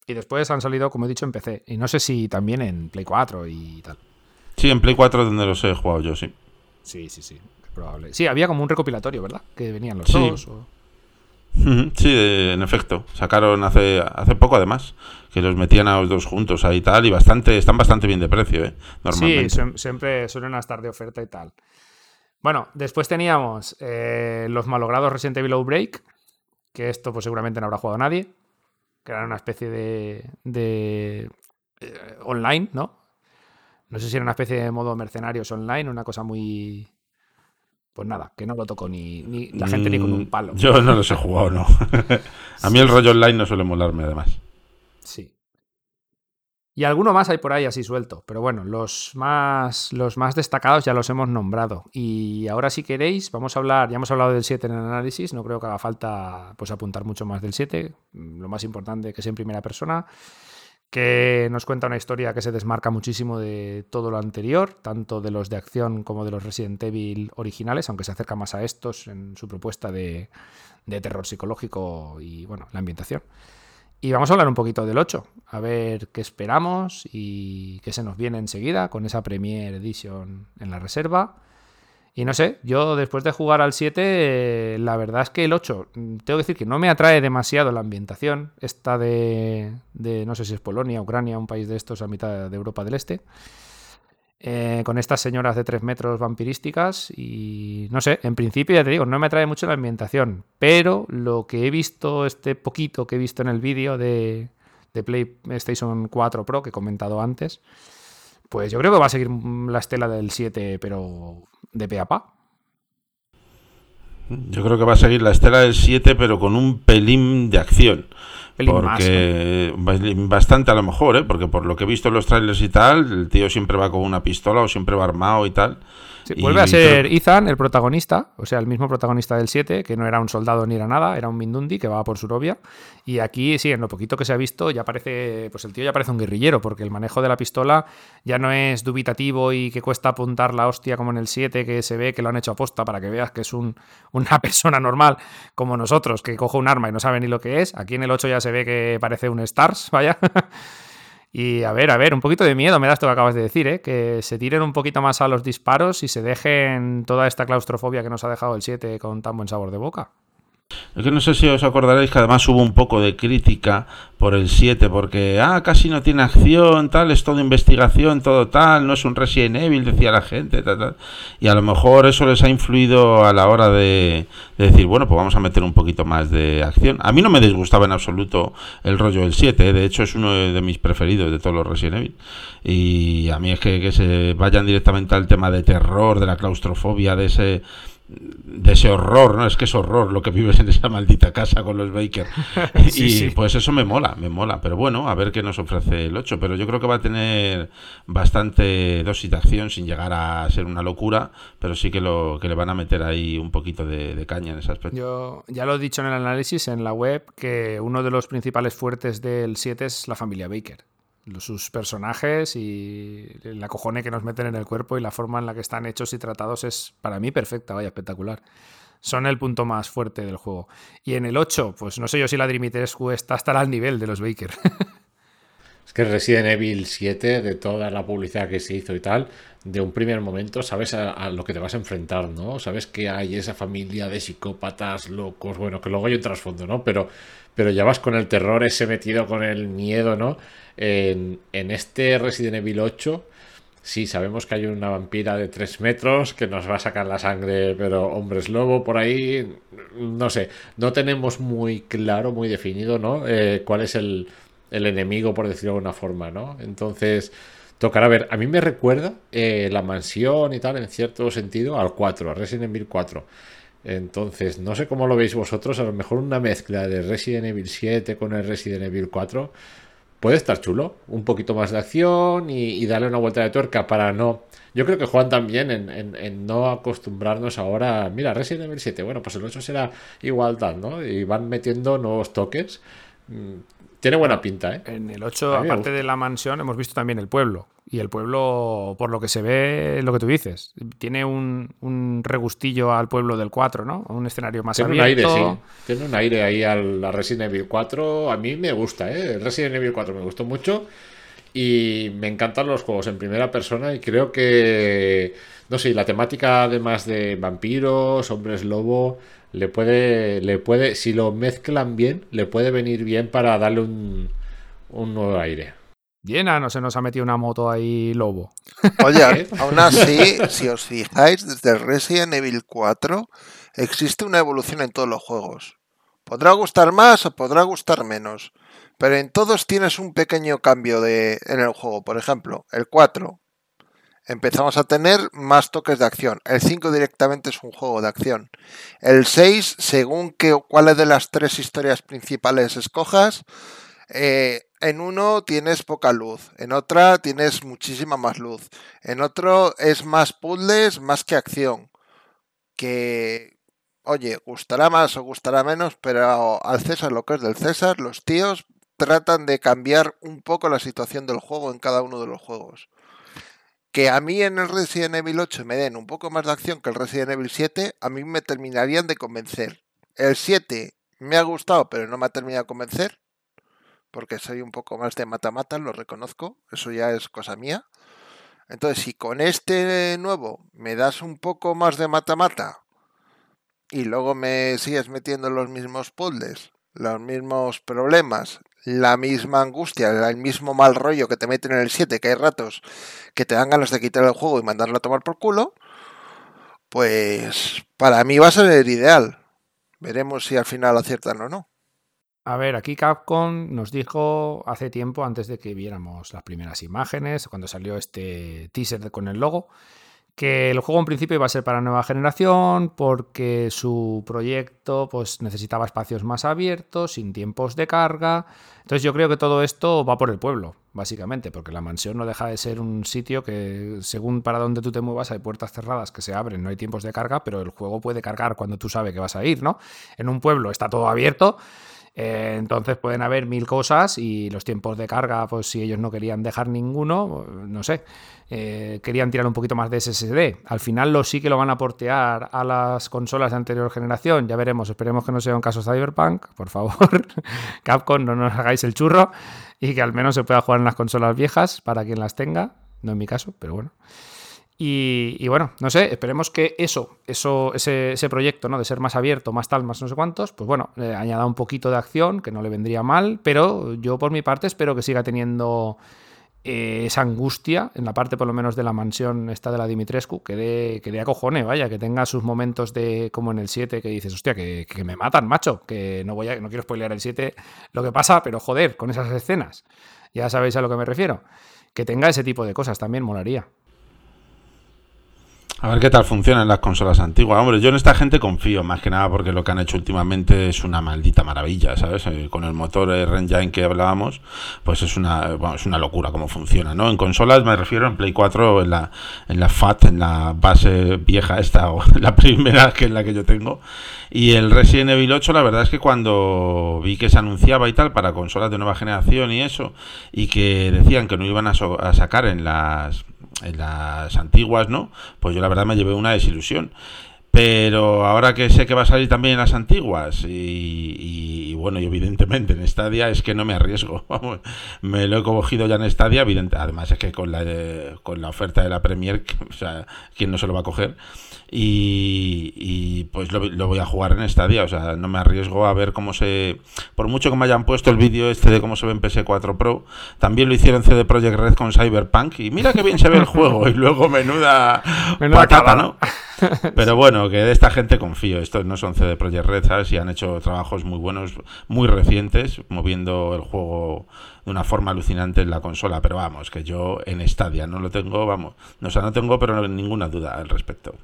Y después han salido, como he dicho, en PC. Y no sé si también en Play 4 y tal. Sí, en Play 4 donde los he jugado yo, sí. Sí, sí, sí. es probable. Sí, había como un recopilatorio, ¿verdad? Que venían los Sí. dos. o- Sí, en efecto. Sacaron hace, hace poco además, que los metían a los dos juntos ahí y tal, y bastante, están bastante bien de precio, ¿eh? Normalmente. Sí, siem- siempre suelen estar de oferta y tal. Bueno, después teníamos eh, los malogrados Resident Evil Outbreak, que esto pues seguramente no habrá jugado nadie, que era una especie de, de eh, online, ¿no? No sé si era una especie de modo mercenarios online, una cosa muy... Pues nada, que no lo tocó ni, ni la gente ni con un Mm, palo. Yo no los he jugado, no. a mí el rollo online no suele molarme, además. Sí. Y alguno más hay por ahí así suelto. Pero bueno, los más, los más destacados ya los hemos nombrado. Y ahora si queréis, vamos a hablar, ya hemos hablado del 7 en el análisis, no creo que haga falta pues apuntar mucho más del 7. Lo más importante que es en primera persona, que nos cuenta una historia que se desmarca muchísimo de todo lo anterior, tanto de los de acción como de los Resident Evil originales, aunque se acerca más a estos en su propuesta de, de terror psicológico y bueno, la ambientación. Y vamos a hablar un poquito del 8, a ver qué esperamos y qué se nos viene enseguida con esa Premier Edition en la reserva. Y no sé, yo después de jugar al 7, eh, la verdad es que el 8, mm, tengo que decir que no me atrae demasiado la ambientación, esta de, de no sé si es Polonia, Ucrania, un país de estos a mitad de Europa del Este. eh, con estas señoras de 3 metros vampirísticas y no sé, en principio ya te digo, no me atrae mucho la ambientación, pero lo que he visto, este poquito que he visto en el vídeo de, de PlayStation 4 Pro que he comentado antes, pues yo creo que va a seguir mm, la estela del 7, pero de pe a pa. Yo creo que va a seguir la estela del 7, pero con un pelín de acción. Pelín más, porque bastante a lo mejor, ¿eh? porque por lo que he visto en los trailers y tal, el tío siempre va con una pistola o siempre va armado y tal. Sí, Y- vuelve a ser creo- Ethan, el protagonista, o sea, el mismo protagonista del 7, que no era un soldado ni era nada, era un Mindundi que va por su novia. Y aquí, sí, en lo poquito que se ha visto, ya parece, pues el tío ya parece un guerrillero, porque el manejo de la pistola ya no es dubitativo y que cuesta apuntar la hostia como en el 7, que se ve que lo han hecho aposta para que veas que es un- una persona normal como nosotros, que coge un arma y no sabe ni lo que es. Aquí en el 8 ya se ve que parece un Stars, vaya. Y a ver, a ver, un poquito de miedo me da esto que acabas de decir, ¿eh? que se tiren un poquito más a los disparos y se dejen toda esta claustrofobia que nos ha dejado el 7 con tan buen sabor de boca. Es que no sé si os acordaréis que además hubo un poco de crítica por el 7, porque, ah, casi no tiene acción, tal, es todo investigación, todo tal, no es un Resident Evil, decía la gente, tal. Y a lo mejor eso les ha influido a la hora de, de decir, bueno, pues vamos a meter un poquito más de acción. A mí no me disgustaba en absoluto el rollo del 7, ¿eh? de hecho es uno de mis preferidos de todos los Resident Evil. Y a mí es que, que se vayan directamente al tema de terror, de la claustrofobia, de ese de ese horror, ¿no? Es que es horror lo que vives en esa maldita casa con los Baker. Sí, y sí. pues eso me mola, me mola. Pero bueno, a ver qué nos ofrece el 8. Pero yo creo que va a tener bastante dosis de acción sin llegar a ser una locura, pero sí que, lo, que le van a meter ahí un poquito de, de caña en ese aspecto. Yo ya lo he dicho en el análisis en la web que uno de los principales fuertes del 7 es la familia Baker. Sus personajes y el acojone que nos meten en el cuerpo y la forma en la que están hechos y tratados es para mí perfecta, vaya, espectacular. Son el punto más fuerte del juego. Y en el 8, pues no sé yo si la Dimitrescu está estará al nivel de los Baker. Es que Resident Evil 7, de toda la publicidad que se hizo y tal, de un primer momento sabes a, a lo que te vas a enfrentar, ¿no? Sabes que hay esa familia de psicópatas locos, bueno, que luego hay un trasfondo, ¿no? Pero, pero ya vas con el terror ese metido con el miedo, ¿no? En, este Resident Evil 8, sí, sabemos que hay una vampira de 3 metros que nos va a sacar la sangre, pero hombres lobo por ahí, no sé, no tenemos muy claro, muy definido, ¿no? Eh, cuál es el el enemigo, por decirlo de alguna forma, ¿no? Entonces, tocará ver. A mí me recuerda eh, la mansión y tal, en cierto sentido, al 4, a Resident Evil 4. Entonces, no sé cómo lo veis vosotros, a lo mejor una mezcla de Resident Evil 7 con el Resident Evil 4 puede estar chulo. Un poquito más de acción y, darle una vuelta de tuerca para no... Yo creo que juegan también en, no acostumbrarnos ahora... Mira, Resident Evil 7, bueno, pues el 8 será igualdad, ¿no? Y van metiendo nuevos toques. Tiene buena pinta, ¿eh? En el 8, aparte de la mansión, hemos visto también el pueblo. Y el pueblo, por lo que se ve, lo que tú dices, tiene un, un regustillo al pueblo del 4, ¿no? Un escenario más Tiene abierto. un aire, sí. Tiene un aire ahí a la Resident Evil 4. A mí me gusta, ¿eh? El Resident Evil 4 me gustó mucho. Y me encantan los juegos en primera persona. Y creo que, no sé, la temática además de vampiros, hombres lobo, le puede, le puede, si lo mezclan bien, le puede venir bien para darle un, un nuevo aire. Llena, no se nos ha metido una moto ahí lobo. Oye, aún así, si os fijáis, desde Resident Evil 4 existe una evolución en todos los juegos. Podrá gustar más o podrá gustar menos, pero en todos tienes un pequeño cambio de, en el juego. Por ejemplo, el 4 empezamos a tener más toques de acción. El 5 directamente es un juego de acción. El 6, según que, cuáles de las tres historias principales escojas, eh, en uno tienes poca luz, en otra tienes muchísima más luz, en otro es más puzzles más que acción. Que, oye, gustará más o gustará menos, pero al César lo que es del César, los tíos tratan de cambiar un poco la situación del juego en cada uno de los juegos. Que a mí en el Resident Evil 8 me den un poco más de acción que el Resident Evil 7, a mí me terminarían de convencer. El 7 me ha gustado, pero no me ha terminado de convencer porque soy un poco más de mata-mata, lo reconozco, eso ya es cosa mía. Entonces, si con este nuevo me das un poco más de mata-mata y luego me sigues metiendo los mismos puzzles, los mismos problemas, la misma angustia, el mismo mal rollo que te meten en el 7, que hay ratos que te dan ganas de quitar el juego y mandarlo a tomar por culo, pues para mí va a ser el ideal. Veremos si al final aciertan o no. A ver, aquí Capcom nos dijo hace tiempo, antes de que viéramos las primeras imágenes, cuando salió este teaser con el logo, que el juego en principio iba a ser para nueva generación porque su proyecto pues, necesitaba espacios más abiertos, sin tiempos de carga. Entonces yo creo que todo esto va por el pueblo, básicamente, porque la mansión no deja de ser un sitio que según para donde tú te muevas hay puertas cerradas que se abren, no hay tiempos de carga, pero el juego puede cargar cuando tú sabes que vas a ir, ¿no? En un pueblo está todo abierto. Eh, entonces pueden haber mil cosas y los tiempos de carga, pues si ellos no querían dejar ninguno, no sé, eh, querían tirar un poquito más de SSD. Al final lo sí que lo van a portear a las consolas de anterior generación, ya veremos, esperemos que no sea un caso Cyberpunk, por favor, Capcom, no nos hagáis el churro y que al menos se pueda jugar en las consolas viejas para quien las tenga, no en mi caso, pero bueno. Y, bueno, no sé, esperemos que eso, eso ese, ese, proyecto, ¿no? De ser más abierto, más tal, más no sé cuántos, pues bueno, eh, añada un poquito de acción, que no le vendría mal, pero yo por mi parte espero que siga teniendo eh, esa angustia, en la parte por lo menos de la mansión esta de la Dimitrescu, que dé, que dé acojone, vaya, que tenga sus momentos de, como en el 7, que dices, hostia, que, que me matan, macho, que no voy a, no quiero spoilear el 7 lo que pasa, pero joder, con esas escenas, ya sabéis a lo que me refiero. Que tenga ese tipo de cosas también molaría. A ver qué tal funcionan las consolas antiguas. Hombre, yo en esta gente confío, más que nada porque lo que han hecho últimamente es una maldita maravilla, ¿sabes? Eh, con el motor Engine que hablábamos, pues es una, es una locura cómo funciona, ¿no? En consolas me refiero en Play 4, en la, en la FAT, en la base vieja esta, o la primera que es la que yo tengo. Y el Resident Evil 8, la verdad es que cuando vi que se anunciaba y tal para consolas de nueva generación y eso, y que decían que no iban a sacar en las en las antiguas, ¿no? Pues yo la verdad me llevé una desilusión. Pero ahora que sé que va a salir también en las antiguas y, y, bueno, y evidentemente en Stadia es que no me arriesgo. Me lo he cogido ya en Stadia, evidente, además es que con la, eh, con la oferta de la Premier, o sea, ¿quién no se lo va a coger? Y, y pues lo, lo, voy a jugar en Stadia, o sea, no me arriesgo a ver cómo se... Por mucho que me hayan puesto el vídeo este de cómo se ve en PS4 Pro, también lo hicieron CD Projekt Red con Cyberpunk y mira qué bien se ve el juego y luego menuda, menuda patata, ¿no? Pero bueno, que de esta gente confío. Estos no son CD Projekt Red, ¿sabes? Y han hecho trabajos muy buenos, muy recientes, moviendo el juego de una forma alucinante en la consola. Pero vamos, que yo en Stadia no lo tengo, vamos. O sea, no tengo pero ninguna duda al respecto.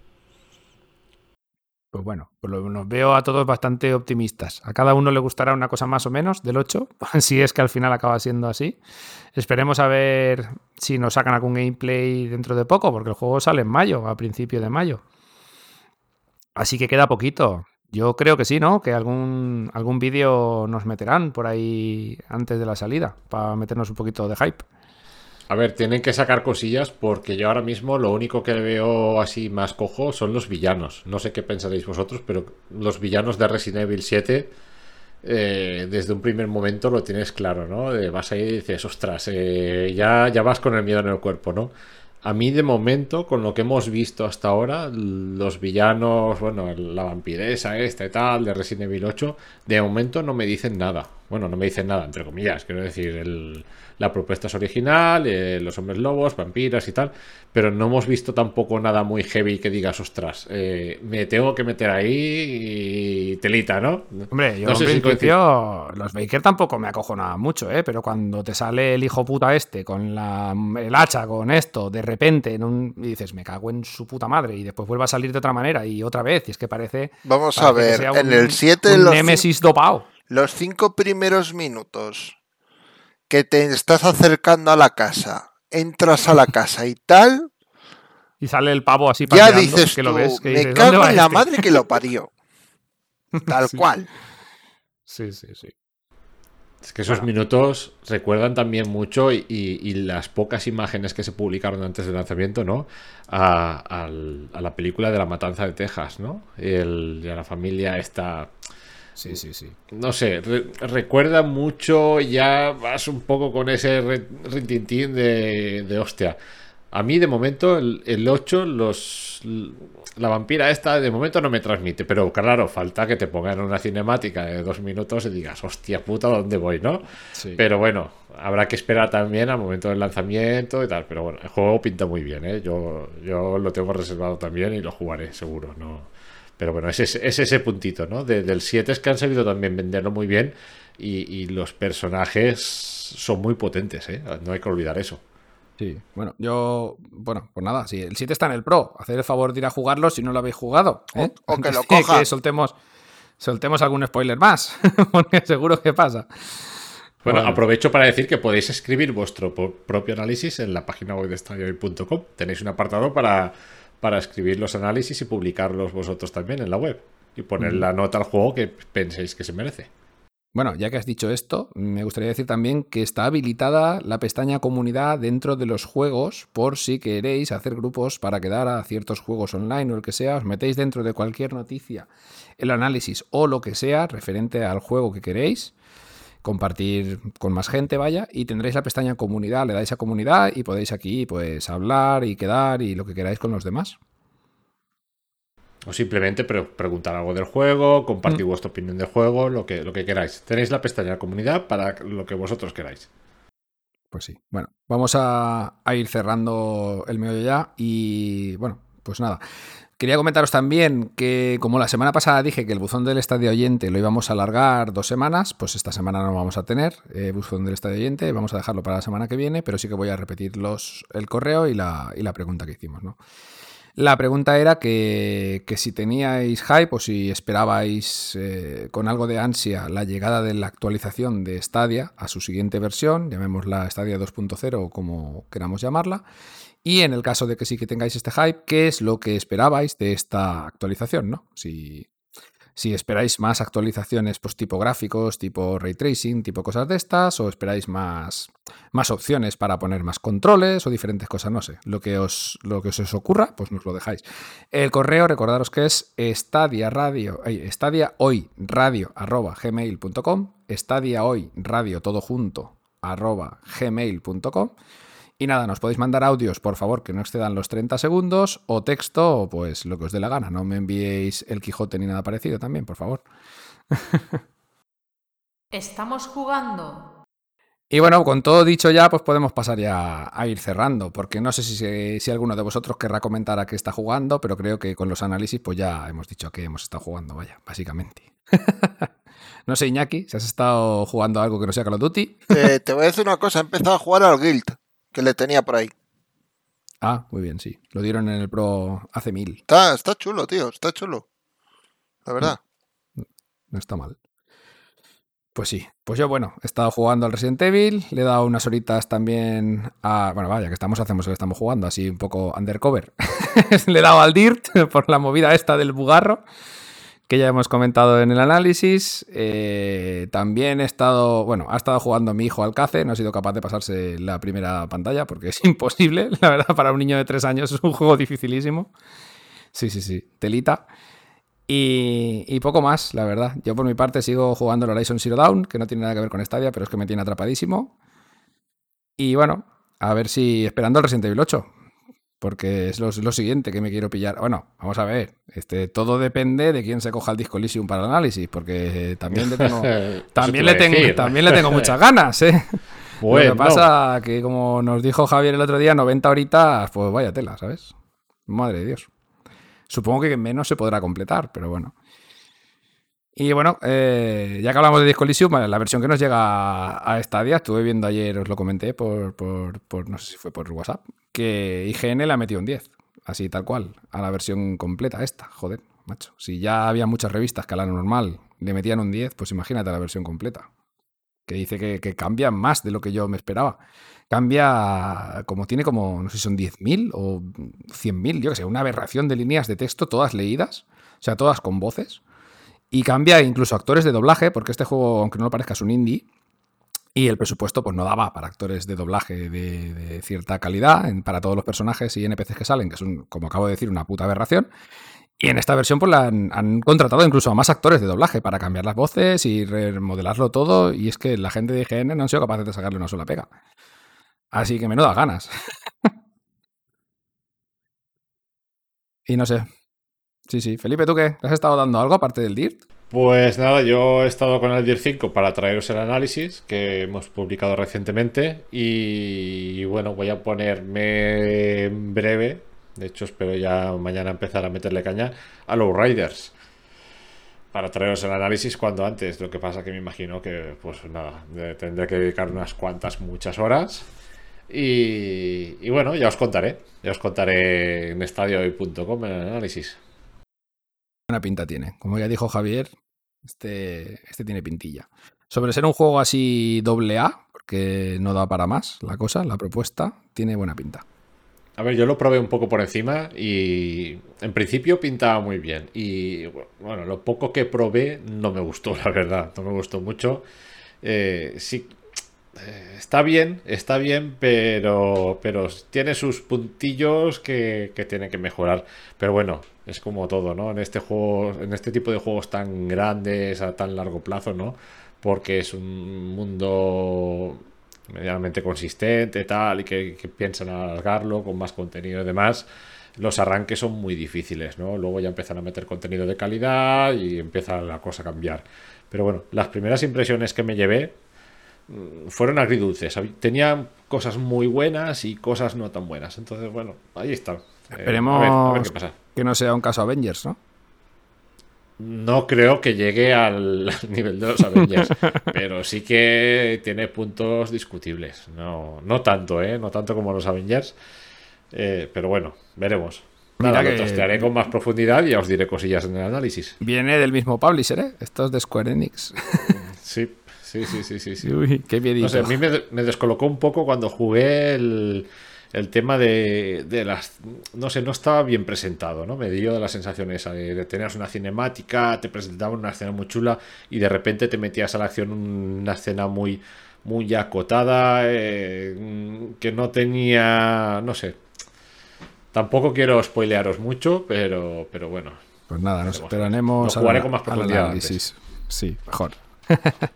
Pues bueno, pues lo- nos veo a todos bastante optimistas. A cada uno le gustará una cosa más o menos del 8, si es que al final acaba siendo así. Esperemos a ver si nos sacan algún gameplay dentro de poco, porque el juego sale en mayo, a principio de mayo. Así que queda poquito. Yo creo que sí, ¿no? Que algún, algún vídeo nos meterán por ahí antes de la salida, para meternos un poquito de hype. A ver, tienen que sacar cosillas porque yo ahora mismo lo único que veo así más cojo son los villanos. No sé qué pensaréis vosotros, pero los villanos de Resident Evil 7, eh, desde un primer momento lo tienes claro, ¿no? De- vas ahí y dices, ostras, eh, ya, ya vas con el miedo en el cuerpo, ¿no? A mí de momento, con lo que hemos visto hasta ahora, los villanos, bueno, la vampiresa esta y tal, de Resident Evil 8, de momento no me dicen nada. Bueno, no me dicen nada, entre comillas, quiero decir, el- la propuesta es original, eh, los hombres lobos, vampiras y tal, pero no hemos visto tampoco nada muy heavy que digas, ostras, eh, me tengo que meter ahí y telita, ¿no? Hombre, yo No en sé si principio los Baker tampoco me acojo nada mucho, ¿eh? Pero cuando te sale el hijo puta este con la, el hacha, con esto, de repente, en un, y dices, me cago en su puta madre, y después vuelve a salir de otra manera y otra vez, y es que parece. Vamos a parece ver, en el 7 un los, cin- Nemesis dopado. Los cinco primeros minutos que te estás acercando a la casa, entras a la casa y tal, Y sale el pavo así ya paseando, dices que tú, lo ves, que me dices, ¿dónde cago va en la este?". madre que lo parió. Tal Sí. cual. Sí, sí, sí. Es que esos minutos recuerdan también mucho y, y- y las pocas imágenes que se publicaron antes del lanzamiento, ¿no? A la película de la matanza de Texas, ¿no? El, y a la familia esta... Sí, sí, sí. No sé, re- recuerda mucho, ya vas un poco con ese re- rintintín de, de hostia. A mí, de momento, el, el 8, los, la vampira esta, de momento no me transmite. Pero claro, falta que te pongan una cinemática de dos minutos y digas, hostia puta, ¿dónde voy, no? Sí. Pero bueno, habrá que esperar también al momento del lanzamiento y tal. Pero bueno, el juego pinta muy bien, ¿eh? Yo, yo lo tengo reservado también y lo jugaré, seguro, ¿no? Pero bueno, es, ese- es ese puntito, ¿no? De- del 7 es que han sabido también venderlo muy bien y, y los personajes son muy potentes, ¿eh? No hay que olvidar eso. Sí, bueno, yo, bueno, pues nada, si el 7 está en el Pro, hacer el favor de ir a jugarlo si no lo habéis jugado. ¿eh? O- o que lo de cojan. Que soltemos, soltemos algún spoiler más, porque seguro que pasa. Bueno, Bueno. aprovecho para decir que podéis escribir vuestro propio análisis en la página web de StadioHoy.com. Tenéis un apartado para, para escribir los análisis y publicarlos vosotros también en la web. Y poner la nota al juego que penséis que se merece. Bueno, ya que has dicho esto, me gustaría decir también que está habilitada la pestaña comunidad dentro de los juegos por si queréis hacer grupos para quedar a ciertos juegos online o el que sea, os metéis dentro de cualquier noticia, el análisis o lo que sea referente al juego que queréis, compartir con más gente, vaya, y tendréis la pestaña comunidad, le dais a comunidad y podéis aquí pues hablar y quedar y lo que queráis con los demás. O simplemente pre- preguntar algo del juego, compartir vuestra opinión del juego, lo que, lo que queráis. Tenéis la pestaña comunidad para lo que vosotros queráis. Pues sí. Bueno, vamos a, a ir cerrando el medio ya y bueno, pues nada. Quería comentaros también que como la semana pasada dije que el buzón del estadio oyente lo íbamos a alargar dos semanas, pues esta semana no vamos a tener eh, buzón del estadio oyente, vamos a dejarlo para la semana que viene, pero sí que voy a repetir el correo y la, pregunta que hicimos. La pregunta era que, que si teníais hype o si esperabais eh, con algo de ansia la llegada de la actualización de Stadia a su siguiente versión, llamémosla Stadia 2.0 o como queramos llamarla. Y en el caso de que sí que tengáis este hype, ¿qué es lo que esperabais de esta actualización? ¿no? Si, si esperáis más actualizaciones pues, tipo gráficos, tipo ray tracing, tipo cosas de estas, o esperáis más, más opciones para poner más controles o diferentes cosas, no sé. Lo que os, lo que os ocurra, pues nos lo dejáis. El correo, recordaros que es estadia radio, ay, estadia hoy radio arroba gmail.com, estadia hoy radio todo junto arroba gmail.com. Y nada, nos podéis mandar audios, por favor, que no excedan los 30 segundos, o texto, o pues lo que os dé la gana. No me enviéis el Quijote ni nada parecido también, por favor. Estamos jugando. Y bueno, con todo dicho ya, pues podemos pasar ya a ir cerrando, porque no sé si, si alguno de vosotros querrá comentar a qué está jugando, pero creo que con los análisis pues ya hemos dicho a qué hemos estado jugando, vaya, básicamente. no sé, Iñaki, si has estado jugando algo que no sea Call of Duty. Eh, te voy a decir una cosa, he empezado a jugar al Guild, que le tenía por ahí. Ah, muy bien, sí. Lo dieron en el Pro hace mil. Está, está chulo, tío, está chulo. La verdad. No está mal. Pues sí, pues yo, bueno, he estado jugando al Resident Evil, le he dado unas horitas también a. Bueno, vaya, que estamos, hacemos que estamos jugando, así un poco undercover. le he dado al Dirt por la movida esta del bugarro, que ya hemos comentado en el análisis. Eh, también he estado, bueno, ha estado jugando mi hijo al CACE, no ha sido capaz de pasarse la primera pantalla porque es imposible, la verdad, para un niño de tres años es un juego dificilísimo. Sí, sí, sí, telita. Y, y, poco más, la verdad. Yo por mi parte sigo jugando el Horizon Zero Dawn, que no tiene nada que ver con Stadia, pero es que me tiene atrapadísimo. Y bueno, a ver si esperando el Resident Evil 8, porque es lo, lo, siguiente que me quiero pillar. Bueno, vamos a ver, este, todo depende de quién se coja el disco Elysium para el análisis, porque también le tengo, también le tengo, también le tengo muchas ganas, ¿eh? Bueno. Lo que pasa que, como nos dijo Javier el otro día, 90 horitas, pues vaya tela, ¿sabes? Madre de Dios. Supongo que menos se podrá completar, pero bueno. Y bueno, eh, ya que hablamos de Disco Elysium, la versión que nos llega a Stadia, estuve viendo ayer, os lo comenté por, por, por, no sé si fue por WhatsApp, que IGN le ha metido un 10, así tal cual, a la versión completa esta, joder, macho. Si ya había muchas revistas que a la normal le metían un 10, pues imagínate a la versión completa. Que dice que, que cambia más de lo que yo me esperaba cambia como tiene como, no sé si son 10.000 o 100.000, yo que sé, una aberración de líneas de texto, todas leídas, o sea, todas con voces. Y cambia incluso actores de doblaje, porque este juego, aunque no lo parezca, es un indie. Y el presupuesto pues no daba para actores de doblaje de, cierta calidad para todos los personajes y NPCs que salen, que es, como acabo de decir, una puta aberración. Y en esta versión pues han, contratado incluso a más actores de doblaje para cambiar las voces y remodelarlo todo. Y es que la gente de IGN no han sido capaces de sacarle una sola pega. Así que menudas ganas. y no sé. Sí, sí. Felipe, ¿tú qué? ¿Le has estado dando algo aparte del DIRT? Pues nada, yo he estado con el DIRT 5 para traeros el análisis que hemos publicado recientemente y bueno, voy a ponerme en breve, de hecho espero ya mañana empezar a meterle caña a los Riders para traeros el análisis cuando antes. Lo que pasa que me imagino que, pues nada, tendré que dedicar unas cuantas, muchas horas. Y, y, bueno, ya os contaré. Ya os contaré en estadiohoy.com el análisis. Buena pinta tiene. Como ya dijo Javier, este, este tiene pintilla. Sobre ser un juego así doble A, porque no da para más la cosa, la propuesta, tiene buena pinta. A ver, yo lo probé un poco por encima y en principio pintaba muy bien. Y bueno, lo poco que probé no me gustó, la verdad. No me gustó mucho. Eh, sí, eh, está bien, está bien, pero, pero tiene sus puntillos que, que tiene que mejorar. Pero bueno, es como todo, ¿no? En este juego, en este tipo de juegos tan grandes, a tan largo plazo, ¿no? Porque es un mundo medianamente consistente, tal, y que, piensan alargarlo con más contenido y demás los arranques son muy difíciles, ¿no? Luego ya empiezan a meter contenido de calidad y empieza la cosa a cambiar. Pero bueno, las primeras impresiones que me llevé fueron agridulces. Tenía cosas muy buenas y cosas no tan buenas. Entonces, bueno, ahí está. Esperemos a ver, a ver qué pasa. que no sea un caso Avengers, ¿no? No creo que llegue al, al nivel de los Avengers, pero sí que tiene puntos discutibles. No, no tanto, ¿eh? No tanto como los Avengers. Eh, pero bueno, veremos. Nada, Mira que... lo testearé con más profundidad y ya os diré cosillas en el análisis. Viene del mismo publisher, ¿eh? Esto es de Square Enix. sí, Sí, sí, sí, sí. sí. Uy, qué bien no sé, a mí me, me, descolocó un poco cuando jugué el, el tema de, de, las... No sé, no estaba bien presentado, ¿no? Me dio la sensación esa de, de tener una cinemática, te presentaban una escena muy chula y de repente te metías a la acción una escena muy, muy acotada, eh, que no tenía... no sé. Tampoco quiero spoilearos mucho, pero, pero bueno. Pues nada, nos esperaremos. Lo jugaré a, con más profundidad. Sí, mejor.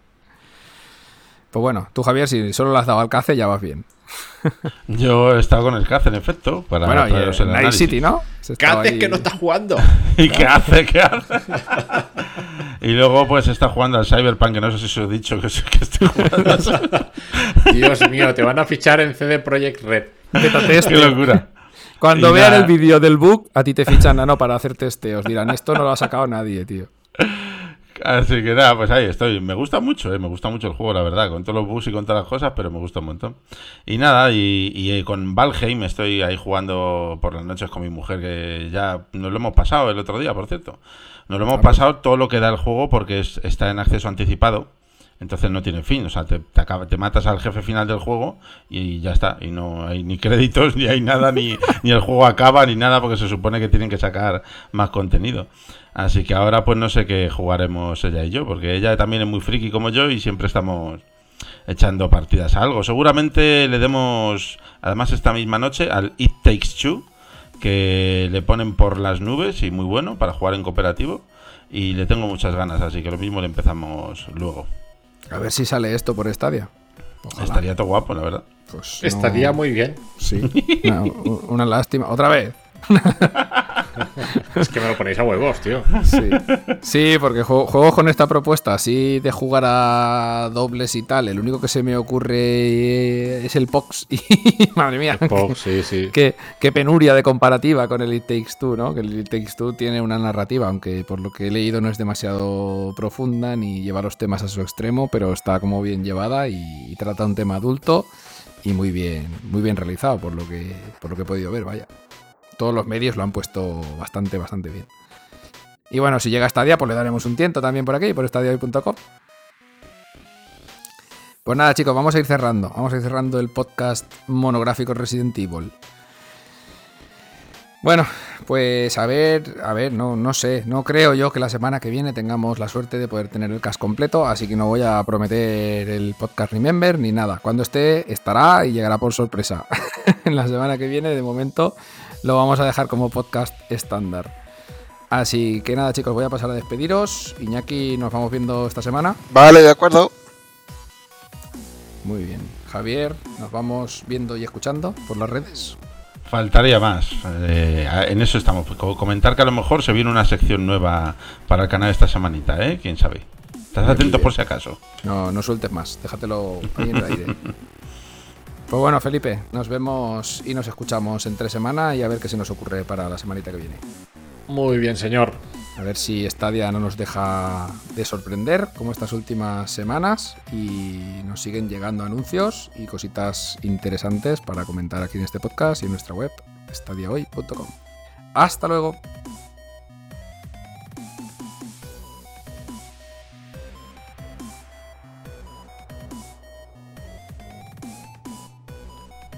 Pues bueno, tú Javier, si solo le has dado al CACE ya vas bien. Yo he estado con el CACE, en efecto. Para bueno, y el Night City, ¿no? Ahí... que no está jugando. ¿Y qué hace? ¿Qué hace? Y luego, pues está jugando al Cyberpunk, que no sé si os he dicho que, que estoy jugando. Dios mío, te van a fichar en CD Projekt Red. Qué locura. Cuando Y vean nada. el vídeo del bug, a ti te fichan Nano para hacer testeos. Dirán, esto no lo ha sacado nadie, tío. Así que nada, pues ahí estoy. Me gusta mucho, eh, me gusta mucho el juego, la verdad, con todos los bugs y con todas las cosas, pero me gusta un montón. Y nada, y, y, eh, con Valheim estoy ahí jugando por las noches con mi mujer, que ya nos lo hemos pasado el otro día, por cierto. Nos lo hemos pasado todo lo que da el juego porque es- está en acceso anticipado. Entonces no tiene fin, o sea, te, te, acaba- te matas al jefe final del juego y ya está. Y no hay ni créditos, ni hay nada, ni, ni el juego acaba, ni nada, porque se supone que tienen que sacar más contenido. Así que ahora pues no sé qué jugaremos ella y yo, porque ella también es muy friki como yo y siempre estamos echando partidas a algo. Seguramente le demos, además esta misma noche, al It Takes Two, que le ponen por las nubes y muy bueno para jugar en cooperativo. Y le tengo muchas ganas, así que lo mismo le empezamos luego. A ver si sale esto por Stadia. Ojalá. Estaría todo guapo, la verdad. Pues no- Estaría muy bien. Sí. Una, una lástima. Otra vez. Es que me lo ponéis a huevos, tío. Sí, Sí, porque juego, juego con esta propuesta así de jugar a dobles y tal. El único que se me ocurre es el POX. Y madre mía, Pog, sí, sí. qué, qué penuria de comparativa con el It Takes Two, ¿no? Que el It Takes Two tiene una narrativa, aunque por lo que he leído no es demasiado profunda ni lleva los temas a su extremo, pero está como bien llevada y, y trata un tema adulto y muy bien, muy bien realizado por lo que, por lo que he podido ver, vaya. Todos los medios lo han puesto bastante, bastante bien. Y bueno, si llega Stadia, pues le daremos un tiento también por aquí, por stadiahoy.com. Pues nada, chicos, vamos a ir cerrando. Vamos a ir cerrando el podcast monográfico Resident Evil. Bueno, pues a ver, a ver, no, no sé, no creo yo que la semana que viene tengamos la suerte de poder tener el cast completo, así que no voy a prometer el podcast Remember ni nada. Cuando esté, estará y llegará por sorpresa. en la semana que viene, de momento, lo vamos a dejar como podcast estándar. Así que nada, chicos, voy a pasar a despediros. Iñaki, nos vamos viendo esta semana. Vale, de acuerdo. Muy bien. Javier, nos vamos viendo y escuchando por las redes. Faltaría más. Eh, en eso estamos. Co- Comentar que a lo mejor se viene una sección nueva para el canal esta semanita, ¿eh? ¿Quién sabe? Estás atento por si acaso. No, no sueltes más, déjatelo ahí en el aire. Pues bueno, Felipe, nos vemos y nos escuchamos en tres semanas y a ver qué se nos ocurre para la semanita que viene. Muy bien, señor. A ver si Stadia no nos deja de sorprender como estas últimas semanas y nos siguen llegando anuncios y cositas interesantes para comentar aquí en este podcast y en nuestra web stadiahoy.com. Hasta luego.